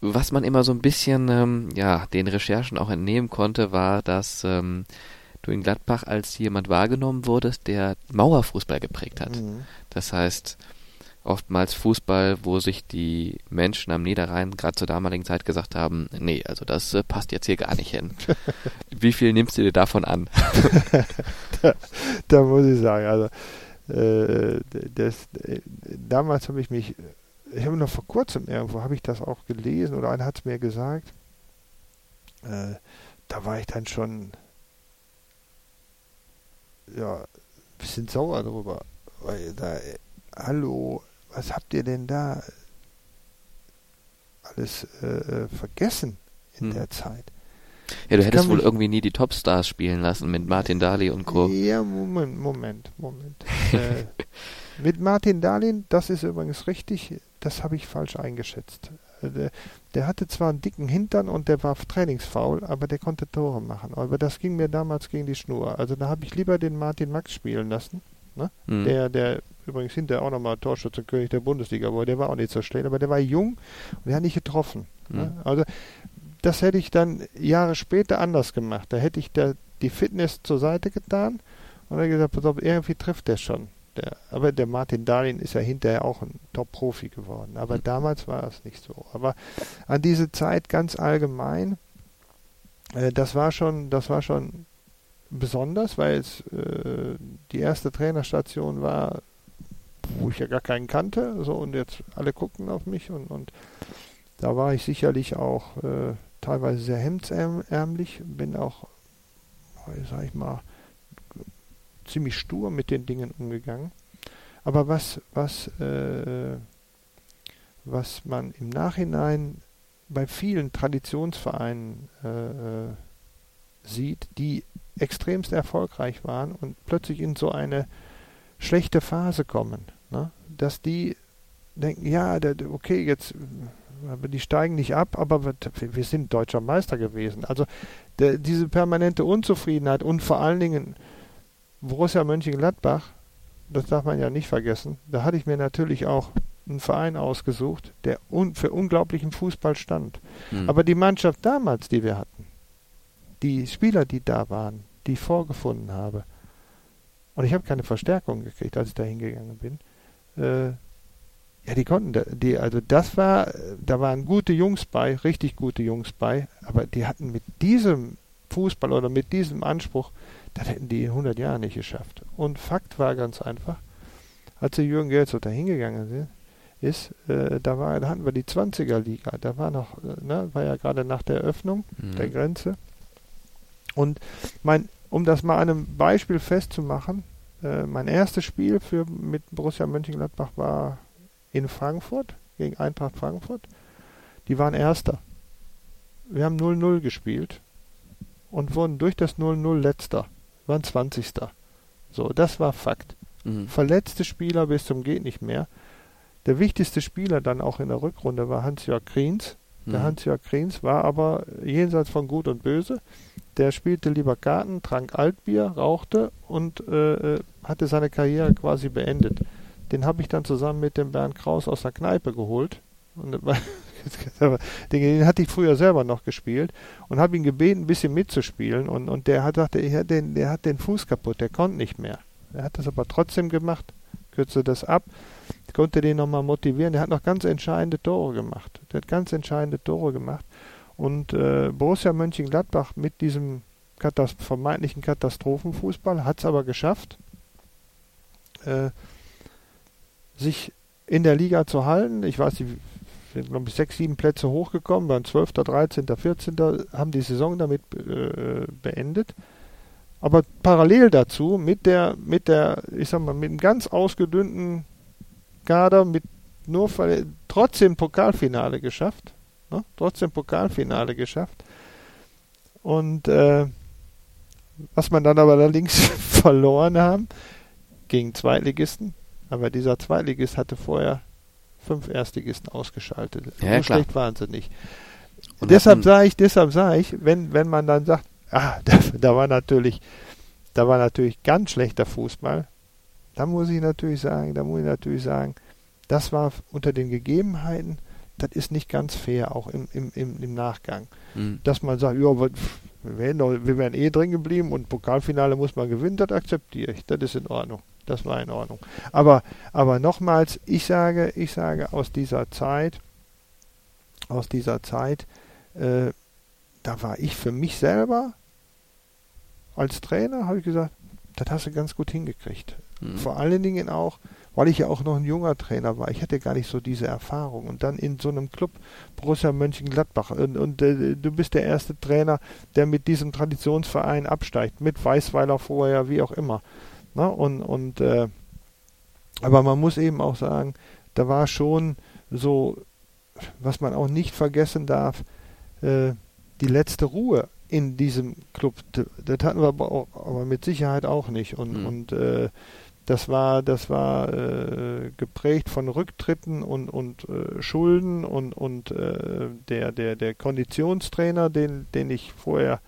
was man immer so ein bisschen, ähm, ja, den Recherchen auch entnehmen konnte, war, dass ähm, in Gladbach als jemand wahrgenommen wurdest, der Mauerfußball geprägt hat. Mhm. Das heißt, oftmals Fußball, wo sich die Menschen am Niederrhein gerade zur damaligen Zeit gesagt haben, nee, also das äh, passt jetzt hier gar nicht hin. Wie viel nimmst du dir davon an? da, da, muss ich sagen, also äh, das, äh, damals habe ich mich, ich habe noch vor kurzem irgendwo, habe ich das auch gelesen oder einer hat es mir gesagt, äh, da war ich dann schon ja, ein bisschen sauer drüber, weil da hallo, was habt ihr denn da alles äh, äh, vergessen in hm. der Zeit? Ja, du hättest wohl irgendwie nie die Topstars spielen lassen mit Martin Daly und Co. Ja, Moment, Moment, Moment. äh, mit Martin Dahlin, das ist übrigens richtig, das habe ich falsch eingeschätzt. Der, der, hatte zwar einen dicken Hintern und der war trainingsfaul, aber der konnte Tore machen. Aber das ging mir damals gegen die Schnur. Also da habe ich lieber den Martin Max spielen lassen, ne? Mhm. der, der übrigens hinterher auch nochmal Torschützenkönig der Bundesliga war. Der war auch nicht so schlecht, aber der war jung und der hat nicht getroffen. Mhm. Ne? Also das hätte ich dann Jahre später anders gemacht. Da hätte ich da die Fitness zur Seite getan und dann gesagt, pass auf, irgendwie trifft der schon. Der, aber der Martin Dahlin ist ja hinterher auch ein Top-Profi geworden. Aber mhm. damals war das nicht so. Aber an diese Zeit ganz allgemein, äh, das war schon, das war schon besonders, weil es äh, die erste Trainerstation war wo ich ja gar keinen kannte, so und jetzt alle guckten auf mich und, und da war ich sicherlich auch äh, teilweise sehr hemdsärmlich, bin auch, sag ich mal, ziemlich stur mit den Dingen umgegangen. Aber was, was, äh, was man im Nachhinein bei vielen Traditionsvereinen äh, äh sieht, die extremst erfolgreich waren und plötzlich in so eine schlechte Phase kommen, Ne? Dass die denken, ja, okay, jetzt, die steigen nicht ab, aber wir sind deutscher Meister gewesen. Also der, diese permanente Unzufriedenheit und vor allen Dingen Borussia Mönchengladbach, das darf man ja nicht vergessen, da hatte ich mir natürlich auch einen Verein ausgesucht, der un für unglaublichen Fußball stand. Mhm. Aber die Mannschaft damals, die wir hatten, die Spieler, die da waren, die ich vorgefunden habe, und ich habe keine Verstärkung gekriegt, als ich da hingegangen bin, äh, ja, die konnten, die, also das war, da waren gute Jungs bei, richtig gute Jungs bei, aber die hatten mit diesem Fußball oder mit diesem Anspruch, das hätten die in 100 Jahren nicht geschafft. Und Fakt war ganz einfach, als der Jürgen Gelsow da hingegangen ist, äh, da, war, da hatten wir die 20er-Liga, da war noch, äh, ne, war ja gerade nach der Öffnung mhm. der Grenze. Und mein, um das mal an einem Beispiel festzumachen, äh, mein erstes Spiel für, mit Borussia Mönchengladbach war in Frankfurt, gegen Eintracht Frankfurt. Die waren Erster. Wir haben 0-0 gespielt und wurden durch das 0-0 Letzter. Waren 20. So, das war Fakt. Mhm. Verletzte Spieler bis zum geht nicht mehr. Der wichtigste Spieler dann auch in der Rückrunde war Hans-Jörg Kriens. Der mhm. Hans-Jörg Kriens war aber jenseits von Gut und Böse. Der spielte lieber Karten, trank Altbier, rauchte und äh, äh hatte seine Karriere quasi beendet. Den habe ich dann zusammen mit dem Bernd Kraus aus der Kneipe geholt. Und, den hatte ich früher selber noch gespielt und habe ihn gebeten, ein bisschen mitzuspielen. Und, und der hat dachte, er hat den, der hat den Fuß kaputt, der konnte nicht mehr. Er hat das aber trotzdem gemacht, kürzte das ab konnte den nochmal motivieren. Der hat noch ganz entscheidende Tore gemacht. Der hat ganz entscheidende Tore gemacht. Und äh, Borussia Mönchengladbach mit diesem Katast vermeintlichen Katastrophenfußball hat es aber geschafft, äh, sich in der Liga zu halten. Ich weiß nicht, sind, glaube ich, sechs, sieben Plätze hochgekommen, waren 12., 13., 14., haben die Saison damit äh, beendet. Aber parallel dazu mit der, mit der, ich sag mal, mit einem ganz ausgedünnten Kader mit nur trotzdem Pokalfinale geschafft. Ne? Trotzdem Pokalfinale geschafft. Und äh, was man dann aber allerdings verloren haben gegen Zweitligisten. Aber dieser Zweitligist hatte vorher fünf Erstligisten ausgeschaltet. Ja, so klar. schlecht waren sie nicht. Und deshalb sage ich, deshalb sage ich, wenn, wenn man dann sagt, ah, da, da war natürlich da war natürlich ganz schlechter Fußball. Da muss ich natürlich sagen, da muss ich natürlich sagen, das war unter den Gegebenheiten, das ist nicht ganz fair, auch im, im, im, im Nachgang. Mhm. Dass man sagt, ja, wir wären, wir wären eh drin geblieben und Pokalfinale muss man gewinnen, das akzeptiere ich. Das ist in Ordnung. Das war in Ordnung. Aber, aber nochmals, ich sage, ich sage aus dieser Zeit, aus dieser Zeit, äh, da war ich für mich selber als Trainer, habe ich gesagt, das hast du ganz gut hingekriegt. Mhm. Vor allen Dingen auch, weil ich ja auch noch ein junger Trainer war. Ich hatte gar nicht so diese Erfahrung. Und dann in so einem Club, Borussia Mönchengladbach, und, und äh, du bist der erste Trainer, der mit diesem Traditionsverein absteigt, mit Weißweiler vorher, wie auch immer. Na, und, und äh, aber man muss eben auch sagen, da war schon so, was man auch nicht vergessen darf, äh, die letzte Ruhe in diesem Club. Das hatten wir aber mit Sicherheit auch nicht. Und, mhm. und äh, das war, das war äh, geprägt von Rücktritten und, und äh, Schulden und, und äh, der, der, der Konditionstrainer, den, den ich vorher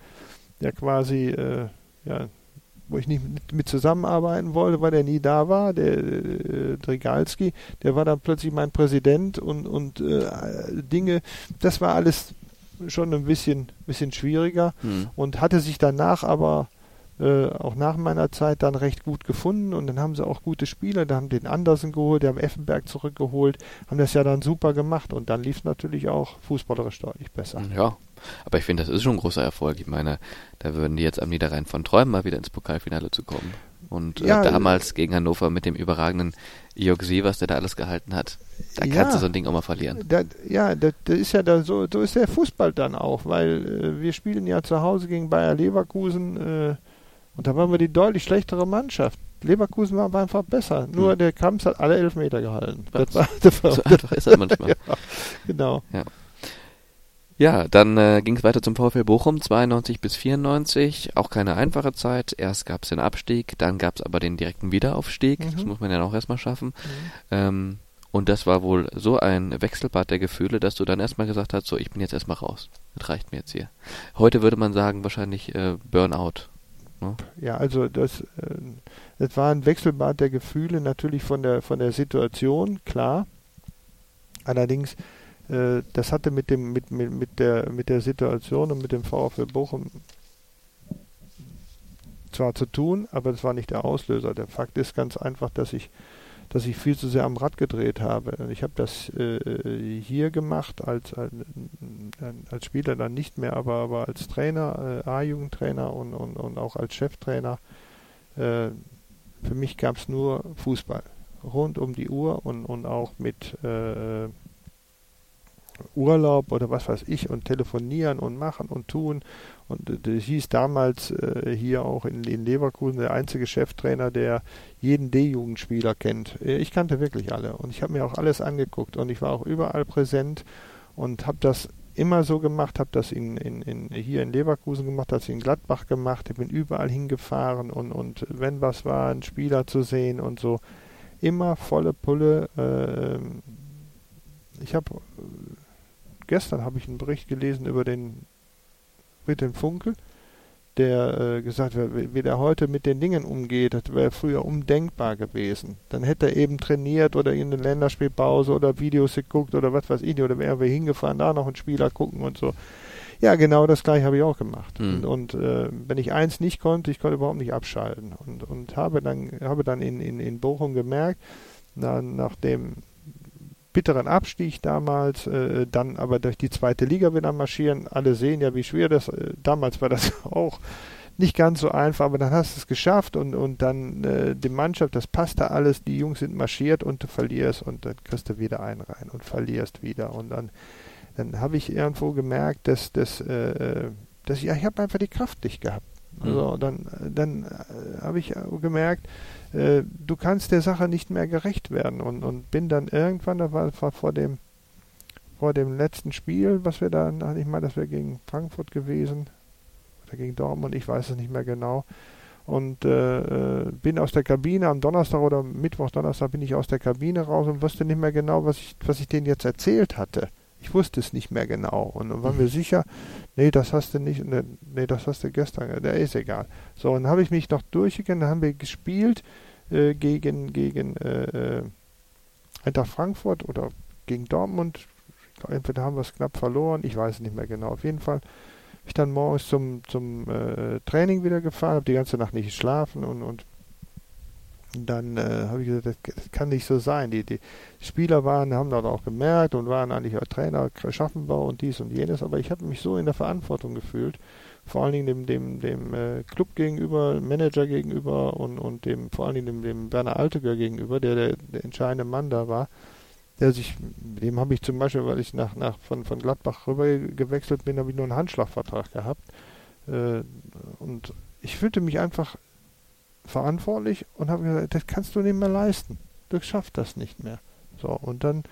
ja quasi, äh, ja, wo ich nicht mit, mit, zusammenarbeiten wollte, weil der nie da war, der äh, Drigalski, der war dann plötzlich mein Präsident und, und äh, Dinge, das war alles schon ein bisschen, bisschen schwieriger hm. und hatte sich danach aber äh, auch nach meiner Zeit dann recht gut gefunden und dann haben sie auch gute Spieler, da haben den Andersen geholt, der haben Effenberg zurückgeholt, haben das ja dann super gemacht und dann lief es natürlich auch fußballerisch deutlich besser. Ja, aber ich finde, das ist schon ein großer Erfolg. Ich meine, da würden die jetzt am Niederrhein von träumen, mal wieder ins Pokalfinale zu kommen. Und äh, ja, damals gegen Hannover mit dem überragenden Jörg was der da alles gehalten hat, da ja, kannst du so ein Ding auch mal verlieren. Da, ja, das, das, ist ja da so, so ist der Fußball dann auch, weil äh, wir spielen ja zu Hause gegen Bayer Leverkusen äh, und da waren wir die deutlich schlechtere Mannschaft. Leverkusen war einfach besser. Nur hm. der Kamps hat alle Elfmeter gehalten. Das war, das war, so einfach ist er manchmal. ja, genau. Ja. Ja, dann äh, ging es weiter zum VfL Bochum, 92 bis 94. Auch keine einfache Zeit. Erst gab es den Abstieg, dann gab es aber den direkten Wiederaufstieg. Mhm. Das muss man ja auch erstmal schaffen. Mhm. Ähm, und das war wohl so ein Wechselbad der Gefühle, dass du dann erstmal gesagt hast, so, ich bin jetzt erstmal raus. Das reicht mir jetzt hier. Heute würde man sagen, wahrscheinlich äh, Burnout. Ne? Ja, also das, äh, das war ein Wechselbad der Gefühle, natürlich von der, von der Situation, klar. Allerdings äh, das hatte mit dem mit, mit, mit der mit der Situation und mit dem VfL Bochum zwar zu tun, aber das war nicht der Auslöser. Der Fakt ist ganz einfach, dass ich dass ich viel zu sehr am Rad gedreht habe. Ich habe das äh, hier gemacht als, als, als Spieler dann nicht mehr, aber, aber als Trainer, äh, A-Jugendtrainer und, und, und auch als Cheftrainer. Äh, für mich gab es nur Fußball rund um die Uhr und, und auch mit äh, Urlaub oder was weiß ich und telefonieren und machen und tun. Und äh, das hieß damals äh, hier auch in, in, Leverkusen der einzige Cheftrainer, der jeden D-Jugendspieler kennt. Äh, ich kannte wirklich alle und ich habe mir auch alles angeguckt und ich war auch überall präsent und habe das immer so gemacht, habe das in, in, in, hier in Leverkusen gemacht, habe es in Gladbach gemacht, ich bin überall hingefahren und, und wenn was war, einen Spieler zu sehen und so. Immer volle Pulle. Äh, ich habe gestern habe ich einen Bericht gelesen über den Friedhelm Funkel, der äh, gesagt hat, wie der heute mit den Dingen umgeht, das wäre früher undenkbar gewesen. Dann hätte er eben trainiert oder in eine Länderspielpause oder Videos geguckt oder was weiß ich, oder wäre wir hingefahren, da noch einen Spieler gucken und so. Ja, genau das gleiche habe ich auch gemacht. Mhm. Und, und äh, wenn ich eins nicht konnte, ich konnte überhaupt nicht abschalten. Und, und habe dann, habe dann in, in, in Bochum gemerkt, na, nachdem bitteren Abstieg damals, äh, dann aber durch die zweite Liga wieder marschieren. Alle sehen ja, wie schwer das, äh, damals war das auch nicht ganz so einfach, aber dann hast du es geschafft und, und dann äh, die Mannschaft, das passte alles, die Jungs sind marschiert und du verlierst und dann kriegst du wieder einen rein und verlierst wieder und dann, dann habe ich irgendwo gemerkt, dass, dass, äh, äh dass ja, ich habe einfach die Kraft nicht gehabt. Also dann, dann äh, habe ich gemerkt, äh, du kannst der Sache nicht mehr gerecht werden und, und bin dann irgendwann, da war, war vor dem vor dem letzten Spiel, was wir da, ich meine, das wäre gegen Frankfurt gewesen oder gegen Dortmund, ich weiß es nicht mehr genau. Und äh, äh, bin aus der Kabine am Donnerstag oder Mittwoch, Donnerstag bin ich aus der Kabine raus und wusste nicht mehr genau, was ich, was ich denen jetzt erzählt hatte. Ich wusste es nicht mehr genau und dann waren wir sicher, nee, das hast du nicht, nee, nee das hast du gestern, der ist egal. So, und dann habe ich mich noch durchgegangen, dann haben wir gespielt äh, gegen, gegen äh, äh Eintracht Frankfurt oder gegen Dortmund. Entweder haben wir es knapp verloren, ich weiß nicht mehr genau. Auf jeden Fall bin ich dann morgens zum, zum äh, Training wieder gefahren, habe die ganze Nacht nicht geschlafen und, und dann äh, habe ich gesagt, das, das, kann nicht so sein. Die, die Spieler waren, haben das auch gemerkt und waren eigentlich auch Trainer, Schaffenbau und dies und jenes, aber ich habe mich so in der Verantwortung gefühlt, vor allen Dingen dem, dem, dem äh, Club gegenüber, Manager gegenüber und, und dem, vor allen Dingen dem, dem Werner Alteger gegenüber, der, der der entscheidende Mann da war, der sich, dem habe ich zum Beispiel, weil ich nach, nach von, von Gladbach rüber gewechselt bin, habe ich nur einen Handschlagvertrag gehabt. Äh, und ich fühlte mich einfach verantwortlich und habe gesagt, das kannst du nicht mehr leisten. Du schaffst das nicht mehr. So, und dann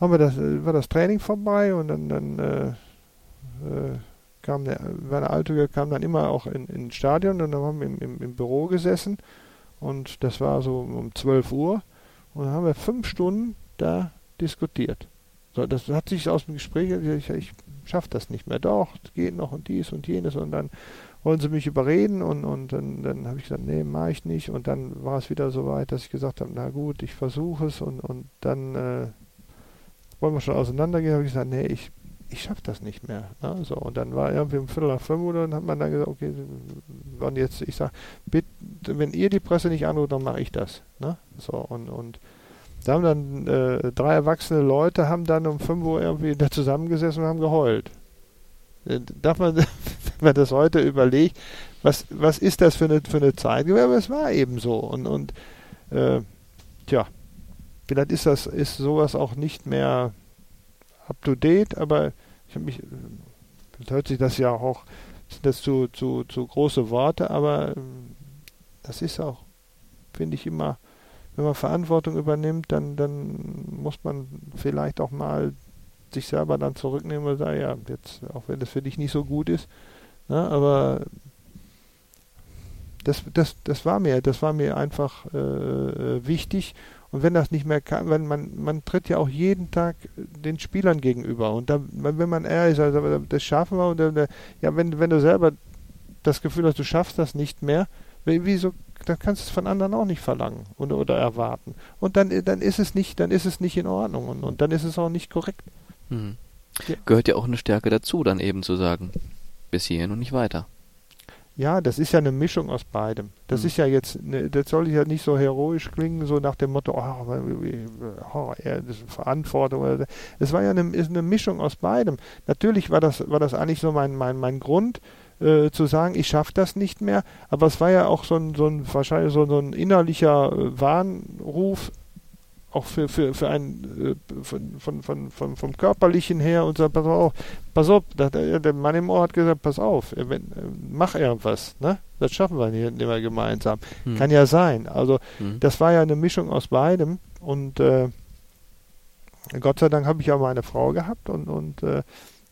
haben wir das, war das Training vorbei und dann, dann äh, äh, kam der Werner Altuger kam dann immer auch in, ins Stadion und dann haben wir im, im, im, Büro gesessen und das war so um 12 Uhr und dann haben wir fünf Stunden da diskutiert. So, das hat sich aus dem Gespräch, ich, ich schaffe das nicht mehr. Doch, geht noch und dies und jenes und dann wollen sie mich überreden und, und dann, dann habe ich gesagt, nee, mache ich nicht. Und dann war es wieder so weit, dass ich gesagt habe, na gut, ich versuche es und, und dann äh, wollen wir schon auseinandergehen, habe ich gesagt, nee, ich, ich schaffe das nicht mehr. Ne? So, und dann war irgendwie um Viertel nach fünf oder dann hat man dann gesagt, okay, wann jetzt, ich sage, wenn ihr die Presse nicht anruft, dann mache ich das. Ne? So, und, und da haben dann äh, drei erwachsene Leute haben dann um 5 Uhr irgendwie da zusammengesessen und haben geheult. Äh, darf man, man das heute überlegt, was, was ist das für eine, für eine Zeit? Aber es war eben so. Und, und äh, tja, vielleicht ist das, ist sowas auch nicht mehr up to date, aber ich habe mich, hört sich das ja auch, sind das zu, zu, zu große Worte, aber ähm, das ist auch, finde ich immer, wenn man Verantwortung übernimmt, dann, dann muss man vielleicht auch mal sich selber dann zurücknehmen und sagen, ja, jetzt, auch wenn das für dich nicht so gut ist, ne, aber das, das, das war mir, das war mir einfach äh, äh, wichtig. Und wenn das nicht mehr kann, wenn man, man tritt ja auch jeden Tag den Spielern gegenüber. Und da, wenn man ehrlich ist, also das schaffen wir, und dann, ja, wenn, wenn du selber das Gefühl hast, du schaffst das nicht mehr, wieso, dann kannst du es von anderen auch nicht verlangen und, oder erwarten. Und dann, dann ist es nicht, dann ist es nicht in Ordnung und, und dann ist es auch nicht korrekt. Mhm. Ja. Gehört ja auch eine Stärke dazu, dann eben zu sagen, bis hierhin und nicht weiter. Ja, das ist ja eine Mischung aus beidem. Das mhm. ist ja jetzt, ne, das soll ja nicht so heroisch klingen, so nach dem Motto, oh, oh das ist Verantwortung. Es war ja eine, eine Mischung aus beidem. Natürlich war das, war das eigentlich so mein, mein, mein Grund, äh, zu sagen, ich schaffe das nicht mehr, aber es war ja auch so ein, so ein wahrscheinlich so, so ein innerlicher äh, Warnruf, auch für, für, für ein äh, von, von, von, von, vom körperlichen her und sagt, pass auf, pass auf, der, der Mann im Ohr hat gesagt, pass auf, wenn, äh, mach irgendwas, ne? Das schaffen wir nicht immer gemeinsam. Hm. Kann ja sein. Also hm. das war ja eine Mischung aus beidem und äh, Gott sei Dank habe ich auch meine Frau gehabt und, und äh,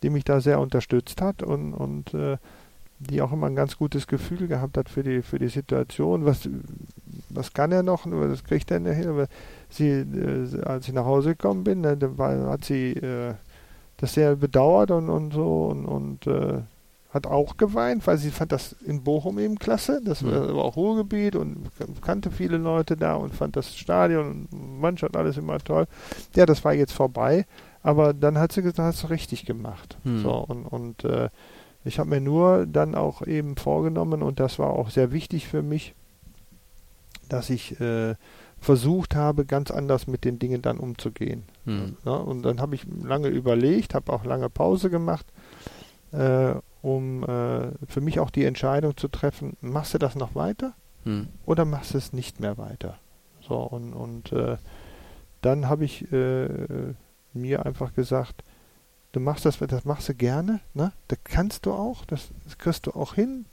die mich da sehr unterstützt hat und, und äh, die auch immer ein ganz gutes Gefühl gehabt hat für die, für die Situation. Was, was kann er noch? Das kriegt er nicht hin. Sie, äh, als ich nach Hause gekommen bin, ne, war, hat sie äh, das sehr bedauert und, und so und, und äh, hat auch geweint, weil sie fand das in Bochum eben klasse. Das mhm. war auch Ruhrgebiet und kannte viele Leute da und fand das Stadion und Mannschaft alles immer toll. Ja, das war jetzt vorbei. Aber dann hat sie gesagt, hast du richtig gemacht. Mhm. So und, und äh, ich habe mir nur dann auch eben vorgenommen, und das war auch sehr wichtig für mich, dass ich äh, versucht habe, ganz anders mit den Dingen dann umzugehen. Hm. Ja, und dann habe ich lange überlegt, habe auch lange Pause gemacht, äh, um äh, für mich auch die Entscheidung zu treffen, machst du das noch weiter hm. oder machst du es nicht mehr weiter? So, und, und äh, dann habe ich äh, mir einfach gesagt, du machst das, das machst du gerne, ne? Das kannst du auch, das, das kriegst du auch hin,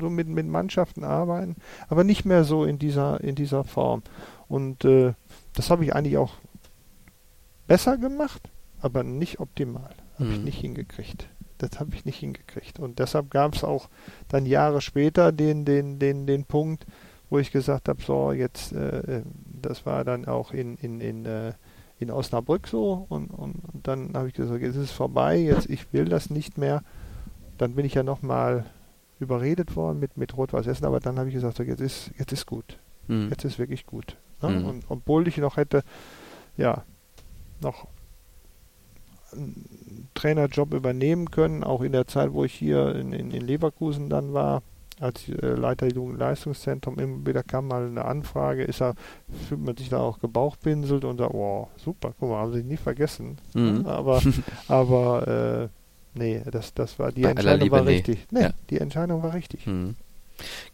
so mit, mit Mannschaften arbeiten, aber nicht mehr so in dieser, in dieser Form. Und äh, das habe ich eigentlich auch besser gemacht, aber nicht optimal. Habe mhm. ich nicht hingekriegt. Das habe ich nicht hingekriegt. Und deshalb gab es auch dann Jahre später den, den, den, den Punkt, wo ich gesagt habe, so, jetzt, äh, äh das war dann auch in, in, in, äh, in Osnabrück so und, und, und dann habe ich gesagt, jetzt ist es vorbei, jetzt ich will das nicht mehr. Dann bin ich ja nochmal überredet worden mit, mit Rot-Weiß Essen, aber dann habe ich gesagt, so, jetzt ist, jetzt ist gut. Mhm. Jetzt ist wirklich gut. Ne? Mhm. Und obwohl ich noch hätte, ja, noch einen Trainerjob übernehmen können, auch in der Zeit, wo ich hier in, in, in Leverkusen dann war, als äh, Leiter Jugendleistungszentrum immer wieder kam mal eine Anfrage, ist er, fühlt man sich da auch gebauchpinselt und sagt, wow, super, guck mal, haben sie nie vergessen. Mhm. Aber, aber äh, nee, das, das war die Bei Entscheidung war nee. richtig. Nee, ja. die Entscheidung war richtig. Mhm.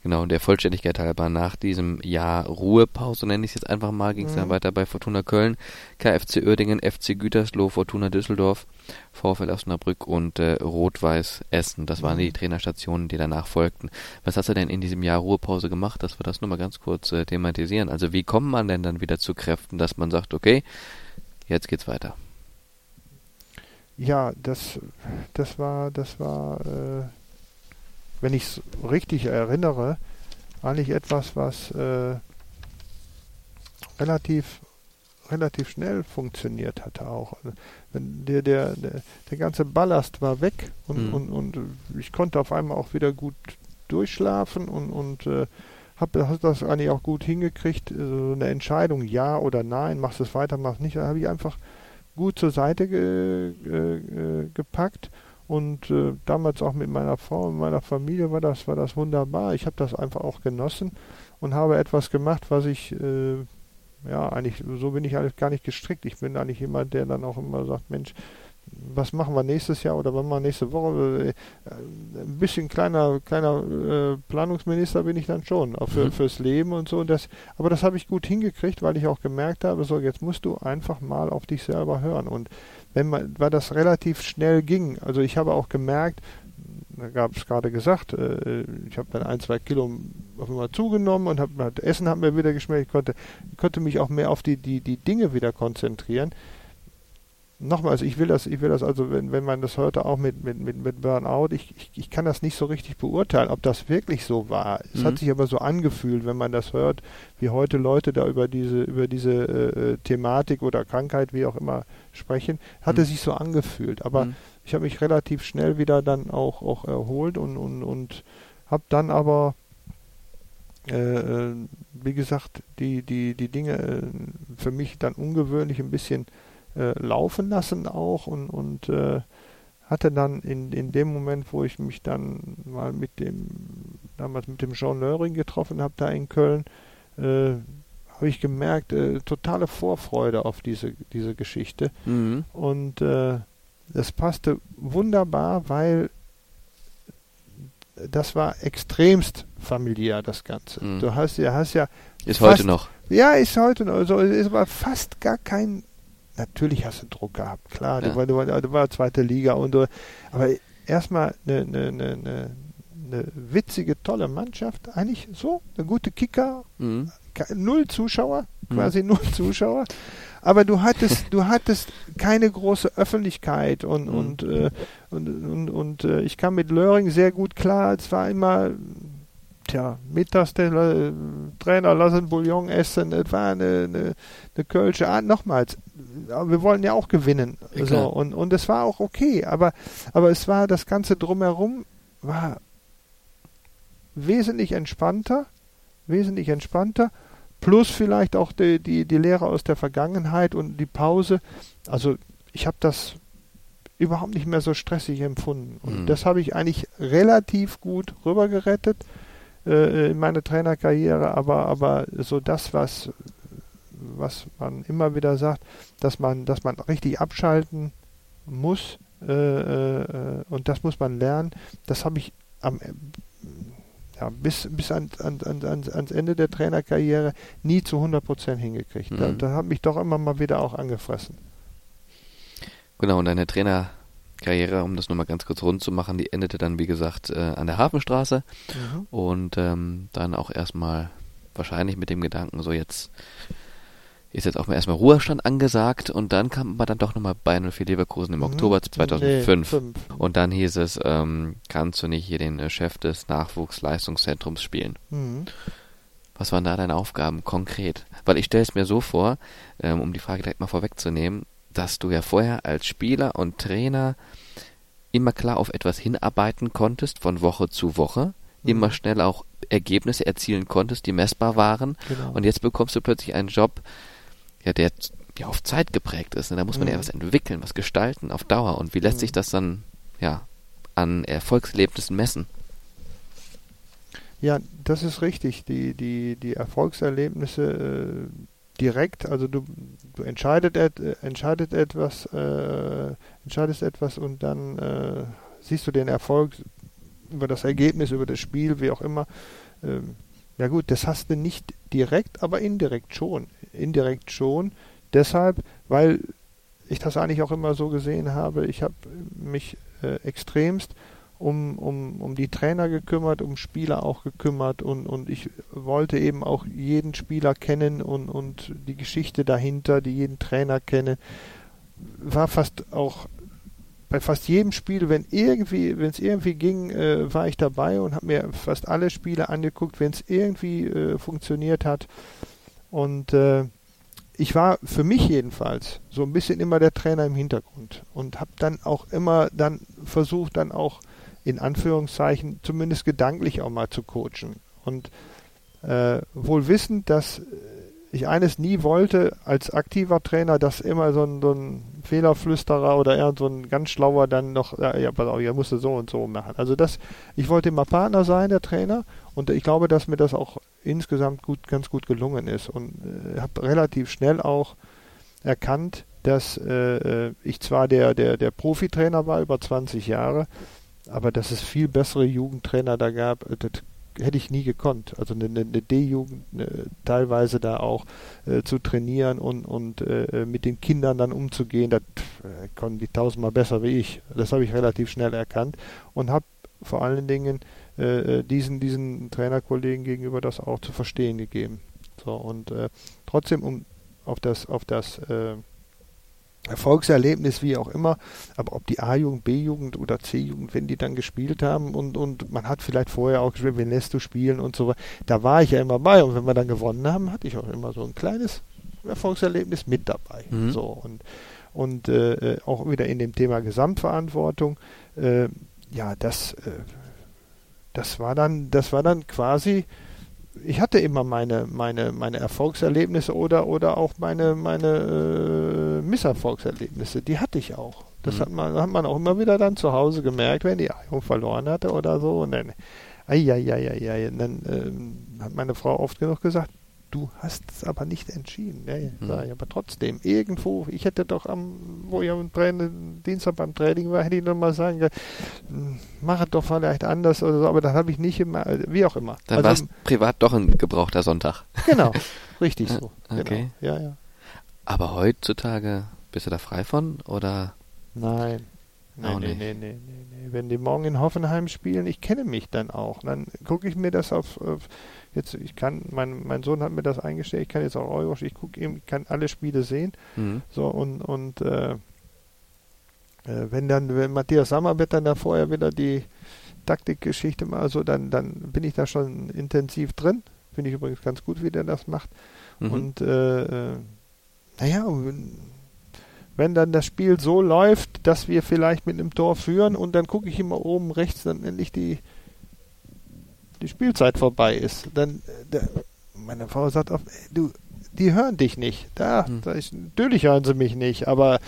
Genau, und der Vollständigkeit halber nach diesem Jahr Ruhepause, nenne ich es jetzt einfach mal, ging es mhm. dann weiter bei Fortuna Köln, KFC Uerdingen, FC Gütersloh, Fortuna Düsseldorf, VfL Osnabrück und äh, Rot-Weiß Essen. Das waren die mhm. Trainerstationen, die danach folgten. Was hast du denn in diesem Jahr Ruhepause gemacht, dass wir das nur mal ganz kurz äh, thematisieren? Also wie kommt man denn dann wieder zu Kräften, dass man sagt, okay, jetzt geht's weiter? Ja, das, das war, das war äh wenn ich es richtig erinnere, eigentlich etwas, was äh, relativ relativ schnell funktioniert hatte auch. Der, der, der, der ganze Ballast war weg und, mhm. und, und ich konnte auf einmal auch wieder gut durchschlafen und, und äh, habe das eigentlich auch gut hingekriegt. So eine Entscheidung, ja oder nein, machst du es weiter, machst nicht, da habe ich einfach gut zur Seite ge, äh, gepackt und äh, damals auch mit meiner Frau und meiner Familie war das, war das wunderbar. Ich habe das einfach auch genossen und habe etwas gemacht, was ich, äh, ja, eigentlich, so bin ich eigentlich gar nicht gestrickt. Ich bin eigentlich jemand, der dann auch immer sagt, Mensch, was machen wir nächstes Jahr oder wann wir nächste Woche? Äh, ein bisschen kleiner, kleiner äh, Planungsminister bin ich dann schon, auch für, mhm. fürs Leben und so. Und das, aber das habe ich gut hingekriegt, weil ich auch gemerkt habe, so jetzt musst du einfach mal auf dich selber hören. Und wenn man, weil das relativ schnell ging. Also ich habe auch gemerkt, da gab es gerade gesagt, äh, ich habe dann ein, zwei Kilo auf einmal zugenommen und hab, Essen hat mir wieder geschmeckt. Ich konnte, konnte mich auch mehr auf die, die, die Dinge wieder konzentrieren nochmals, ich will das, ich will das also, wenn, wenn man das hörte, auch mit, mit, mit, mit Burnout, ich, ich, ich kann das nicht so richtig beurteilen, ob das wirklich so war. Es mhm. hat sich aber so angefühlt, wenn man das hört, wie heute Leute da über diese, über diese äh, äh Thematik oder Krankheit, wie auch immer, sprechen, hat mhm. es sich so angefühlt. Aber mhm. ich habe mich relativ schnell wieder dann auch, auch erholt und, und, und habe dann aber äh, äh, wie gesagt, die, die, die Dinge äh, für mich dann ungewöhnlich ein bisschen äh, laufen lassen auch und, und äh, hatte dann in, in dem Moment, wo ich mich dann mal mit dem, damals mit dem Jean Löring getroffen habe, da in Köln, äh, habe ich gemerkt, äh, totale Vorfreude auf diese, diese Geschichte. Mhm. Und äh, das passte wunderbar, weil das war extremst familiär, das Ganze. Mhm. Du hast ja, hast ja. Ist fast, heute noch. Ja, ist heute noch. Also, es war fast gar kein natürlich hast du Druck gehabt, klar, ja. du, war, du, war, du war zweite Liga und du, aber erstmal eine, eine, eine, eine witzige, tolle Mannschaft, eigentlich so, eine gute Kicker, mhm. null Zuschauer, mhm. quasi mhm. null Zuschauer, aber du hattest, du hattest keine große Öffentlichkeit und, mhm. und, äh, und, und, und äh, ich kam mit Löring sehr gut klar, es war immer tja, mittags der äh, Trainer lassen Bouillon essen, es war eine, eine, eine Kölsche Art. Nochmals, wir wollen ja auch gewinnen. Ja, so, und, und es war auch okay, aber, aber es war das Ganze drumherum war wesentlich entspannter, wesentlich entspannter, plus vielleicht auch die, die, die Lehre aus der Vergangenheit und die Pause. Also ich habe das überhaupt nicht mehr so stressig empfunden. Und mhm. das habe ich eigentlich relativ gut rübergerettet äh, in meiner Trainerkarriere, aber, aber so das, was, was man immer wieder sagt, dass man, dass man richtig abschalten muss äh, äh, und das muss man lernen, das habe ich am ja, bis, bis an, an, an, ans Ende der Trainerkarriere nie zu 100% hingekriegt. Mhm. Da, da hat mich doch immer mal wieder auch angefressen. Genau, und deine Trainer Karriere, um das nochmal ganz kurz rund zu machen, die endete dann, wie gesagt, äh, an der Hafenstraße mhm. und ähm, dann auch erstmal wahrscheinlich mit dem Gedanken, so jetzt ist jetzt auch mal erstmal Ruhestand angesagt und dann kam man dann doch nochmal bei 04 Leverkusen im mhm. Oktober 2005 nee, und dann hieß es, ähm, kannst du nicht hier den äh, Chef des Nachwuchsleistungszentrums spielen. Mhm. Was waren da deine Aufgaben konkret? Weil ich stelle es mir so vor, ähm, um die Frage direkt mal vorwegzunehmen, dass du ja vorher als Spieler und Trainer immer klar auf etwas hinarbeiten konntest von Woche zu Woche, mhm. immer schnell auch Ergebnisse erzielen konntest, die messbar waren. Genau. Und jetzt bekommst du plötzlich einen Job, ja, der ja auf Zeit geprägt ist. Ne? Da muss man mhm. ja was entwickeln, was gestalten auf Dauer. Und wie lässt mhm. sich das dann ja an Erfolgserlebnissen messen? Ja, das ist richtig. Die, die, die Erfolgserlebnisse äh, direkt, also du, du entscheidet, et, entscheidet etwas, äh, entscheidest etwas und dann äh, siehst du den Erfolg über das Ergebnis, über das Spiel, wie auch immer. Ähm, ja gut, das hast du nicht direkt, aber indirekt schon. Indirekt schon. Deshalb, weil ich das eigentlich auch immer so gesehen habe, ich habe mich äh, extremst um, um, um die Trainer gekümmert, um Spieler auch gekümmert und, und ich wollte eben auch jeden Spieler kennen und, und die Geschichte dahinter, die jeden Trainer kenne. War fast auch bei fast jedem Spiel, wenn irgendwie, wenn es irgendwie ging, äh, war ich dabei und habe mir fast alle Spiele angeguckt, wenn es irgendwie äh, funktioniert hat. Und äh, ich war für mich jedenfalls so ein bisschen immer der Trainer im Hintergrund und habe dann auch immer dann versucht, dann auch in Anführungszeichen zumindest gedanklich auch mal zu coachen. Und äh, wohl wissend, dass ich eines nie wollte als aktiver Trainer, dass immer so ein, so ein Fehlerflüsterer oder eher so ein ganz schlauer dann noch, ja, ja pass auf, ihr musst so und so machen. Also das, ich wollte immer Partner sein, der Trainer, und ich glaube, dass mir das auch insgesamt gut, ganz gut gelungen ist und äh, habe relativ schnell auch erkannt, dass äh, äh, ich zwar der, der, der Profitrainer war über 20 Jahre, aber dass es viel bessere Jugendtrainer da gab, äh, das hätte ich nie gekonnt. Also eine, eine D-Jugend äh, teilweise da auch äh, zu trainieren und, und äh, mit den Kindern dann umzugehen, das äh, konnten die tausendmal besser wie ich. Das habe ich relativ schnell erkannt und habe vor allen Dingen äh, diesen, diesen Trainerkollegen gegenüber das auch zu verstehen gegeben. So und trotzdem um auf das auf das Erfolgserlebnis, wie auch immer, aber ob die A-Jugend, B-Jugend oder C-Jugend, wenn die dann gespielt haben und, und man hat vielleicht vorher auch gespielt, wen lässt du spielen und so weiter, da war ich ja immer bei und wenn wir dann gewonnen haben, hatte ich auch immer so ein kleines Erfolgserlebnis mit dabei. Mhm. So und, und äh, auch wieder in dem Thema Gesamtverantwortung, äh, ja, das, äh, das war dann, das war dann quasi ich hatte immer meine, meine, meine Erfolgserlebnisse oder, oder auch meine, meine äh, Misserfolgserlebnisse. Die hatte ich auch. Das mhm. hat, man, hat man auch immer wieder dann zu Hause gemerkt, wenn die Eichung verloren hatte oder so. Und dann, ai, ai, ai, ai. Und dann ähm, hat meine Frau oft genug gesagt, du hast es aber nicht entschieden. Ja, ja, mhm. ich, aber trotzdem, irgendwo, ich hätte doch am, wo ich am Training, Dienstag beim Training war, hätte ich noch mal sagen können, hm, mach es doch vielleicht anders oder so, aber das habe ich nicht immer, wie auch immer. Dann also, war es privat doch ein gebrauchter Sonntag. Genau, richtig so. Okay. Genau. Ja, ja. Aber heutzutage bist du da frei von oder? Nein. Nee, nee, nee, nee, nee, Wenn die morgen in Hoffenheim spielen, ich kenne mich dann auch. Dann gucke ich mir das auf, auf jetzt, ich kann, mein, mein Sohn hat mir das eingestellt, ich kann jetzt auch Euro, ich gucke eben, ich kann alle Spiele sehen. Mhm. So und, und äh, äh, wenn dann, wenn Matthias Sammerbett dann da vorher wieder die Taktikgeschichte mal so, dann, dann bin ich da schon intensiv drin. Finde ich übrigens ganz gut, wie der das macht. Mhm. Und äh, äh naja, wenn dann das Spiel so läuft, dass wir vielleicht mit einem Tor führen und dann gucke ich immer oben rechts dann endlich die die Spielzeit vorbei ist, dann der, meine Frau sagt oft, du, die hören dich nicht. Da, hm. da ist, natürlich hören sie mich nicht, aber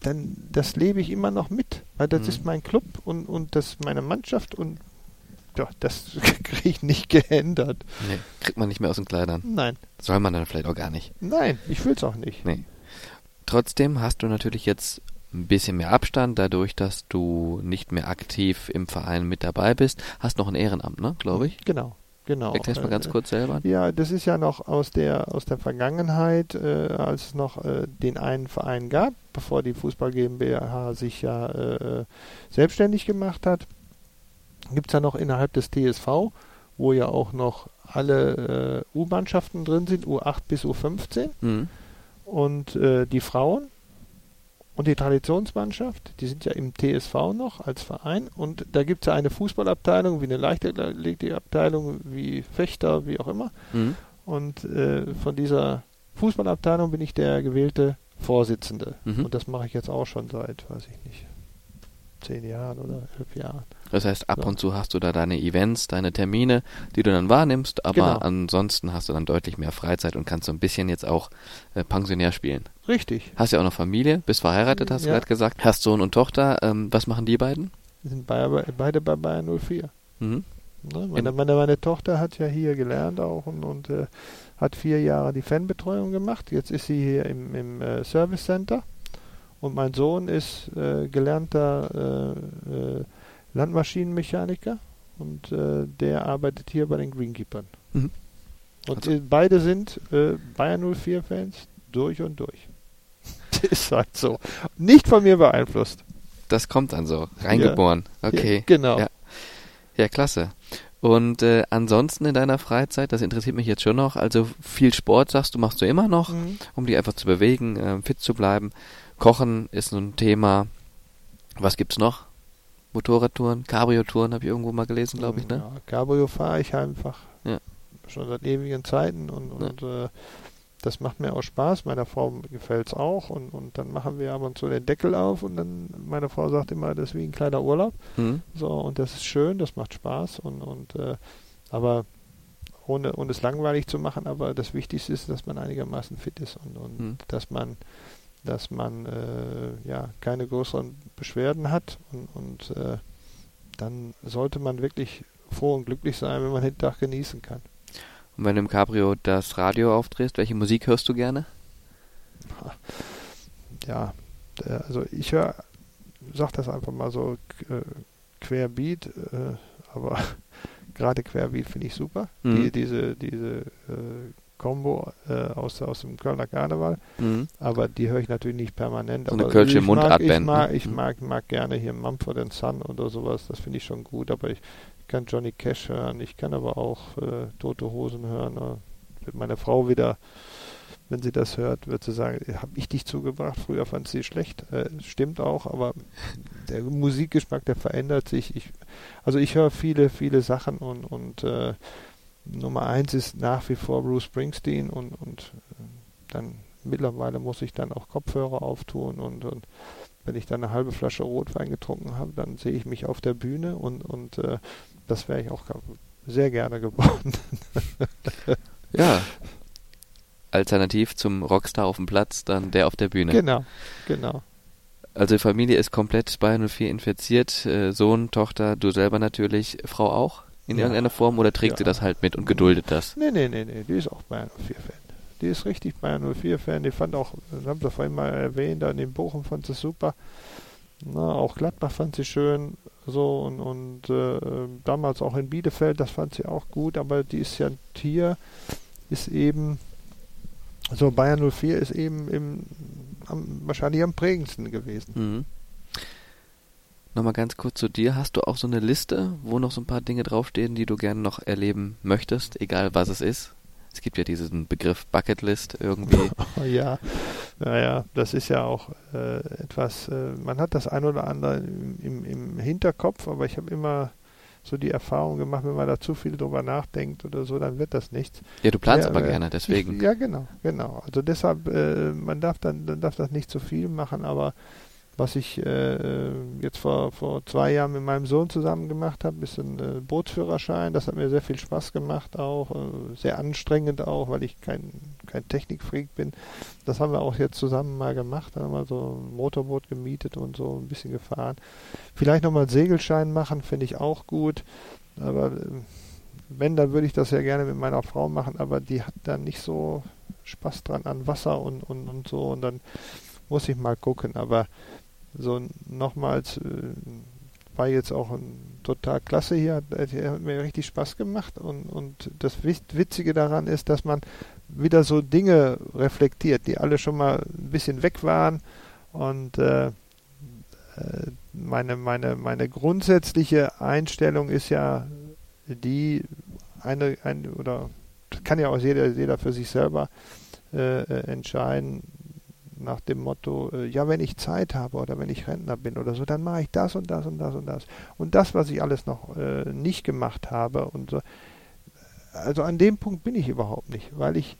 dann das lebe ich immer noch mit, weil das hm. ist mein Club und, und das ist meine Mannschaft und ja, das kriege ich nicht geändert. Nee, kriegt man nicht mehr aus den Kleidern. Nein. Soll man dann vielleicht auch gar nicht. Nein, ich will es auch nicht. Nee. Trotzdem hast du natürlich jetzt ein bisschen mehr Abstand, dadurch, dass du nicht mehr aktiv im Verein mit dabei bist. Hast noch ein Ehrenamt, ne, glaube ich? Genau. Genau. Erklärst mal ganz äh, kurz selber. Ja, das ist ja noch aus der aus der Vergangenheit, äh, als es noch äh, den einen Verein gab, bevor die Fußball GmbH sich ja äh, selbstständig gemacht hat, gibt es ja noch innerhalb des TSV, wo ja auch noch alle äh, U-Mannschaften drin sind, U8 bis U15 mhm. und äh, die Frauen und die Traditionsmannschaft, die sind ja im TSV noch als Verein und da gibt es ja eine Fußballabteilung, wie eine Leichtathletikabteilung, wie Fechter, wie auch immer. Mhm. Und äh, von dieser Fußballabteilung bin ich der gewählte Vorsitzende. Mhm. Und das mache ich jetzt auch schon seit, weiß ich nicht, zehn Jahren oder elf Jahren. Das heißt, ab so. und zu hast du da deine Events, deine Termine, die du dann wahrnimmst, aber genau. ansonsten hast du dann deutlich mehr Freizeit und kannst so ein bisschen jetzt auch äh, pensionär spielen. Richtig. Hast ja auch noch Familie, bist verheiratet, hast ja. du gerade gesagt. Hast Sohn und Tochter. Ähm, was machen die beiden? Wir sind beide, beide bei Bayern 04. Mhm. Ne, meine, meine, meine, Tochter hat ja hier gelernt auch und, und äh, hat vier Jahre die Fanbetreuung gemacht. Jetzt ist sie hier im, im äh, Service Center und mein Sohn ist äh, gelernter äh, äh, Landmaschinenmechaniker und äh, der arbeitet hier bei den Greenkeepers. Mhm. Und also. beide sind äh, Bayern 04 Fans durch und durch. ist halt so. Nicht von mir beeinflusst. Das kommt dann so. Reingeboren. Ja. Okay. Ja, genau. Ja. ja, klasse. Und äh, ansonsten in deiner Freizeit, das interessiert mich jetzt schon noch, also viel Sport sagst du, machst du immer noch, mhm. um dich einfach zu bewegen, äh, fit zu bleiben. Kochen ist ein Thema. Was gibt's noch? Motorradtouren, Cabrio-Touren habe ich irgendwo mal gelesen, glaube ich, ne? Ja, Cabrio fahre ich einfach. Ja. Schon seit ewigen Zeiten und, und ja. äh, das macht mir auch Spaß. Meiner Frau gefällt es auch und, und dann machen wir ab und zu den Deckel auf und dann, meine Frau sagt immer, das ist wie ein kleiner Urlaub. Mhm. So, und das ist schön, das macht Spaß und, und äh, aber ohne, ohne es langweilig zu machen, aber das Wichtigste ist, dass man einigermaßen fit ist und, und mhm. dass man dass man äh, ja keine größeren Beschwerden hat und, und äh, dann sollte man wirklich froh und glücklich sein, wenn man den Tag genießen kann. Und wenn du im Cabrio das Radio aufdrehst, welche Musik hörst du gerne? Ja, also ich höre, sag das einfach mal so äh, querbeat, äh, aber gerade querbeat finde ich super. Mhm. Die, diese diese äh, Combo äh, aus, aus dem Kölner Karneval. Mhm. Aber die höre ich natürlich nicht permanent. So eine Kölsche Mundart Ich, mag, ich mhm. mag, mag gerne hier Mumford Son oder sowas. Das finde ich schon gut. Aber ich kann Johnny Cash hören. Ich kann aber auch äh, Tote Hosen hören. Wird meine Frau wieder, wenn sie das hört, wird sie sagen, habe ich dich zugebracht. Früher fand sie schlecht. Äh, stimmt auch. Aber der Musikgeschmack, der verändert sich. Ich, also ich höre viele, viele Sachen und, und äh, Nummer eins ist nach wie vor Bruce Springsteen und, und äh, dann mittlerweile muss ich dann auch Kopfhörer auftun und, und wenn ich dann eine halbe Flasche Rotwein getrunken habe, dann sehe ich mich auf der Bühne und, und äh, das wäre ich auch sehr gerne geworden. ja. Alternativ zum Rockstar auf dem Platz, dann der auf der Bühne. Genau, genau. Also die Familie ist komplett bei 04 infiziert, äh, Sohn, Tochter, du selber natürlich, Frau auch? In ja. irgendeiner Form oder trägt ja. sie das halt mit und geduldet das? Nee, nee, nee, nee, die ist auch Bayern 04-Fan. Die ist richtig Bayern 04-Fan. Die fand auch, das haben sie vorhin mal erwähnt, da in dem Bochum fand sie super. Na, auch Gladbach fand sie schön. So und, und äh, damals auch in Bielefeld, das fand sie auch gut, aber die ist ja hier, ist eben, so Bayern 04 ist eben im, am, wahrscheinlich am prägendsten gewesen. Mhm. Nochmal ganz kurz zu dir. Hast du auch so eine Liste, wo noch so ein paar Dinge draufstehen, die du gerne noch erleben möchtest, egal was es ist? Es gibt ja diesen Begriff Bucketlist irgendwie. ja, naja, das ist ja auch äh, etwas, äh, man hat das ein oder andere im, im, im Hinterkopf, aber ich habe immer so die Erfahrung gemacht, wenn man da zu viel drüber nachdenkt oder so, dann wird das nichts. Ja, du planst ja, aber äh, gerne, deswegen. Ich, ja, genau, genau. Also deshalb, äh, man darf dann, dann darf das nicht zu viel machen, aber was ich äh, jetzt vor, vor zwei Jahren mit meinem Sohn zusammen gemacht habe, ein äh, Bootsführerschein. Das hat mir sehr viel Spaß gemacht auch, äh, sehr anstrengend auch, weil ich kein, kein Technikfreak bin. Das haben wir auch jetzt zusammen mal gemacht, da haben wir so ein Motorboot gemietet und so ein bisschen gefahren. Vielleicht nochmal einen Segelschein machen, finde ich auch gut. Aber äh, wenn, dann würde ich das ja gerne mit meiner Frau machen, aber die hat dann nicht so Spaß dran an Wasser und, und, und so und dann muss ich mal gucken. Aber so nochmals äh, war jetzt auch ein, total klasse hier, hat, hat, mir richtig Spaß gemacht und, und das Witzige daran ist, dass man wieder so Dinge reflektiert, die alle schon mal ein bisschen weg waren und äh, äh, meine, meine, meine grundsätzliche Einstellung ist ja die eine, eine oder kann ja auch jeder, jeder für sich selber äh, äh entscheiden, nach dem Motto, äh, ja, wenn ich Zeit habe oder wenn ich Rentner bin oder so, dann mache ich das und das und das und das. Und das, was ich alles noch äh, nicht gemacht habe und so. Also an dem Punkt bin ich überhaupt nicht, weil ich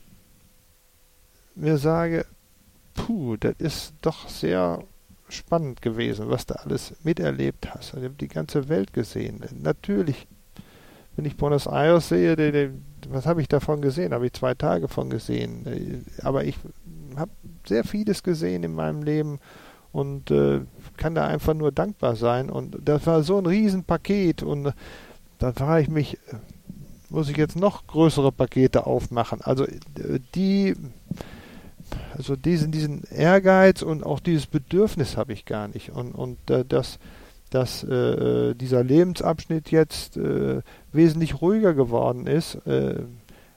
mir sage, puh, das ist doch sehr spannend gewesen, was du alles miterlebt hast. Ich habe die ganze Welt gesehen. Natürlich, wenn ich Buenos Aires sehe, die, die, was habe ich davon gesehen? Habe ich zwei Tage von gesehen. Aber ich habe sehr vieles gesehen in meinem Leben und äh, kann da einfach nur dankbar sein. Und das war so ein Riesenpaket und da frage ich mich, muss ich jetzt noch größere Pakete aufmachen? Also äh, die also diesen, diesen Ehrgeiz und auch dieses Bedürfnis habe ich gar nicht. Und, und äh, dass, dass äh, dieser Lebensabschnitt jetzt äh, wesentlich ruhiger geworden ist, äh,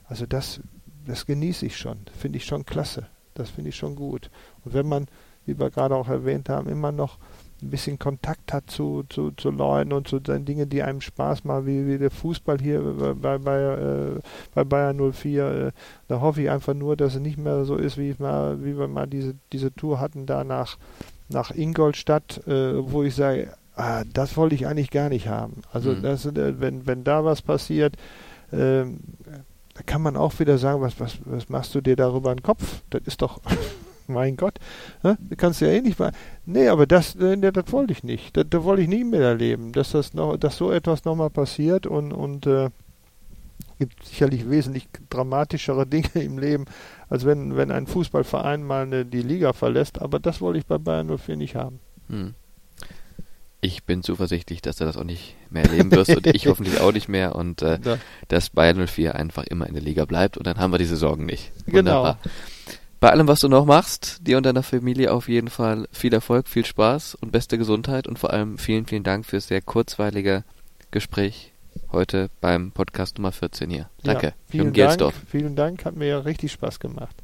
also das, das genieße ich schon, finde ich schon klasse. Das finde ich schon gut. Und wenn man, wie wir gerade auch erwähnt haben, immer noch ein bisschen Kontakt hat zu, zu, zu Leuten und zu den Dingen, die einem Spaß machen, wie, wie der Fußball hier bei, bei, äh, bei Bayern 04. Äh, da hoffe ich einfach nur, dass es nicht mehr so ist, wie, ich mal, wie wir mal diese, diese Tour hatten da nach, nach Ingolstadt, äh, wo ich sage, ah, das wollte ich eigentlich gar nicht haben. Also mhm. das, äh, wenn, wenn da was passiert, ähm, da kann man auch wieder sagen, was, was, was machst du dir darüber einen Kopf? Das ist doch mein Gott, ne? kannst du ja eh nicht mal. Nee, aber das, äh, das, das wollte ich nicht. Das, das wollte ich nie mehr erleben, dass das noch, dass so etwas nochmal passiert und, und äh, gibt sicherlich wesentlich dramatischere Dinge im Leben, als wenn, wenn ein Fußballverein mal eine, die Liga verlässt, aber das wollte ich bei Bayern 04 nicht haben. Hm. Ich bin zuversichtlich, dass du das auch nicht mehr erleben wirst und ich hoffentlich auch nicht mehr und äh, ja. dass Bayern 04 einfach immer in der Liga bleibt und dann haben wir diese Sorgen nicht. Wunderbar. Genau bei allem, was du noch machst, dir und deiner Familie auf jeden Fall viel Erfolg, viel Spaß und beste Gesundheit und vor allem vielen, vielen Dank fürs sehr kurzweilige Gespräch heute beim Podcast Nummer 14 hier. Danke. Ja, vielen Dank. Vielen Dank, hat mir ja richtig Spaß gemacht.